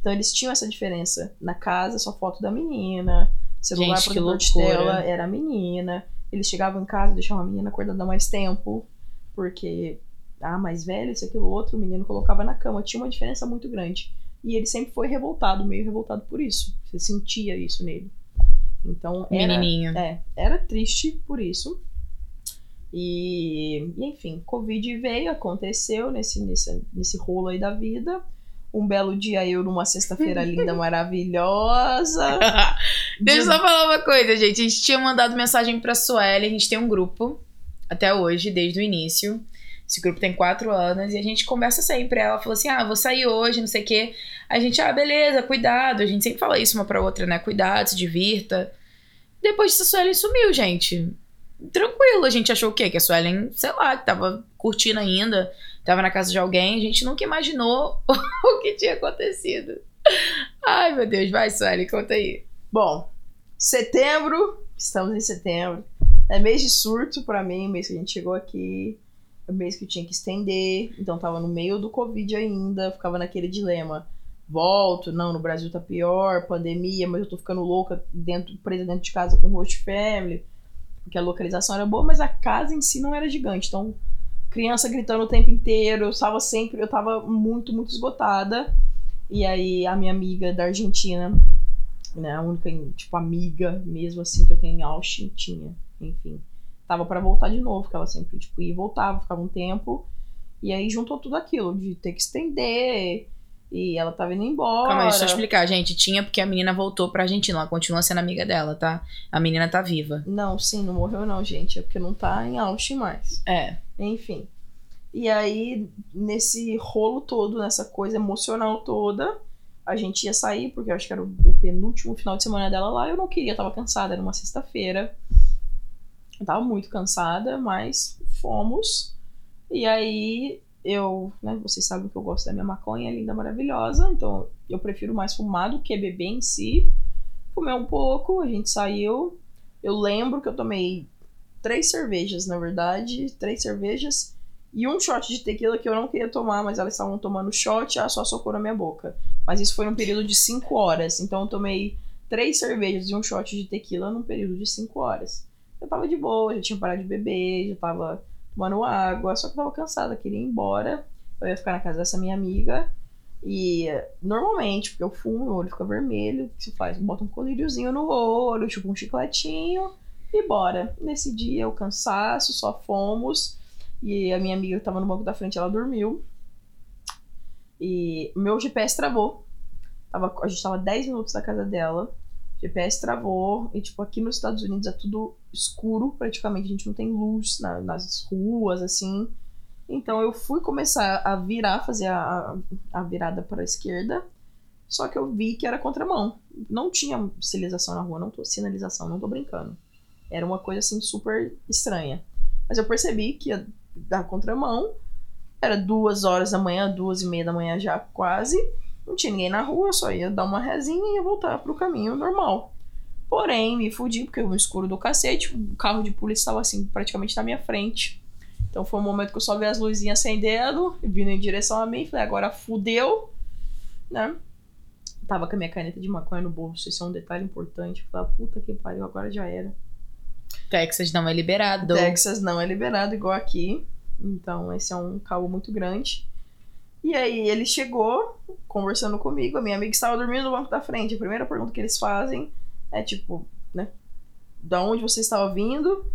Speaker 3: Então eles tinham essa diferença. Na casa, só foto da menina, celular
Speaker 2: Gente,
Speaker 3: protetor de tela era a menina. Eles chegavam em casa, deixavam a menina acordada mais tempo, porque ah, mais velha, isso, aquilo, outro, o menino colocava na cama. Tinha uma diferença muito grande. E ele sempre foi revoltado, meio revoltado por isso. Você sentia isso nele. Então, era,
Speaker 2: Menininho.
Speaker 3: é, era triste por isso. E, e, enfim, Covid veio, aconteceu nesse, nesse, nesse rolo aí da vida. Um belo dia eu, numa sexta-feira linda, maravilhosa.
Speaker 2: Deixa eu
Speaker 3: de-
Speaker 2: só falar uma coisa, gente. A gente tinha mandado mensagem pra Sueli. A gente tem um grupo até hoje, desde o início. Esse grupo tem quatro anos e a gente conversa sempre. Ela falou assim: ah, vou sair hoje, não sei o quê. A gente, ah, beleza, cuidado. A gente sempre fala isso uma pra outra, né? Cuidado, se divirta. Depois disso, a Suelen sumiu, gente. Tranquilo, a gente achou o quê? Que a Suelen, sei lá, que tava curtindo ainda, tava na casa de alguém. A gente nunca imaginou o que tinha acontecido. Ai, meu Deus, vai, Suelen, conta aí.
Speaker 3: Bom, setembro, estamos em setembro. É mês de surto pra mim, mês que a gente chegou aqui. Mês que eu tinha que estender. Então tava no meio do Covid ainda, ficava naquele dilema. Volto, não, no Brasil tá pior, pandemia, mas eu tô ficando louca dentro, presa dentro de casa com host family. Porque a localização era boa, mas a casa em si não era gigante. Então, criança gritando o tempo inteiro, eu tava sempre, eu tava muito, muito esgotada. E aí a minha amiga da Argentina, né, a única, tipo, amiga mesmo assim que eu tenho em Austin, tinha, enfim. Tava pra voltar de novo, porque ela sempre, tipo, ia e voltava, ficava um tempo. E aí juntou tudo aquilo, de ter que estender, e ela tava indo embora.
Speaker 2: Calma aí, deixa eu explicar, gente. Tinha porque a menina voltou pra Argentina. Ela continua sendo amiga dela, tá? A menina tá viva.
Speaker 3: Não, sim, não morreu não, gente, é porque não tá em Austin mais.
Speaker 2: É.
Speaker 3: Enfim. E aí, nesse rolo todo, nessa coisa emocional toda, a gente ia sair, porque eu acho que era o penúltimo final de semana dela lá. Eu não queria, tava cansada, era uma sexta-feira. Eu tava muito cansada, mas fomos. E aí, eu, né, vocês sabem que eu gosto da minha maconha linda, maravilhosa, então eu prefiro mais fumar do que beber em si. Fumei um pouco, a gente saiu. Eu lembro que eu tomei três cervejas, na verdade, três cervejas e um shot de tequila que eu não queria tomar, mas elas estavam tomando shot, ah, só socou na minha boca. Mas isso foi num período de cinco horas, então eu tomei três cervejas e um shot de tequila num período de cinco horas. Eu tava de boa, já tinha parado de beber, já tava tomando água, só que eu tava cansada, queria ir embora. Eu ia ficar na casa dessa minha amiga. E normalmente, porque eu fumo, meu olho fica vermelho, o que se faz? Bota um colíriozinho no olho, tipo um chicletinho e bora. Nesse dia, o cansaço, só fomos. E a minha amiga que tava no banco da frente, ela dormiu. E meu GPS travou. Tava, a gente tava 10 minutos da casa dela. GPS travou. E, tipo, aqui nos Estados Unidos é tudo escuro, praticamente. A gente não tem luz na- nas ruas, assim. Então eu fui começar a virar, fazer a, a virada para a esquerda. Só que eu vi que era contramão. Não tinha sinalização na rua, não tô sinalização, não tô brincando. Era uma coisa assim super estranha. Mas eu percebi que ia dar contramão. Era duas horas da manhã, duas e meia da manhã já quase. Não tinha ninguém na rua, só ia dar uma rezinha e ia voltar pro caminho normal. Porém, me fudi, porque o escuro do cacete, o carro de polícia estava assim, praticamente na minha frente. Então foi um momento que eu só vi as luzinhas acendendo, vindo em direção a mim. Falei, agora fudeu, né? Tava com a minha caneta de maconha no bolso, isso é um detalhe importante. Falei, puta que pariu, agora já era.
Speaker 2: Texas não é liberado.
Speaker 3: Texas não é liberado igual aqui. Então esse é um caô muito grande. E aí ele chegou conversando comigo, a minha amiga estava dormindo no banco da frente. A primeira pergunta que eles fazem é tipo, né? Da onde você estava vindo?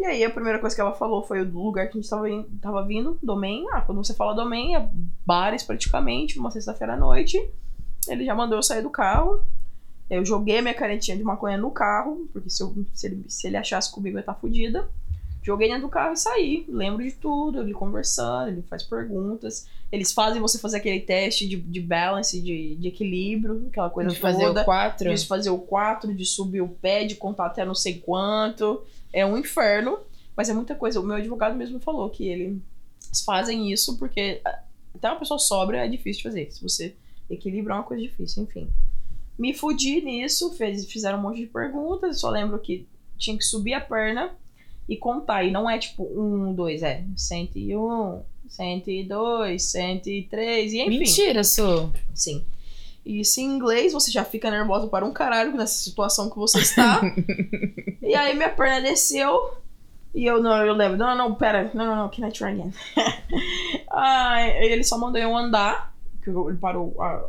Speaker 3: E aí a primeira coisa que ela falou foi o lugar que a gente estava tava vindo, domain. Ah, quando você fala domain, é bares praticamente, numa sexta-feira à noite. Ele já mandou eu sair do carro. Eu joguei minha canetinha de maconha no carro, porque se, eu- se ele, se ele achasse comigo eu ia estar fodida. Joguei dentro do carro e saí. Lembro de tudo, ele conversando, ele faz perguntas. Eles fazem você fazer aquele teste de, de balance, de, de equilíbrio, aquela coisa
Speaker 2: De fazer
Speaker 3: toda.
Speaker 2: o 4.
Speaker 3: De fazer o 4, de subir o pé, de contar até não sei quanto. É um inferno, mas é muita coisa. O meu advogado mesmo falou que eles fazem isso porque ah, até uma pessoa sobra é difícil de fazer. Se você equilibra é uma coisa difícil, enfim. Me fudi nisso, fez, fizeram um monte de perguntas, só lembro que tinha que subir a perna e contar. E não é tipo um, dois, é 101, 102, 103, e enfim.
Speaker 2: Mentira, Su.
Speaker 3: Sim. E se em inglês você já fica nervosa para um caralho nessa situação que você está. e aí minha perna desceu. E eu não, eu lembro, não, não, pera, não, não, não, can I try again? ah, ele só mandou eu andar, que ele parou, a,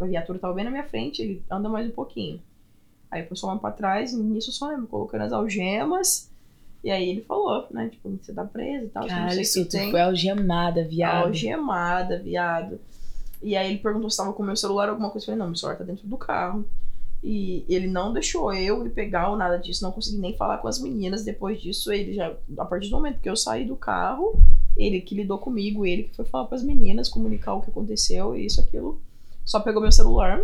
Speaker 3: a viatura tava bem na minha frente, ele anda mais um pouquinho. Aí eu só lá pra trás, e nisso eu só lembro, colocando as algemas. E aí ele falou, né, tipo, você tá preso e tal, você não sei
Speaker 2: Caralho,
Speaker 3: o que
Speaker 2: Su, tu
Speaker 3: tem.
Speaker 2: foi algemada, viado.
Speaker 3: Algemada, viado. E aí ele perguntou se tava com o meu celular ou alguma coisa. Eu falei, não, meu celular tá dentro do carro. E ele não deixou eu ir pegar ou nada disso. Não consegui nem falar com as meninas. Depois disso, ele já. A partir do momento que eu saí do carro, ele que lidou comigo, ele que foi falar pras meninas, comunicar o que aconteceu, e isso, aquilo. Só pegou meu celular.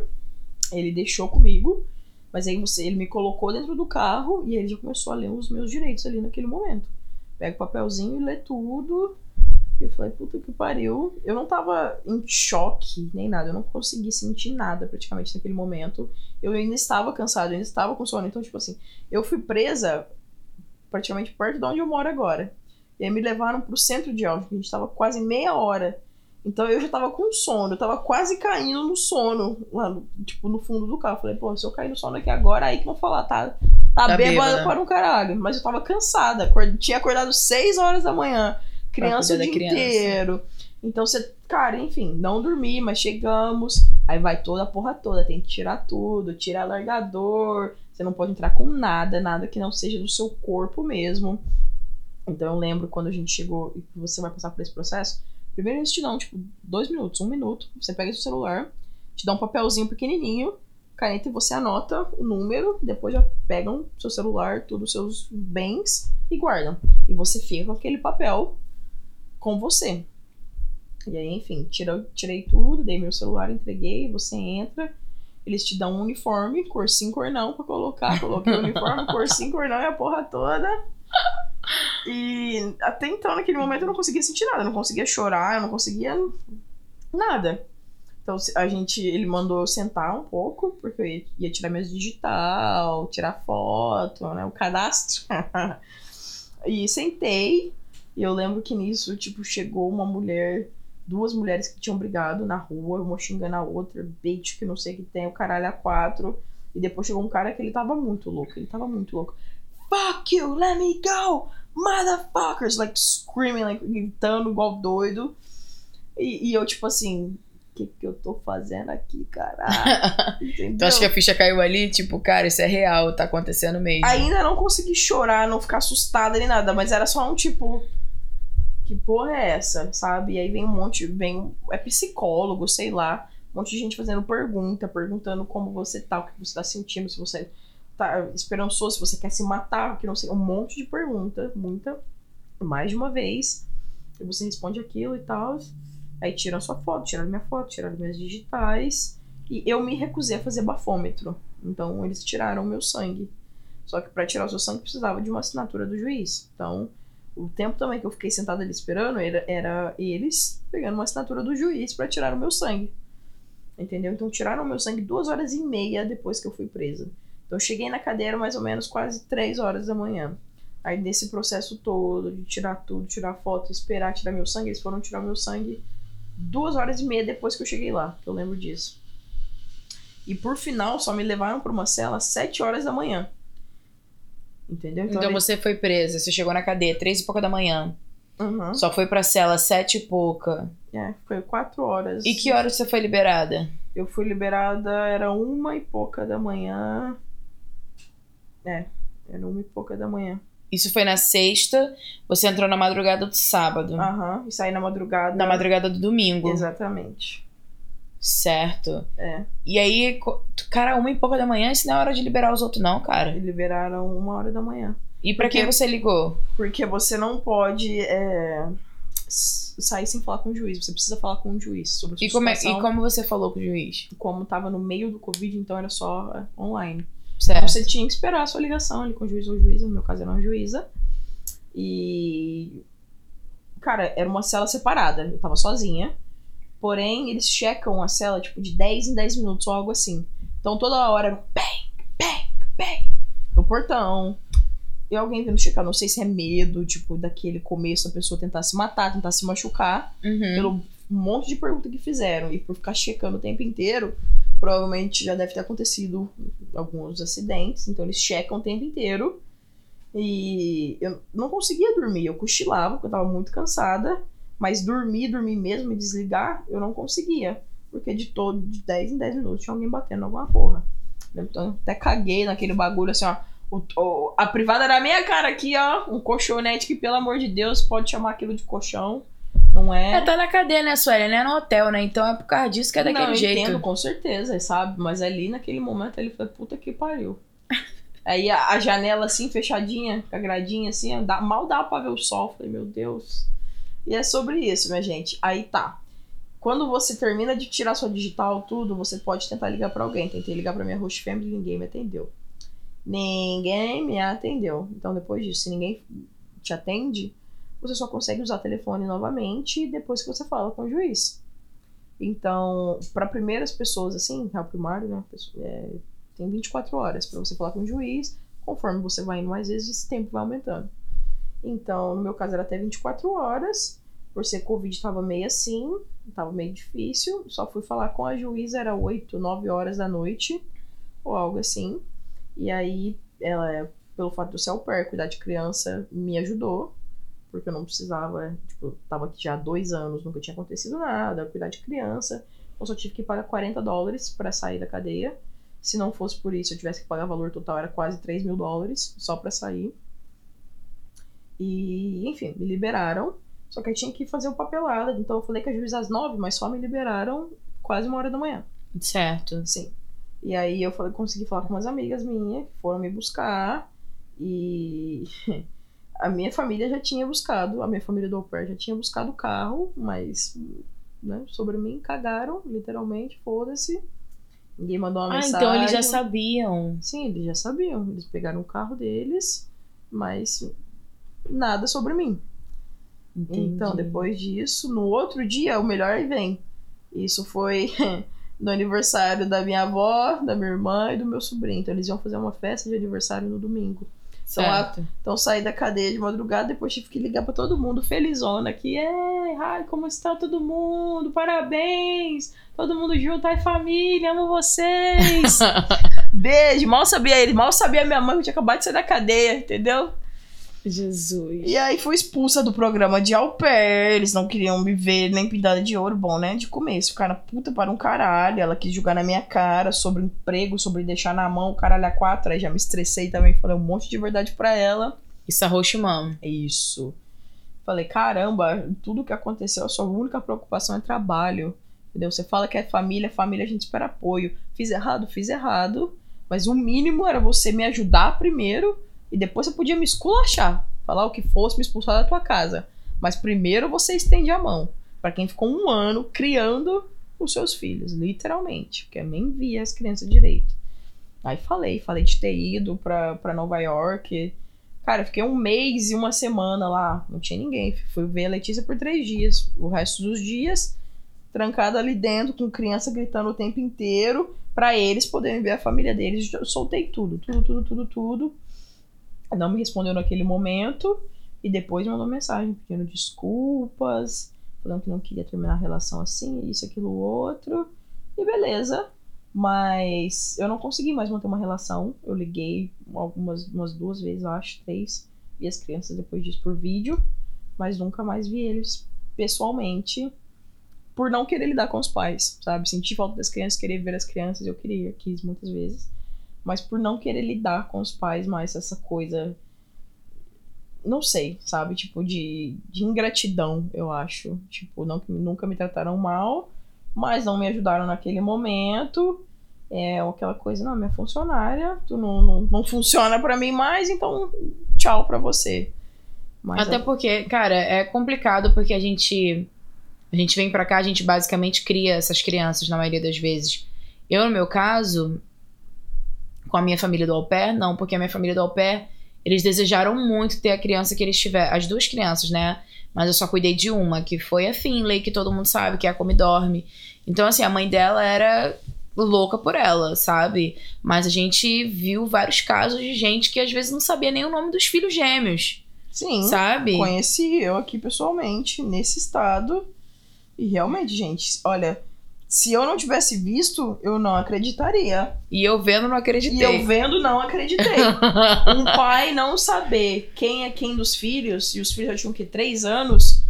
Speaker 3: Ele deixou comigo. Mas aí você, ele me colocou dentro do carro e ele já começou a ler os meus direitos ali naquele momento. Pega o papelzinho e lê tudo. E eu falei, puta que pariu. Eu não tava em choque nem nada. Eu não consegui sentir nada praticamente naquele momento. Eu ainda estava cansado, eu ainda estava com sono. Então, tipo assim, eu fui presa praticamente perto de onde eu moro agora. E aí me levaram pro centro de Alves, que a gente tava quase meia hora. Então eu já tava com sono, eu tava quase caindo no sono, lá no, tipo, no fundo do carro. Falei, pô, se eu cair no sono aqui agora, aí que vão falar, tá, tá,
Speaker 2: Tá
Speaker 3: bêbado
Speaker 2: bêbada.
Speaker 3: para um caralho. Mas eu tava cansada, acord- tinha acordado 6 horas da manhã, criança o dia
Speaker 2: criança.
Speaker 3: inteiro. Então você, cara, enfim, não dormi, mas chegamos. Aí vai toda a porra toda, tem que tirar tudo, tirar largador. Você não pode entrar com nada, nada que não seja do seu corpo mesmo. Então eu lembro quando a gente chegou e você vai passar por esse processo. Primeiro dão, tipo, dois minutos, um minuto. Você pega seu celular, te dá um papelzinho pequenininho, caneta e você anota o número. Depois já pegam seu celular, todos os seus bens e guardam. E você fica com aquele papel com você. E aí, enfim, tira, tirei tudo, dei meu celular, entreguei, você entra. Eles te dão um uniforme, cor sim, cor não, pra colocar. Coloquei o uniforme, cor sim, cor não e a porra toda. E até então, naquele momento, eu não conseguia sentir nada. Eu não conseguia chorar, eu não conseguia nada. Então a gente, ele mandou sentar um pouco, porque eu ia, tirar meus digital, tirar foto, né? O cadastro. e sentei. E eu lembro que nisso, tipo, chegou uma mulher, duas mulheres que tinham brigado na rua, uma xingando a outra, bitch, que não sei o que tem, o caralho a quatro. E depois chegou um cara que ele tava muito louco, ele tava muito louco. Fuck you, let me go! Motherfuckers! Like screaming, like gritando igual doido. E, e eu, tipo assim, o que, que eu tô fazendo aqui, caralho? Entendeu?
Speaker 2: Tu acha que a ficha caiu ali? Tipo, cara, isso é real, tá acontecendo mesmo.
Speaker 3: Ainda não consegui chorar, não ficar assustada nem nada, mas era só um tipo. Que porra é essa, sabe? E aí vem um monte, vem. É psicólogo, sei lá. Um monte de gente fazendo pergunta, perguntando como você tá, o que você tá sentindo, se você tá esperançoso, se você quer se matar, que não sei. Um monte de pergunta, muita, mais de uma vez. E você responde aquilo e tal. Aí tiram sua foto, tiraram minha foto, tiraram minhas digitais. E eu me recusei a fazer bafômetro. Então eles tiraram meu sangue. Só que para tirar o seu sangue precisava de uma assinatura do juiz. Então, o tempo também que eu fiquei sentada ali esperando era, era eles pegando uma assinatura do juiz para tirar o meu sangue. Entendeu? Então tiraram o meu sangue duas horas e meia depois que eu fui presa. Então eu cheguei na cadeira mais ou menos quase três horas da manhã. Aí nesse processo todo de tirar tudo, tirar foto, esperar tirar meu sangue, eles foram tirar meu sangue duas horas e meia depois que eu cheguei lá, que eu lembro disso. E por final, só me levaram para uma cela às 7 horas da manhã. Entendeu?
Speaker 2: Então
Speaker 3: eles-
Speaker 2: você foi presa, você chegou na cadeia três e pouca da manhã.
Speaker 3: Uhum.
Speaker 2: Só foi pra cela sete e pouca.
Speaker 3: É, foi 4 horas.
Speaker 2: E que horas você foi liberada?
Speaker 3: Eu fui liberada, era uma e pouca da manhã. É, era uma e pouca da manhã.
Speaker 2: Isso foi na sexta, você entrou na madrugada do sábado.
Speaker 3: Aham, e saí na madrugada.
Speaker 2: Na madrugada do domingo.
Speaker 3: Exatamente.
Speaker 2: Certo.
Speaker 3: É.
Speaker 2: E aí, cara, uma e pouca da manhã, isso não é hora de liberar os outros, não, cara.
Speaker 3: Liberaram uma hora da manhã.
Speaker 2: E pra quem você ligou?
Speaker 3: Porque você não pode é, sair sem falar com o juiz. Você precisa falar com o juiz sobre a sua
Speaker 2: E como, é, e como você falou com o juiz?
Speaker 3: Como tava no meio do Covid, então era só é, online.
Speaker 2: Certo.
Speaker 3: Então você tinha que esperar a sua ligação ali com o juiz ou juíza. No meu caso era uma juíza. E. Cara, era uma cela separada. Eu tava sozinha. Porém, eles checam a cela, tipo, de 10 em 10 minutos ou algo assim. Então toda hora era um bang, bang, bang no portão. E alguém vindo checar. Não sei se é medo, tipo, daquele começo a pessoa tentar se matar, tentar se machucar
Speaker 2: Uhum.
Speaker 3: pelo monte de pergunta que fizeram e por ficar checando o tempo inteiro, provavelmente já deve ter acontecido alguns acidentes, então eles checam o tempo inteiro. E eu não conseguia dormir, eu cochilava porque eu tava muito cansada, mas dormir, dormir mesmo e desligar, eu não conseguia, porque de todo de 10 em 10 minutos tinha alguém batendo alguma porra. Então até caguei naquele bagulho assim, ó. o- o- a privada era a minha cara aqui, ó. Um colchonete que, pelo amor de Deus, pode chamar aquilo de colchão. Não é?
Speaker 2: É, tá na cadeia, né, Sueli? Não é no hotel, né? Então é por causa disso que é daquele
Speaker 3: não, eu
Speaker 2: jeito.
Speaker 3: entendo, com certeza, sabe? Mas ali, naquele momento, ele foi puta que pariu. Aí a, a janela assim, fechadinha, com a gradinha assim, dá- mal dá pra ver o sol. Falei, meu Deus. E é sobre isso, minha gente. Aí tá. Quando você termina de tirar sua digital, tudo, você pode tentar ligar pra alguém. Tentei ligar pra minha host family, ninguém me atendeu. Ninguém me atendeu. Então, depois disso, se ninguém te atende, você só consegue usar telefone novamente depois que você fala com o juiz. Então, para primeiras pessoas, assim, réu primário, né? é, tem 24 horas para você falar com o juiz. Conforme você vai indo mais vezes, esse tempo vai aumentando. Então, no meu caso, era até 24 horas. Por ser Covid, tava meio assim, tava meio difícil. Só fui falar com a juíza, era 8, 9 horas da noite, ou algo assim. E aí, ela, pelo fato de eu ser cuidar de criança, me ajudou porque eu não precisava, tipo, eu tava aqui já há dois anos, nunca tinha acontecido nada, cuidar de criança, eu só tive que pagar 40 dólares pra sair da cadeia. Se não fosse por isso, eu tivesse que pagar valor total, era quase 3 mil dólares só pra sair. E, enfim, me liberaram. Só que aí tinha que fazer o papelado. Então eu falei que a juíza às 9, mas só me liberaram quase uma hora da manhã.
Speaker 2: Certo.
Speaker 3: Sim. E aí eu falei, consegui falar com umas amigas minhas que foram me buscar. E a minha família já tinha buscado, a minha família do au já tinha buscado o carro, mas né, sobre mim cagaram, literalmente, foda-se. Ninguém mandou uma
Speaker 2: Ah,
Speaker 3: mensagem.
Speaker 2: então eles já sabiam.
Speaker 3: Sim, eles já sabiam. Eles pegaram o carro deles, mas nada sobre mim. Então,
Speaker 2: Entendi.
Speaker 3: depois disso, no outro dia, o melhor vem. Isso foi no aniversário da minha avó, da minha irmã e do meu sobrinho. Então, eles iam fazer uma festa de aniversário no domingo. Então, a-. Então, saí da cadeia de madrugada, depois tive que ligar pra todo mundo, felizona, que é, ai, como está todo mundo? Parabéns! Todo mundo junto, ai, família, amo vocês! Beijo! Mal sabia ele, mal sabia minha mãe que eu tinha acabado de sair da cadeia, entendeu?
Speaker 2: Jesus.
Speaker 3: E aí fui expulsa do programa de au pair. Eles não queriam me ver nem pintada de ouro. Bom, né? De começo. Ficaram puta para um caralho. Ela quis jogar na minha cara sobre emprego, sobre deixar na mão o caralho a quatro. Aí já me estressei também. Falei um monte de verdade pra ela.
Speaker 2: Isso arrocha mão.
Speaker 3: É isso. Falei, caramba, tudo que aconteceu, a sua única preocupação é trabalho. Entendeu? Você fala que é família, família a gente espera apoio. Fiz errado, fiz errado. Mas o mínimo era você me ajudar primeiro e depois você podia me esculachar. Falar o que fosse, me expulsar da tua casa. Mas primeiro você estende a mão. Pra quem ficou um ano criando os seus filhos, literalmente. Porque nem via as crianças direito. Aí falei, falei de ter ido pra, pra Nova York. Cara, eu fiquei um mês e uma semana lá. Não tinha ninguém. Fui ver a Letícia por três dias. O resto dos dias, trancada ali dentro, com criança gritando o tempo inteiro, pra eles poderem ver a família deles. Eu soltei tudo, tudo, tudo, tudo, tudo. Não me respondeu naquele momento. E depois mandou mensagem pedindo desculpas, falando que não queria terminar a relação assim, isso, aquilo, outro. E beleza. Mas eu não consegui mais manter uma relação. Eu liguei algumas umas duas vezes, acho, três. Vi as crianças depois disso por vídeo. Mas nunca mais vi eles pessoalmente. Por não querer lidar com os pais, sabe? Senti falta das crianças, querer ver as crianças, eu queria, quis muitas vezes. Mas por não querer lidar com os pais mais, essa coisa. Não sei, sabe? Tipo, de, de ingratidão, eu acho. Tipo, não, nunca me trataram mal, mas não me ajudaram naquele momento. É aquela coisa, não, minha funcionária, tu não, não, não funciona pra mim mais, então tchau pra você. Mas
Speaker 2: Até porque, cara, é complicado porque a gente. A gente vem pra cá, a gente basicamente cria essas crianças na maioria das vezes. Eu, no meu caso, com a minha família do au pair, não, porque a minha família do au pair, eles desejaram muito ter a criança que eles tiveram. As duas crianças, né? Mas eu só cuidei de uma, que foi a Finlay, que todo mundo sabe, que é a Come Dorme. Então, assim, a mãe dela era louca por ela, sabe? Mas a gente viu vários casos de gente que às vezes não sabia nem o nome dos filhos gêmeos,
Speaker 3: sim,
Speaker 2: sabe?
Speaker 3: conheci eu aqui pessoalmente, nesse estado. E realmente, gente, olha, se eu não tivesse visto, eu não acreditaria.
Speaker 2: E eu vendo, não
Speaker 3: E
Speaker 2: acreditei.
Speaker 3: eu vendo, não acreditei. um pai não saber quem é quem dos filhos, e os filhos já tinham que três anos,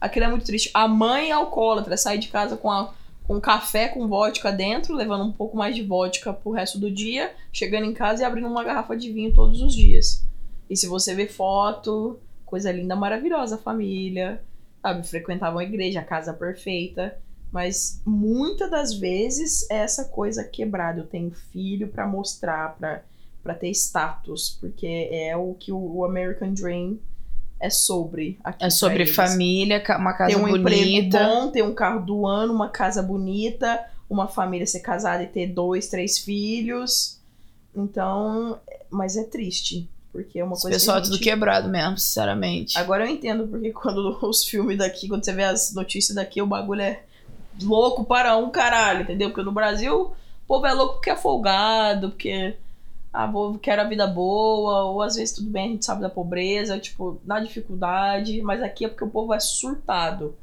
Speaker 3: aquilo é muito triste. A mãe alcoólatra sai de casa com, a, com café com vodka dentro, levando um pouco mais de vodka pro resto do dia, chegando em casa e abrindo uma garrafa de vinho todos os dias. E se você ver foto, coisa linda, maravilhosa, a família, sabe? Frequentavam a igreja, a casa perfeita. Mas muitas das vezes é essa coisa quebrada. Eu tenho filho pra mostrar, pra para ter status, porque é o que o, o American Dream é sobre.
Speaker 2: É sobre família, uma casa
Speaker 3: Ter um emprego
Speaker 2: bonita.
Speaker 3: bom, ter um carro do ano, uma casa bonita, uma família ser casada e ter dois, três filhos. Então, mas é triste, porque é uma
Speaker 2: Esse
Speaker 3: coisa
Speaker 2: pessoal é
Speaker 3: que a
Speaker 2: tudo
Speaker 3: gente...
Speaker 2: quebrado mesmo, sinceramente.
Speaker 3: Agora eu entendo porque quando os filmes daqui, quando você vê as notícias daqui, o bagulho é louco para um caralho, entendeu? Porque no Brasil o povo é louco porque é folgado, porque ah, vou, quero a vida boa, ou às vezes tudo bem, a gente sabe da pobreza, tipo, na dificuldade, mas aqui é porque o povo é surtado.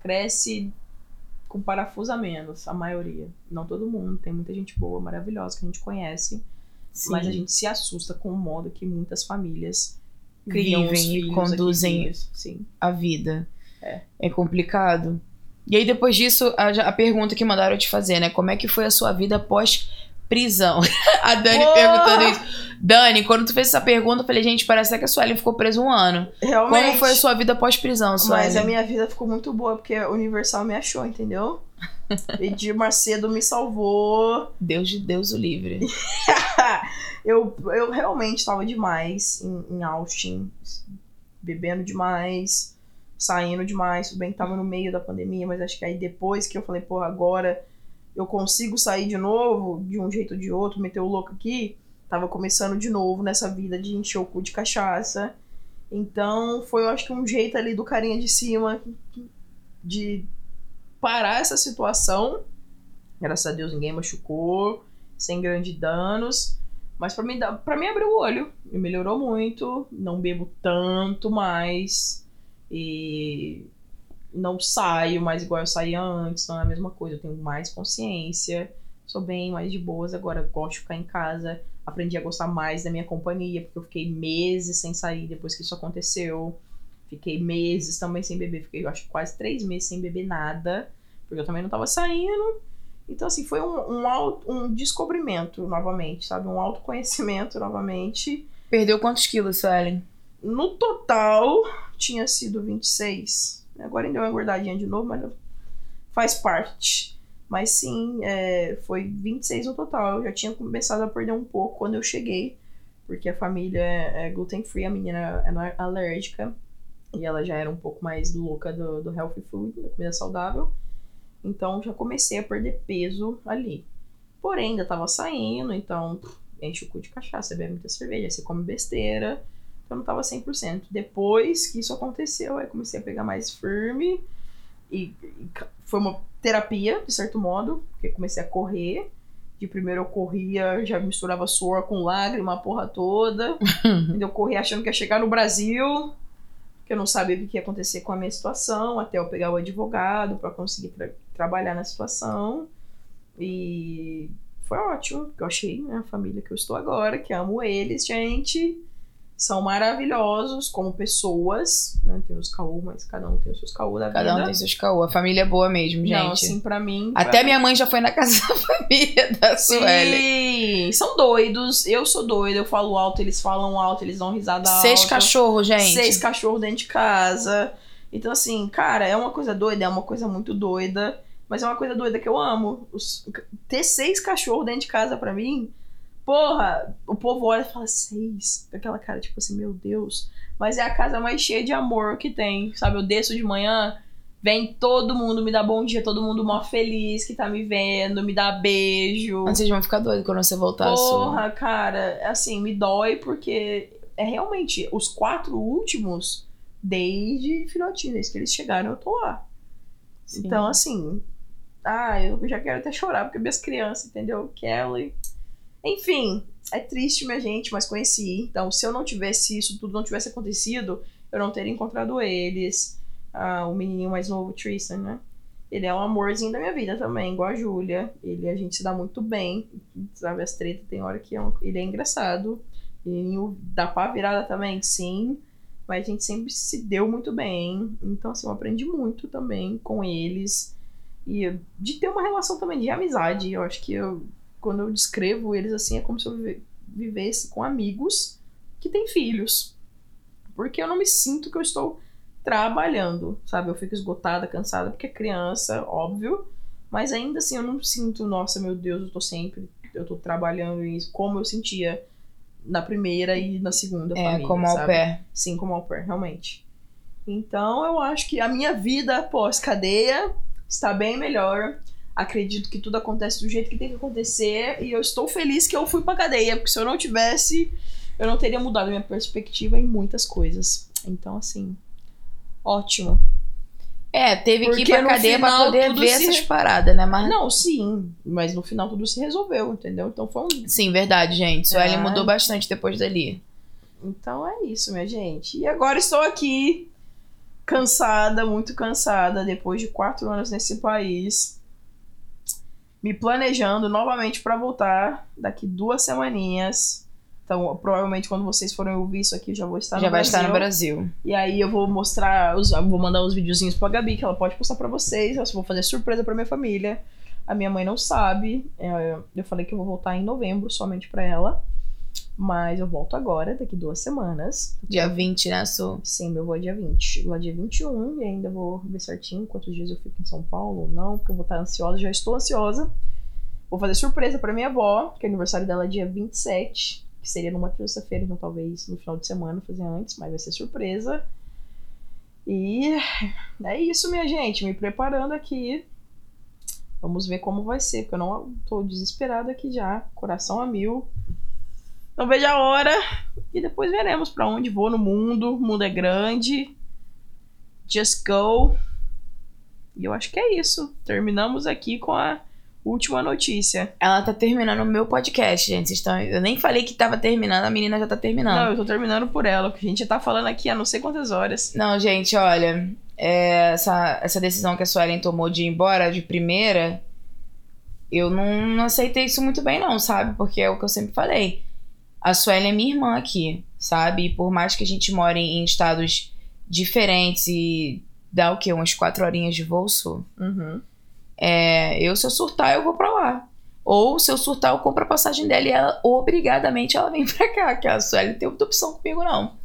Speaker 3: Cresce com parafuso a menos, a maioria. Não todo mundo, tem muita gente boa, maravilhosa que a gente conhece,
Speaker 2: Sim.
Speaker 3: mas a gente se assusta com o modo que muitas famílias criam
Speaker 2: vivem e conduzem
Speaker 3: aqui
Speaker 2: a vida.
Speaker 3: É.
Speaker 2: complicado. E aí, depois disso, a, a pergunta que mandaram eu te fazer, né? Como é que foi a sua vida pós prisão? a Dani
Speaker 3: Porra!
Speaker 2: perguntando isso. Dani, quando tu fez essa pergunta, eu falei, gente, parece até que a Suelen ficou presa um ano.
Speaker 3: Realmente.
Speaker 2: Como foi a sua vida pós-prisão, Suelen?
Speaker 3: Mas a minha vida ficou muito boa, porque a Universal me achou, entendeu? Edir Macedo me salvou.
Speaker 2: Deus de Deus o livre.
Speaker 3: eu, eu realmente tava demais em, em Austin, bebendo demais, saindo demais. Tudo bem que tava no meio da pandemia, mas acho que aí depois que eu falei, pô, agora eu consigo sair de novo, de um jeito ou de outro, meter o louco aqui, tava começando de novo nessa vida de encher o cu de cachaça. Então foi, eu acho que um jeito ali do carinha de cima de parar essa situação. Graças a Deus ninguém machucou, sem grandes danos. Mas pra mim, pra mim abriu o olho. E melhorou muito. Não bebo tanto mais. E não saio mais igual eu saía antes. Não é a mesma coisa. Eu tenho mais consciência. Sou bem mais de boas. Agora gosto de ficar em casa. Aprendi a gostar mais da minha companhia. Porque eu fiquei meses sem sair depois que isso aconteceu. Fiquei meses também sem beber. Fiquei, eu acho, quase três meses sem beber nada. Porque eu também não tava saindo. Então, assim, foi um, um, um descobrimento novamente, sabe? Um autoconhecimento novamente.
Speaker 2: Perdeu quantos quilos, Suelen?
Speaker 3: No total, tinha sido 26. Agora ainda deu uma engordadinha de novo, mas faz parte. Mas sim, é, foi 26 no total. Eu já tinha começado a perder um pouco quando eu cheguei. Porque a família é, é gluten free, a menina é alérgica. E ela já era um pouco mais louca do, do healthy food, da comida saudável. Então já comecei a perder peso ali. Porém, ainda tava saindo, então enche o cu de cachaça, bebe muita cerveja, você come besteira. Então não tava 100%. Depois que isso aconteceu, aí comecei a pegar mais firme. E, e foi uma terapia, de certo modo, porque comecei a correr. De primeiro eu corria, já misturava suor com lágrima, a porra toda. Ainda eu corria achando que ia chegar no Brasil, que eu não sabia o que ia acontecer com a minha situação, até eu pegar o advogado para conseguir tra- trabalhar na situação. E foi ótimo, porque eu achei né, a família que eu estou agora, que amo eles, gente. São maravilhosos como pessoas. Né? Tem os caô, mas cada um tem os seus caô da
Speaker 2: Cada um
Speaker 3: vida.
Speaker 2: tem seus caô. A família é boa mesmo, gente.
Speaker 3: Não, assim, pra mim.
Speaker 2: Até
Speaker 3: pra
Speaker 2: minha mãe já foi na casa da família da Suelen.
Speaker 3: Sim, são doidos. Eu sou doida, eu falo alto, eles falam alto, eles dão risada
Speaker 2: Seis
Speaker 3: alta.
Speaker 2: cachorros, gente.
Speaker 3: Seis cachorros dentro de casa. Então, assim, cara, é uma coisa doida, é uma coisa muito doida. Mas é uma coisa doida que eu amo. Os- ter seis cachorros dentro de casa pra mim, Porra, o povo olha e fala seis. Com aquela cara, tipo assim, meu Deus. Mas é a casa mais cheia de amor que tem, sabe? Eu desço de manhã, vem todo mundo, me dá bom dia, todo mundo mó feliz que tá me vendo, me dá beijo.
Speaker 2: Vocês vão ficar doidos quando você voltar. Su.
Speaker 3: Porra, cara, assim, me dói porque é realmente os quatro últimos, desde filhotinho, desde que eles chegaram, eu tô lá.
Speaker 2: Sim.
Speaker 3: Então, assim, ah, eu já quero até chorar porque minhas crianças, entendeu? Kelly. Enfim, é triste, minha gente, mas conheci. Então, se eu não tivesse isso tudo, não tivesse acontecido, eu não teria encontrado eles. Ah, o menininho mais novo, Tristan, né? Ele é um amorzinho da minha vida também, igual a Júlia. Ele, a gente se dá muito bem. Sabe, as tretas tem hora que é um- ele é engraçado. E dá pra virada também, sim. Mas a gente sempre se deu muito bem. Então, assim, eu aprendi muito também com eles. E de ter uma relação também de amizade. Eu acho que eu, quando eu descrevo eles assim, é como se eu vive- vivesse com amigos que têm filhos. Porque eu não me sinto que eu estou trabalhando, sabe? Eu fico esgotada, cansada, porque é criança, óbvio. Mas ainda assim, eu não sinto, nossa, meu Deus, eu tô sempre, eu tô trabalhando isso, como eu sentia na primeira e na segunda
Speaker 2: É,
Speaker 3: família,
Speaker 2: como ao
Speaker 3: sabe?
Speaker 2: pé.
Speaker 3: Sim, como au pair, realmente. Então, eu acho que a minha vida pós-cadeia está bem melhor. Acredito que tudo acontece do jeito que tem que acontecer. E eu estou feliz que eu fui pra cadeia, porque se eu não tivesse, eu não teria mudado minha perspectiva em muitas coisas. Então, assim, ótimo.
Speaker 2: É, teve que ir
Speaker 3: Porque
Speaker 2: pra cadeia pra
Speaker 3: final
Speaker 2: poder
Speaker 3: tudo
Speaker 2: ver
Speaker 3: se-
Speaker 2: essas paradas, né? Mas...
Speaker 3: Não, sim, mas no final tudo se resolveu, entendeu? Então foi um
Speaker 2: Sim, verdade, gente. Sueli
Speaker 3: É.
Speaker 2: mudou bastante depois dali.
Speaker 3: Então é isso, minha gente. E agora estou aqui, cansada, muito cansada, depois de quatro anos nesse país, me planejando novamente para voltar daqui duas semaninhas. Então, provavelmente quando vocês forem ouvir isso aqui, eu já vou estar
Speaker 2: Já
Speaker 3: no
Speaker 2: vai
Speaker 3: Brasil.
Speaker 2: estar no Brasil.
Speaker 3: E aí eu vou mostrar, os, vou mandar os videozinhos pra Gabi, que ela pode postar pra vocês. Eu vou fazer surpresa pra minha família. A minha mãe não sabe. É, Eu falei que eu vou voltar em novembro somente pra ela. Mas eu volto agora, daqui duas semanas.
Speaker 2: Dia 20, né, Su?
Speaker 3: Sim, meu voo é dia 20. Lá dia 21 e ainda vou ver certinho quantos dias eu fico em São Paulo ou não, porque eu vou estar ansiosa, já estou ansiosa. Vou fazer surpresa pra minha avó, que o aniversário dela é dia 27, que seria numa terça-feira, então talvez no final de semana fazer antes, mas vai ser surpresa. E é isso, minha gente, me preparando aqui. Vamos ver como vai ser, porque eu não tô desesperada aqui já, coração a mil. Não vejo a hora. E depois veremos pra onde vou no mundo. O mundo é grande. Just go. E eu acho que é isso. Terminamos aqui com a última notícia.
Speaker 2: Ela tá terminando o meu podcast, gente. Vocês estão... Eu nem falei que tava terminando, a menina já tá
Speaker 3: Não,
Speaker 2: terminando.
Speaker 3: eu tô terminando por ela, porque a gente já tá falando aqui há não sei quantas horas.
Speaker 2: Não, gente, olha. é, essa, essa decisão que a Suelen tomou de ir embora de primeira, eu não, não aceitei isso muito bem, não, sabe? Porque é o que eu sempre falei. A Suelen é minha irmã aqui, sabe? E por mais que a gente more em estados diferentes e dá o quê? Umas quatro horinhas de voo?
Speaker 3: Uhum.
Speaker 2: É, eu, se eu surtar, eu vou pra lá. Ou, se eu surtar, eu compro a passagem dela e ela, obrigadamente, ela vem pra cá. Que a Sueli não tem outra opção comigo, não.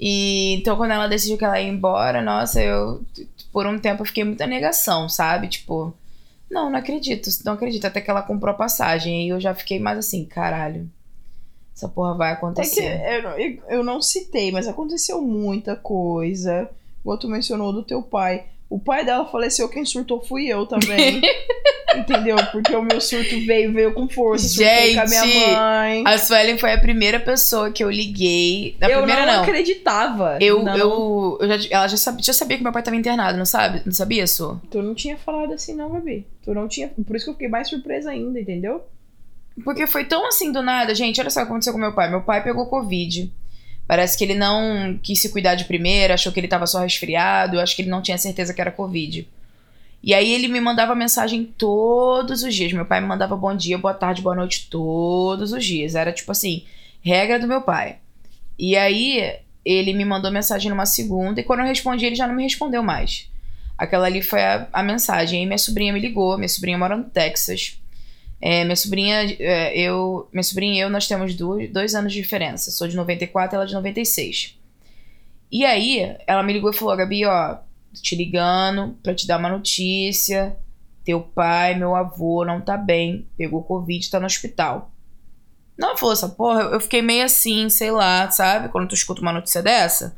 Speaker 2: E então, quando ela decidiu que ela ia embora, nossa, eu, por um tempo, eu fiquei muita negação, sabe? Tipo, não, não acredito, não acredito. Até que ela comprou a passagem. E eu já fiquei mais assim, caralho. Essa porra vai
Speaker 3: É que
Speaker 2: acontecer.
Speaker 3: eu, não- eu, eu não citei, mas aconteceu muita coisa. Igual tu mencionou do teu pai. O pai dela faleceu, quem surtou fui eu também. Entendeu? Porque o meu surto veio, veio com força. Surtei com a minha
Speaker 2: Gente,
Speaker 3: mãe.
Speaker 2: A Suelen foi a primeira pessoa que eu liguei. Da
Speaker 3: eu
Speaker 2: primeira,
Speaker 3: não,
Speaker 2: não.
Speaker 3: acreditava.
Speaker 2: Eu,
Speaker 3: não.
Speaker 2: eu, eu já, ela já sabia, já sabia que meu pai tava internado, não sabe? Não sabia, Su?
Speaker 3: Tu não tinha falado assim, não, Gabi. Tu não tinha. Por isso que eu fiquei mais surpresa ainda, entendeu?
Speaker 2: Porque foi tão assim do nada, gente. Olha só o que aconteceu com meu pai. Meu pai pegou Covid. Parece que ele não quis se cuidar de primeira, achou que ele tava só resfriado. Acho que ele não tinha certeza que era Covid. E aí ele me mandava mensagem todos os dias. Meu pai me mandava bom dia, boa tarde, boa noite todos os dias. Era tipo assim, regra do meu pai. E aí ele me mandou mensagem numa segunda e quando eu respondi ele já não me respondeu mais. Aquela ali foi a, a mensagem. Aí minha sobrinha me ligou, minha sobrinha mora no Texas. É, minha sobrinha, é, eu, minha sobrinha e eu, nós temos dois, dois anos de diferença. Sou de 94, ela de 96. E aí, ela me ligou e falou: Gabi, ó, te ligando pra te dar uma notícia. Teu pai, meu avô, não tá bem. Pegou Covid, tá no hospital. Não, força, porra, eu fiquei meio assim, sei lá, sabe? Quando tu escuta uma notícia dessa.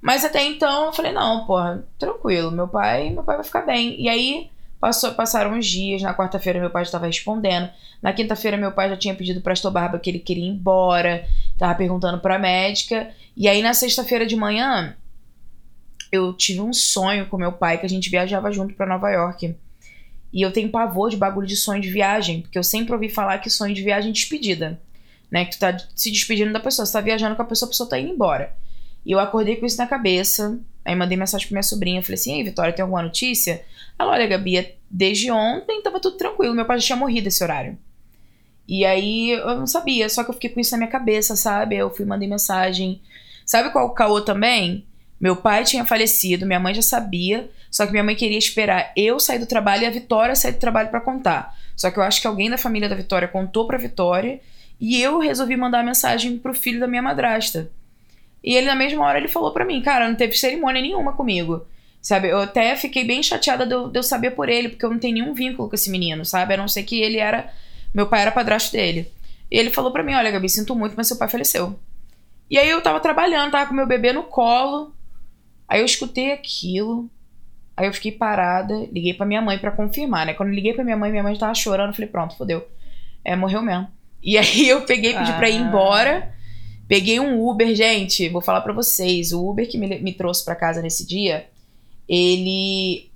Speaker 2: Mas até então eu falei, não, porra, tranquilo, meu pai, meu pai vai ficar bem. E aí passou, passaram uns dias, na quarta-feira meu pai já estava respondendo. Na quinta-feira meu pai já tinha pedido pra Barba que ele queria ir embora, tava perguntando pra médica. E aí na sexta-feira de manhã eu tive um sonho com meu pai que a gente viajava junto para Nova York. E eu tenho pavor de bagulho de sonho de viagem, porque eu sempre ouvi falar que sonho de viagem é despedida. Né? Que tu tá se despedindo da pessoa, você tá viajando com a pessoa, a pessoa tá indo embora. E eu acordei com isso na cabeça. Aí mandei mensagem pra minha sobrinha. Falei assim: Ei, Vitória, tem alguma notícia? Ela, olha, Gabi, é desde ontem tava tudo tranquilo. Meu pai já tinha morrido esse horário. E aí eu não sabia, só que eu fiquei com isso na minha cabeça, sabe? Eu fui mandei mensagem. Sabe qual o caô também? Meu pai tinha falecido, minha mãe já sabia, só que minha mãe queria esperar eu sair do trabalho e a Vitória sair do trabalho para contar. Só que eu acho que alguém da família da Vitória contou pra Vitória e eu resolvi mandar mensagem pro filho da minha madrasta. E ele, na mesma hora, ele falou para mim, cara, não teve cerimônia nenhuma comigo. Sabe? Eu até fiquei bem chateada de eu, de eu, saber por ele, porque eu não tenho nenhum vínculo com esse menino, sabe? A não ser que ele era. Meu pai era padrasto dele. E ele falou para mim: Olha, Gabi, sinto muito, mas seu pai faleceu. E aí eu tava trabalhando, tava com meu bebê no colo. Aí eu escutei aquilo. Aí eu fiquei parada, liguei pra minha mãe para confirmar, né? Quando liguei pra minha mãe, minha mãe tava chorando. Eu falei: Pronto, fodeu. É, morreu mesmo. E aí eu peguei, pedi ah. pra ir ah. embora. Peguei um Uber, gente, vou falar para vocês. O Uber que me, me trouxe para casa nesse dia, ele.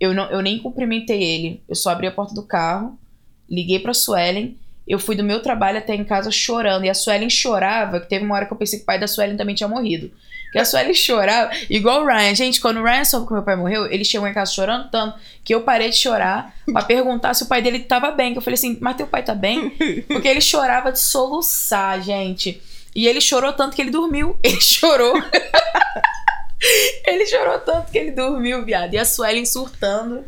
Speaker 2: Eu, não, eu nem cumprimentei ele. Eu só abri a porta do carro, liguei pra Suelen. Eu fui do meu trabalho até em casa chorando. E a Suelen chorava, que teve uma hora que eu pensei que o pai da Suelen também tinha morrido. Que a Suelen chorava, igual o Ryan. Gente, quando o Ryan soube que meu pai morreu, ele chegou em casa chorando tanto que eu parei de chorar para perguntar se o pai dele tava bem. Que eu falei assim, mas teu pai tá bem? Porque ele chorava de soluçar, gente. E ele chorou tanto que ele dormiu. Ele chorou. ele chorou tanto que ele dormiu, viado. E a Suelen surtando.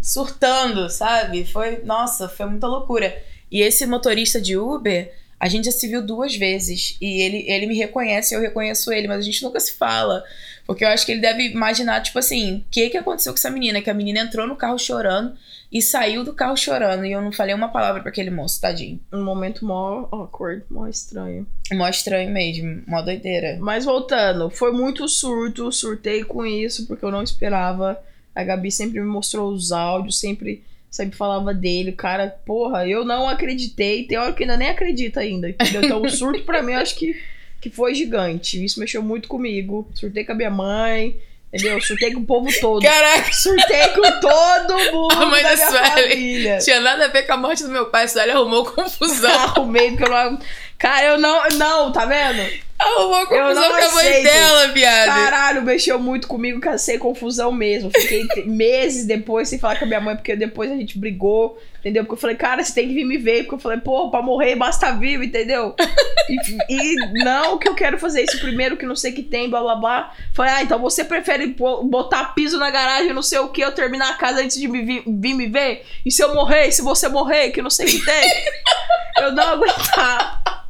Speaker 2: Surtando, sabe? Foi. Nossa, foi muita loucura. E esse motorista de Uber, a gente já se viu duas vezes. E ele, ele me reconhece, eu reconheço ele, mas a gente nunca se fala. Porque eu acho que ele deve imaginar, tipo assim, o que, que aconteceu com essa menina? Que a menina entrou no carro chorando e saiu do carro chorando. E eu não falei uma palavra para aquele moço, tadinho.
Speaker 3: Um momento mó awkward, mó estranho.
Speaker 2: Mó estranho mesmo, mó doideira.
Speaker 3: Mas voltando, foi muito surto, surtei com isso, porque eu não esperava. A Gabi sempre me mostrou os áudios, sempre, sempre falava dele. Cara, porra, eu não acreditei. Tem hora que ainda nem acredita ainda, entendeu? Então o surto pra mim, eu acho que, que foi gigante. Isso mexeu muito comigo. Surtei com a minha mãe Entendeu? Surtei com o povo todo.
Speaker 2: Caraca!
Speaker 3: Surtei com todo mundo. A mãe da, da.
Speaker 2: Tinha nada a ver com a morte do meu pai, a Sueli arrumou confusão.
Speaker 3: Arrumei, porque eu não. Cara, eu não. Não, tá vendo?
Speaker 2: Arrumou confusão com a mãe dela, viado.
Speaker 3: Caralho, mexeu muito comigo, cansei confusão mesmo. Fiquei meses depois sem falar com a minha mãe, porque depois a gente brigou, entendeu? Porque eu falei, cara, você tem que vir me ver. Porque eu falei, pô, pra morrer basta vivo, entendeu? e, e, não que eu quero fazer isso primeiro, que não sei que tem, blá blá blá. Falei, ah, então você prefere botar piso na garagem, não sei o que, eu terminar a casa antes de me vir, vir me ver? E se eu morrer, e se você morrer, que não sei o que tem? eu não aguentar.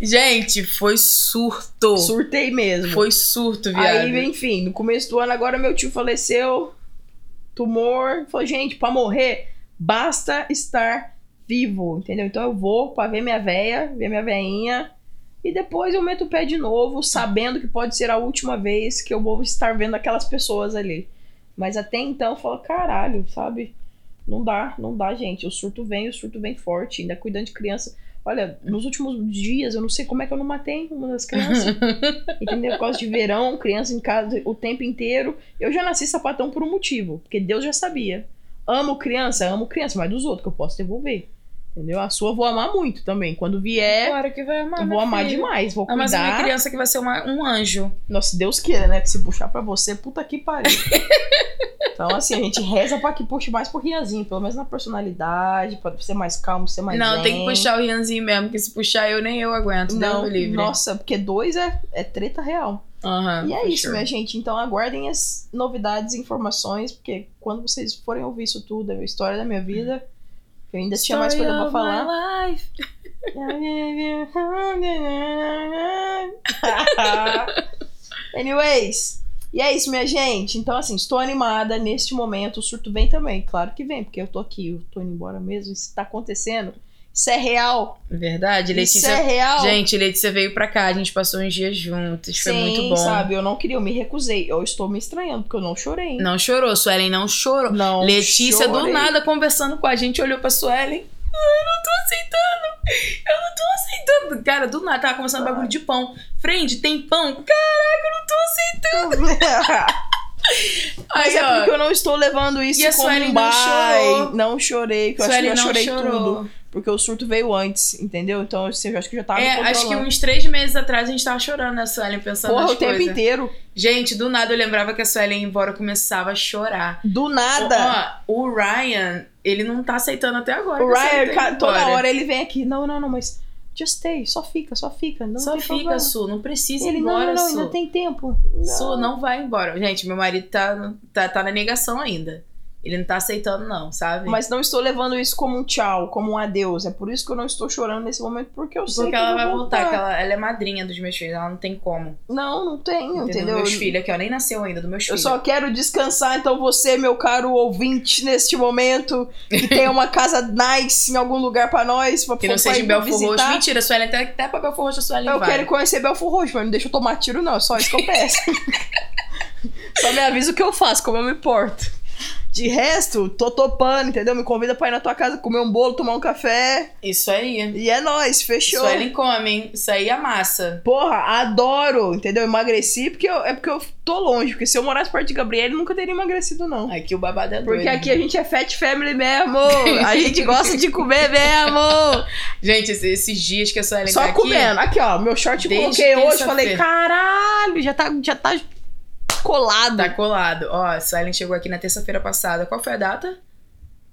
Speaker 2: Gente, foi surto.
Speaker 3: Surtei mesmo.
Speaker 2: Foi surto, viado.
Speaker 3: Aí, enfim, no começo do ano, agora meu tio faleceu. Tumor. Falei, gente, pra morrer, basta estar vivo, entendeu? Então eu vou pra ver minha véia, ver minha veinha. E depois eu meto o pé de novo, sabendo que pode ser a última vez que eu vou estar vendo aquelas pessoas ali. Mas até então eu falo, caralho, sabe? Não dá, não dá, gente. O surto vem, o surto vem forte. Ainda cuidando de criança. Olha, nos últimos dias eu não sei como é que eu não matei uma das crianças. entendeu? Por causa de verão, criança em casa o tempo inteiro. Eu já nasci sapatão por um motivo, porque Deus já sabia. Amo criança, amo criança, mas dos outros que eu posso devolver. Entendeu? A sua eu vou amar muito também. Quando vier.
Speaker 2: Claro que vai amar.
Speaker 3: Eu vou amar filha. demais. Vou cuidar. Mas
Speaker 2: uma criança que vai ser uma, um anjo.
Speaker 3: Nossa, Deus queira, né? Que se puxar pra você, puta que pariu. então, assim, a gente reza pra que puxe mais pro Rianzinho. Pelo menos na personalidade, pra ser mais calmo, ser mais.
Speaker 2: Não, tem que puxar o Rianzinho mesmo, porque se puxar eu nem eu aguento. Não, livre.
Speaker 3: Nossa, porque dois é, é treta real.
Speaker 2: Uhum,
Speaker 3: e é isso,
Speaker 2: sure.
Speaker 3: minha gente. Então aguardem as novidades e informações, porque quando vocês forem ouvir isso tudo, é a história da minha vida. Eu ainda tinha mais coisa pra falar. Anyways, e é isso, minha gente. Então, assim, estou animada neste momento. O surto vem também, claro que vem, porque eu tô aqui, eu tô indo embora mesmo. Isso tá acontecendo. Isso é real.
Speaker 2: Verdade,
Speaker 3: Isso
Speaker 2: Letícia.
Speaker 3: é real.
Speaker 2: Gente, Letícia veio pra cá, a gente passou uns dias juntos, foi
Speaker 3: Sim,
Speaker 2: muito bom.
Speaker 3: sabe? Eu não queria, eu me recusei. Eu estou me estranhando, porque eu não chorei.
Speaker 2: Não chorou, Suelen não chorou.
Speaker 3: Não
Speaker 2: Letícia do
Speaker 3: chorei.
Speaker 2: nada conversando com a gente, olhou pra Suelen. "Ai, Eu não tô aceitando. Eu não tô aceitando. Cara, do nada, tava conversando bagulho de pão. Friend, tem pão? Caraca, eu não tô aceitando.
Speaker 3: Mas
Speaker 2: Aí,
Speaker 3: é
Speaker 2: ó,
Speaker 3: porque eu não estou levando isso
Speaker 2: E a
Speaker 3: como um
Speaker 2: não
Speaker 3: bai. Não chorei, que eu
Speaker 2: Suelen
Speaker 3: acho que eu chorei
Speaker 2: chorou.
Speaker 3: tudo. Porque o surto veio antes, entendeu? Então assim, eu acho que eu já tava
Speaker 2: É, acho que uns três meses atrás a gente tava chorando, né, Suelen, pensando
Speaker 3: Porra, o tempo
Speaker 2: coisas.
Speaker 3: inteiro.
Speaker 2: Gente, do nada eu lembrava que a Suelen ia embora, eu começava a chorar.
Speaker 3: Do nada.
Speaker 2: Ó, o Ryan, ele não tá aceitando até agora.
Speaker 3: o
Speaker 2: a
Speaker 3: Ryan,
Speaker 2: tá
Speaker 3: toda hora ele vem aqui. Não, não, não, mas just stay, só fica, só fica. Não
Speaker 2: Só fica,
Speaker 3: problema.
Speaker 2: Su, não precisa ir
Speaker 3: Ele,
Speaker 2: embora,
Speaker 3: não, não, não,
Speaker 2: Su.
Speaker 3: ainda tem tempo.
Speaker 2: Su, não vai embora. Gente, meu marido tá, tá, tá na negação ainda. Ele não tá aceitando, não, sabe?
Speaker 3: Mas não estou levando isso como um tchau, como um adeus. É por isso que eu não estou chorando nesse momento, porque eu sei
Speaker 2: Porque
Speaker 3: que
Speaker 2: ela
Speaker 3: eu
Speaker 2: vai voltar, que ela, ela é madrinha dos meus filhos, ela não tem como.
Speaker 3: Não, não tenho,
Speaker 2: Entendeu?
Speaker 3: entendeu?
Speaker 2: Meus filhos aqui, ó, nem nasceu ainda, dos meus
Speaker 3: Eu
Speaker 2: filhos.
Speaker 3: só quero descansar, então você, meu caro ouvinte, neste momento, que tem uma casa nice em algum lugar pra nós, pra
Speaker 2: Que não seja em Belfor
Speaker 3: visitar.
Speaker 2: Roxo. Mentira, Suelen até, até pra Belfor Roxo a Suelen
Speaker 3: Eu
Speaker 2: vai.
Speaker 3: quero conhecer Belfor Roxo, mas não deixa eu tomar tiro, não. É só isso que eu peço. só me avisa o que eu faço, como eu me porto. De resto, tô topando, entendeu? Me convida pra ir na tua casa comer um bolo, tomar um café.
Speaker 2: Isso aí.
Speaker 3: E é nóis, fechou.
Speaker 2: Suelen come, hein? Isso aí é massa.
Speaker 3: Porra, adoro, entendeu? Emagreci porque eu, é porque eu tô longe. Porque se eu morasse perto de Gabriel, ele nunca teria emagrecido, não.
Speaker 2: Aqui o babado é doido.
Speaker 3: Porque aqui a gente é fat family mesmo. A gente gosta de comer mesmo.
Speaker 2: Gente, esses, dias que a Suelen
Speaker 3: Só
Speaker 2: tá aqui...
Speaker 3: comendo. Aqui, ó, meu short eu coloquei hoje. Falei, caralho, já tá, já tá colado.
Speaker 2: Tá colado. Ó, a Suelen chegou aqui na terça-feira passada. Qual foi a data?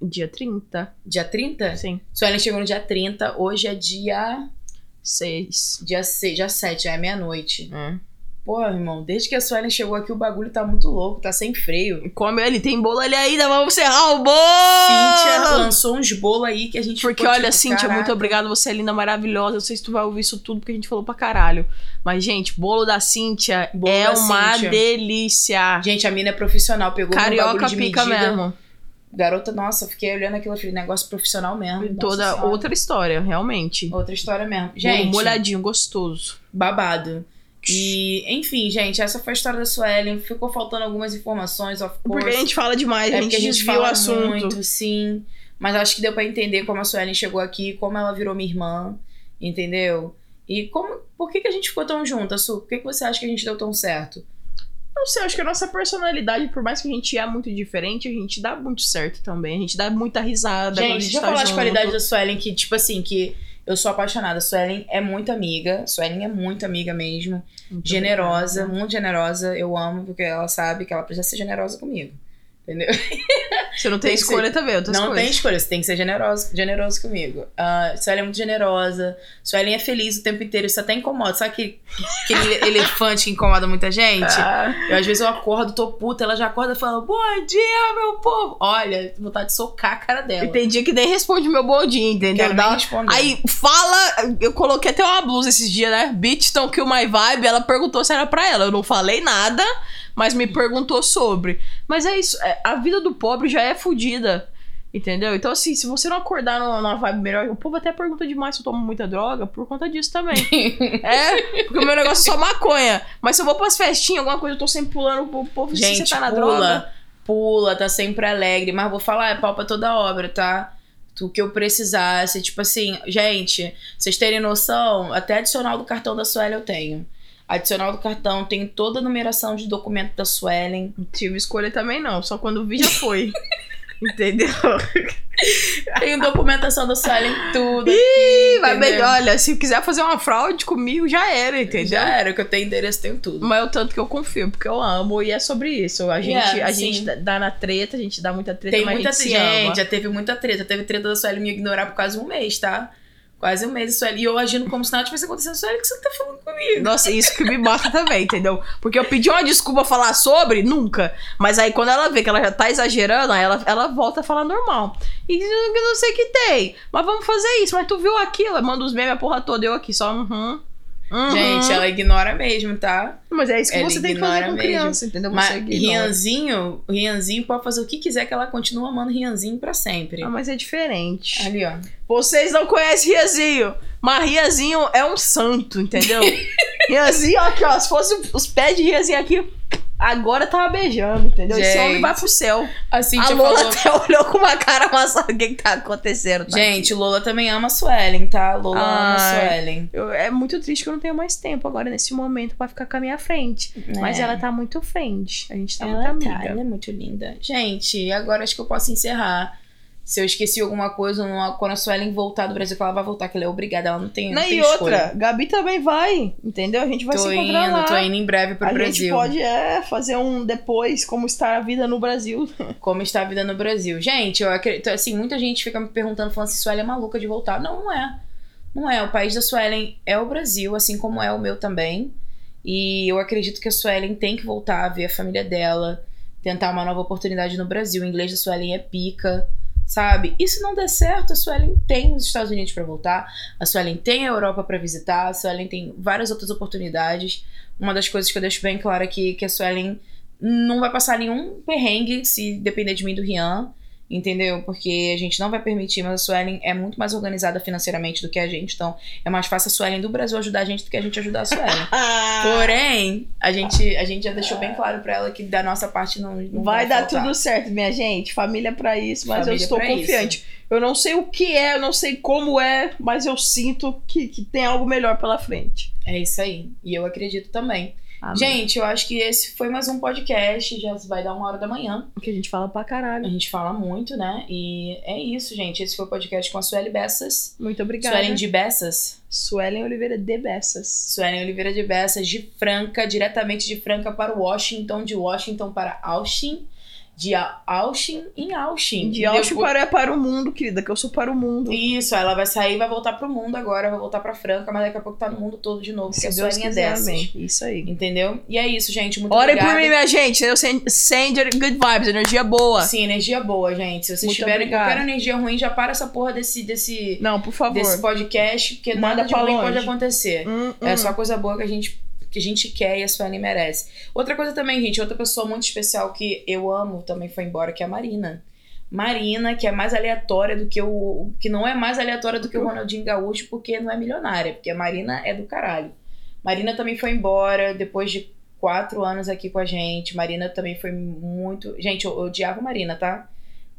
Speaker 3: Dia 30.
Speaker 2: Dia 30?
Speaker 3: Sim.
Speaker 2: Suelen chegou no dia 30. Hoje é dia...
Speaker 3: 6.
Speaker 2: Dia, 6, dia 7, já é meia-noite. Porra, irmão, desde que a Suelen chegou aqui, o bagulho tá muito louco, tá sem freio.
Speaker 3: Come ali, tem bolo ali ainda, vamos serrar o bolo!
Speaker 2: Cíntia lançou uns bolos aí que a gente
Speaker 3: Porque olha,
Speaker 2: tipo,
Speaker 3: Cíntia,
Speaker 2: caraca.
Speaker 3: muito obrigada, você é linda, maravilhosa. Eu sei se tu vai ouvir isso tudo porque a gente falou pra caralho. Mas, gente, bolo da Cíntia
Speaker 2: Bolo
Speaker 3: é
Speaker 2: da
Speaker 3: uma
Speaker 2: Cíntia.
Speaker 3: delícia.
Speaker 2: Gente, a mina é profissional, pegou
Speaker 3: Carioca
Speaker 2: bagulho de
Speaker 3: pica
Speaker 2: medida.
Speaker 3: mesmo.
Speaker 2: Garota, nossa, fiquei olhando aquilo, falei, negócio profissional mesmo. Nossa
Speaker 3: Toda
Speaker 2: Senhora.
Speaker 3: outra história, realmente.
Speaker 2: Outra história mesmo. Gente,
Speaker 3: molhadinho, gostoso.
Speaker 2: babado. E, enfim, gente, essa foi a história da Suelen. Ficou faltando algumas informações, of course.
Speaker 3: Porque a gente fala demais,
Speaker 2: é
Speaker 3: a gente
Speaker 2: a gente
Speaker 3: desvia o
Speaker 2: fala
Speaker 3: assunto.
Speaker 2: muito, sim. Mas acho que deu pra entender como a Suelen chegou aqui, como ela virou minha irmã, entendeu? E como, por que, que a gente ficou tão junta, Su? Por que, que você acha que a gente deu tão certo?
Speaker 3: Não sei, acho que a nossa personalidade, por mais que a gente é muito diferente, a gente dá muito certo também. A gente dá muita risada. quando a
Speaker 2: Gente,
Speaker 3: gente
Speaker 2: deixa eu
Speaker 3: tá
Speaker 2: falar as
Speaker 3: junto.
Speaker 2: qualidades da Suelen, que, tipo assim, que eu sou apaixonada. Suelen é muito amiga. Suelen é muito amiga mesmo.
Speaker 3: Muito
Speaker 2: generosa,
Speaker 3: obrigada.
Speaker 2: muito generosa. Eu amo, porque ela sabe que ela precisa ser generosa comigo. Entendeu?
Speaker 3: Você não tem,
Speaker 2: Tem
Speaker 3: escolha também, outras
Speaker 2: Não
Speaker 3: coisas.
Speaker 2: tem escolha, você tem que ser generoso, generoso comigo. A Suelen é muito generosa. Suelen é feliz o tempo inteiro. Isso até incomoda. Sabe aquele, aquele elefante que incomoda muita gente?
Speaker 3: Ah,
Speaker 2: Eu, às vezes eu acordo, tô puta, ela já acorda falando, bom dia, meu povo. Olha, vontade de socar a cara dela.
Speaker 3: e tem dia que nem responde meu bom dia, entendeu? Dá-
Speaker 2: nem responder.
Speaker 3: Aí fala, eu coloquei até uma blusa esses dias, né? Bitch don't kill my vibe. Ela perguntou se era pra ela. Eu não falei nada, mas me perguntou sobre. Mas é isso, é, a vida do pobre já é fodida. Entendeu? Então, assim, se você não acordar numa, numa vibe melhor, o povo até pergunta demais se eu tomo muita droga por conta disso também. é, porque o meu negócio é só maconha. Mas se eu vou pras festinhas, alguma coisa, eu tô sempre pulando, o povo se
Speaker 2: Gente,
Speaker 3: você tá na
Speaker 2: pula,
Speaker 3: droga.
Speaker 2: pula, tá sempre alegre. Mas vou falar, é pau pra toda obra, tá? O que eu precisasse, tipo assim, gente, vocês terem noção, até adicional do cartão da Suelen eu tenho. Adicional do cartão, tem toda a numeração de documento da Suelen.
Speaker 3: Não tive escolha também, não. Só quando vi já foi. Entendeu?
Speaker 2: Tem documentação da Suelen, tudo.
Speaker 3: Ih,
Speaker 2: aqui,
Speaker 3: vai
Speaker 2: entendeu?
Speaker 3: bem. Olha, se quiser fazer uma fraude comigo, já era, entendeu?
Speaker 2: Já era, que eu tenho endereço, tenho tudo.
Speaker 3: Mas é o tanto que eu confio, porque eu amo e é sobre isso. A gente,
Speaker 2: Yeah,
Speaker 3: a
Speaker 2: sim.
Speaker 3: gente dá na treta, a gente dá muita treta,
Speaker 2: Tem muita treta. Gente, já teve muita treta. Teve treta da Sueli me ignorar por quase um mês, tá? Quase um mês, Sueli. E eu agindo como se nada tivesse acontecendo. Sueli, o que você tá falando comigo?
Speaker 3: Nossa, isso que me mata também, entendeu? Porque eu pedi uma desculpa falar sobre, nunca. Mas aí quando ela vê que ela já tá exagerando, aí ela, ela volta a falar normal. E eu não sei o que tem. Mas vamos fazer isso. Mas tu viu aquilo? Manda os memes a porra toda. Eu aqui só, uhum. Uhum.
Speaker 2: Gente, ela ignora mesmo, tá?
Speaker 3: Mas é isso que
Speaker 2: ela
Speaker 3: você tem que fazer com
Speaker 2: mesmo.
Speaker 3: criança, entendeu? Você
Speaker 2: Mas
Speaker 3: ignora.
Speaker 2: Rianzinho, Rianzinho pode fazer o que quiser que ela continua amando Rianzinho pra sempre.
Speaker 3: Ah, mas é diferente.
Speaker 2: Ali, ó.
Speaker 3: Vocês não conhecem Riazinho, mas Riazinho é um santo, entendeu? Riazinho, aqui, ó. Se fosse os pés de Riazinho aqui, agora tava beijando, entendeu? Esse
Speaker 2: Gente.
Speaker 3: homem vai pro céu.
Speaker 2: A
Speaker 3: A Lola
Speaker 2: falou.
Speaker 3: até olhou com uma cara amassada. O que que tá acontecendo? tá
Speaker 2: Gente, Lola também ama a Suelen, tá? Lola ama a
Speaker 3: Ai.
Speaker 2: Suelen.
Speaker 3: Eu- é muito triste que eu não tenho mais tempo agora nesse momento pra ficar com a minha frente. Mas
Speaker 2: É.
Speaker 3: ela tá muito frente. A gente tá
Speaker 2: Ela
Speaker 3: muito
Speaker 2: tá,
Speaker 3: amiga.
Speaker 2: ela é muito linda. Gente, agora acho que eu posso encerrar. Se eu esqueci alguma coisa, quando a Suelen voltar do Brasil, que ela vai voltar, que ela é obrigada, ela não tem, não
Speaker 3: Não,
Speaker 2: tem
Speaker 3: e outra,
Speaker 2: escolha.
Speaker 3: Gabi também vai, entendeu? A gente vai
Speaker 2: Tô
Speaker 3: se encontrar
Speaker 2: indo,
Speaker 3: lá.
Speaker 2: tô indo em breve pro
Speaker 3: a gente
Speaker 2: Brasil.
Speaker 3: pode é, fazer um depois, como está a vida no Brasil.
Speaker 2: Como está a vida no Brasil. Gente, eu acredito, assim, muita gente fica me perguntando, falando se Suelen é maluca de voltar. Não, não é. Não é. O país da Suelen é o Brasil, assim como é o meu também. E eu acredito que a Suelen tem que voltar a ver a família dela, tentar uma nova oportunidade no Brasil. O inglês da Suelen é pica, sabe? E se não der certo, a Suelen tem os Estados Unidos para voltar, a Suelen tem a Europa para visitar, a Suelen tem várias outras oportunidades. Uma das coisas que eu deixo bem claro aqui é que a Suelen não vai passar nenhum perrengue se depender de mim do Rian, entendeu? Porque a gente não vai permitir, mas a Suelen é muito mais organizada financeiramente do que a gente, então é mais fácil a Suelen do Brasil ajudar a gente do que a gente ajudar a Suelen. Porém, a gente, a gente já deixou bem claro pra ela que da nossa parte não, não
Speaker 3: vai dar
Speaker 2: faltar.
Speaker 3: tudo certo, minha gente. Família pra isso, mas eu
Speaker 2: Família
Speaker 3: estou
Speaker 2: pra
Speaker 3: confiante. Eu não sei o que é, eu não sei como é, mas eu sinto que, que tem algo melhor pela frente.
Speaker 2: É isso aí. E eu acredito também.
Speaker 3: Amém.
Speaker 2: Gente, eu acho que esse foi mais um podcast. Já vai dar uma hora da manhã.
Speaker 3: que a gente fala pra
Speaker 2: A
Speaker 3: caralho.
Speaker 2: gente fala muito, né? E é isso, gente. Esse foi o podcast com a Sueli Bessas.
Speaker 3: Muito obrigada.
Speaker 2: Suelen de Bessas.
Speaker 3: Suelen Oliveira de Bessas.
Speaker 2: Suelen Oliveira de Bessas, de Franca, diretamente de Franca para Washington, de Washington para Austin, de Austin em Austin.
Speaker 3: De Austin
Speaker 2: depois-
Speaker 3: para, para o mundo, querida, que eu sou para o mundo.
Speaker 2: Isso, ela vai sair e vai voltar pro mundo agora, vai voltar pra Franca, mas daqui a pouco tá no mundo todo de novo, porque
Speaker 3: Se
Speaker 2: Suelen é
Speaker 3: quiser,
Speaker 2: dessas.
Speaker 3: amém. Isso aí.
Speaker 2: Entendeu? E é isso, gente. Muito
Speaker 3: Orem por mim, minha gente. Eu send, good vibes, energia boa.
Speaker 2: Sim, energia boa, gente. Se vocês
Speaker 3: Muito
Speaker 2: tiverem
Speaker 3: obrigada.
Speaker 2: qualquer energia ruim, já para essa porra desse, desse,
Speaker 3: Não, por favor.
Speaker 2: desse podcast, porque
Speaker 3: Manda
Speaker 2: nada de ruim
Speaker 3: longe.
Speaker 2: pode acontecer.
Speaker 3: Hum,
Speaker 2: É
Speaker 3: hum.
Speaker 2: só coisa boa que a gente que a gente quer e a Suelen merece. Outra coisa também, gente, outra pessoa muito especial que eu amo também foi embora, que é a Marina. Marina, que é mais aleatória do que o. que não é mais aleatória do que o Ronaldinho Gaúcho, porque não é milionária, porque a Marina é do caralho. Marina também foi embora depois de quatro anos aqui com a gente. Marina também foi muito. Gente, eu, eu odiava a Marina, tá?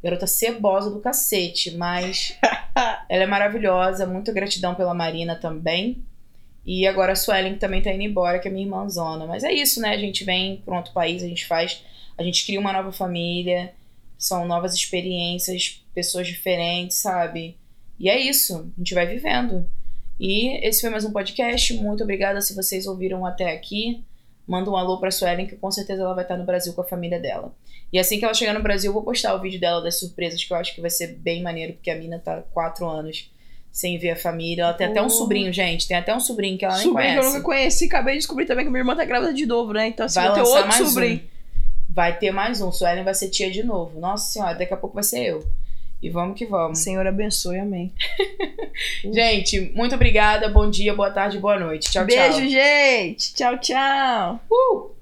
Speaker 2: Garota cebosa do cacete, mas ela é maravilhosa. Muita gratidão pela Marina também. E agora a Suelen também tá indo embora, que é minha irmãzona. Mas é isso, né? A gente vem para outro país, a gente faz. A gente cria uma nova família. São novas experiências, pessoas diferentes, sabe? E é isso. A gente vai vivendo. E esse foi mais um podcast. Muito obrigada se vocês ouviram até aqui. Manda um alô pra Suelen, que com certeza ela vai estar no Brasil com a família dela. E assim que ela chegar no Brasil, eu vou postar o vídeo dela das surpresas, que eu acho que vai ser bem maneiro, porque a mina tá quatro anos sem ver a família. Ela tem até um
Speaker 3: Oh.
Speaker 2: sobrinho, gente. Tem até um sobrinho que ela nem
Speaker 3: Sobrinho que eu
Speaker 2: conhece.
Speaker 3: nunca conheci. Acabei de descobrir também que minha irmã tá grávida de novo, né? Então, assim,
Speaker 2: Vai
Speaker 3: tenho
Speaker 2: lançar
Speaker 3: outro
Speaker 2: mais
Speaker 3: sobrinho.
Speaker 2: um. Vai ter mais um. Suelen vai ser tia de novo. Nossa senhora, daqui a pouco vai ser eu. E vamos que vamos.
Speaker 3: Senhor abençoe, amém.
Speaker 2: Gente, muito obrigada. Bom dia, boa tarde, boa noite. Tchau, tchau.
Speaker 3: Beijo, gente. Tchau, tchau.
Speaker 2: Uh!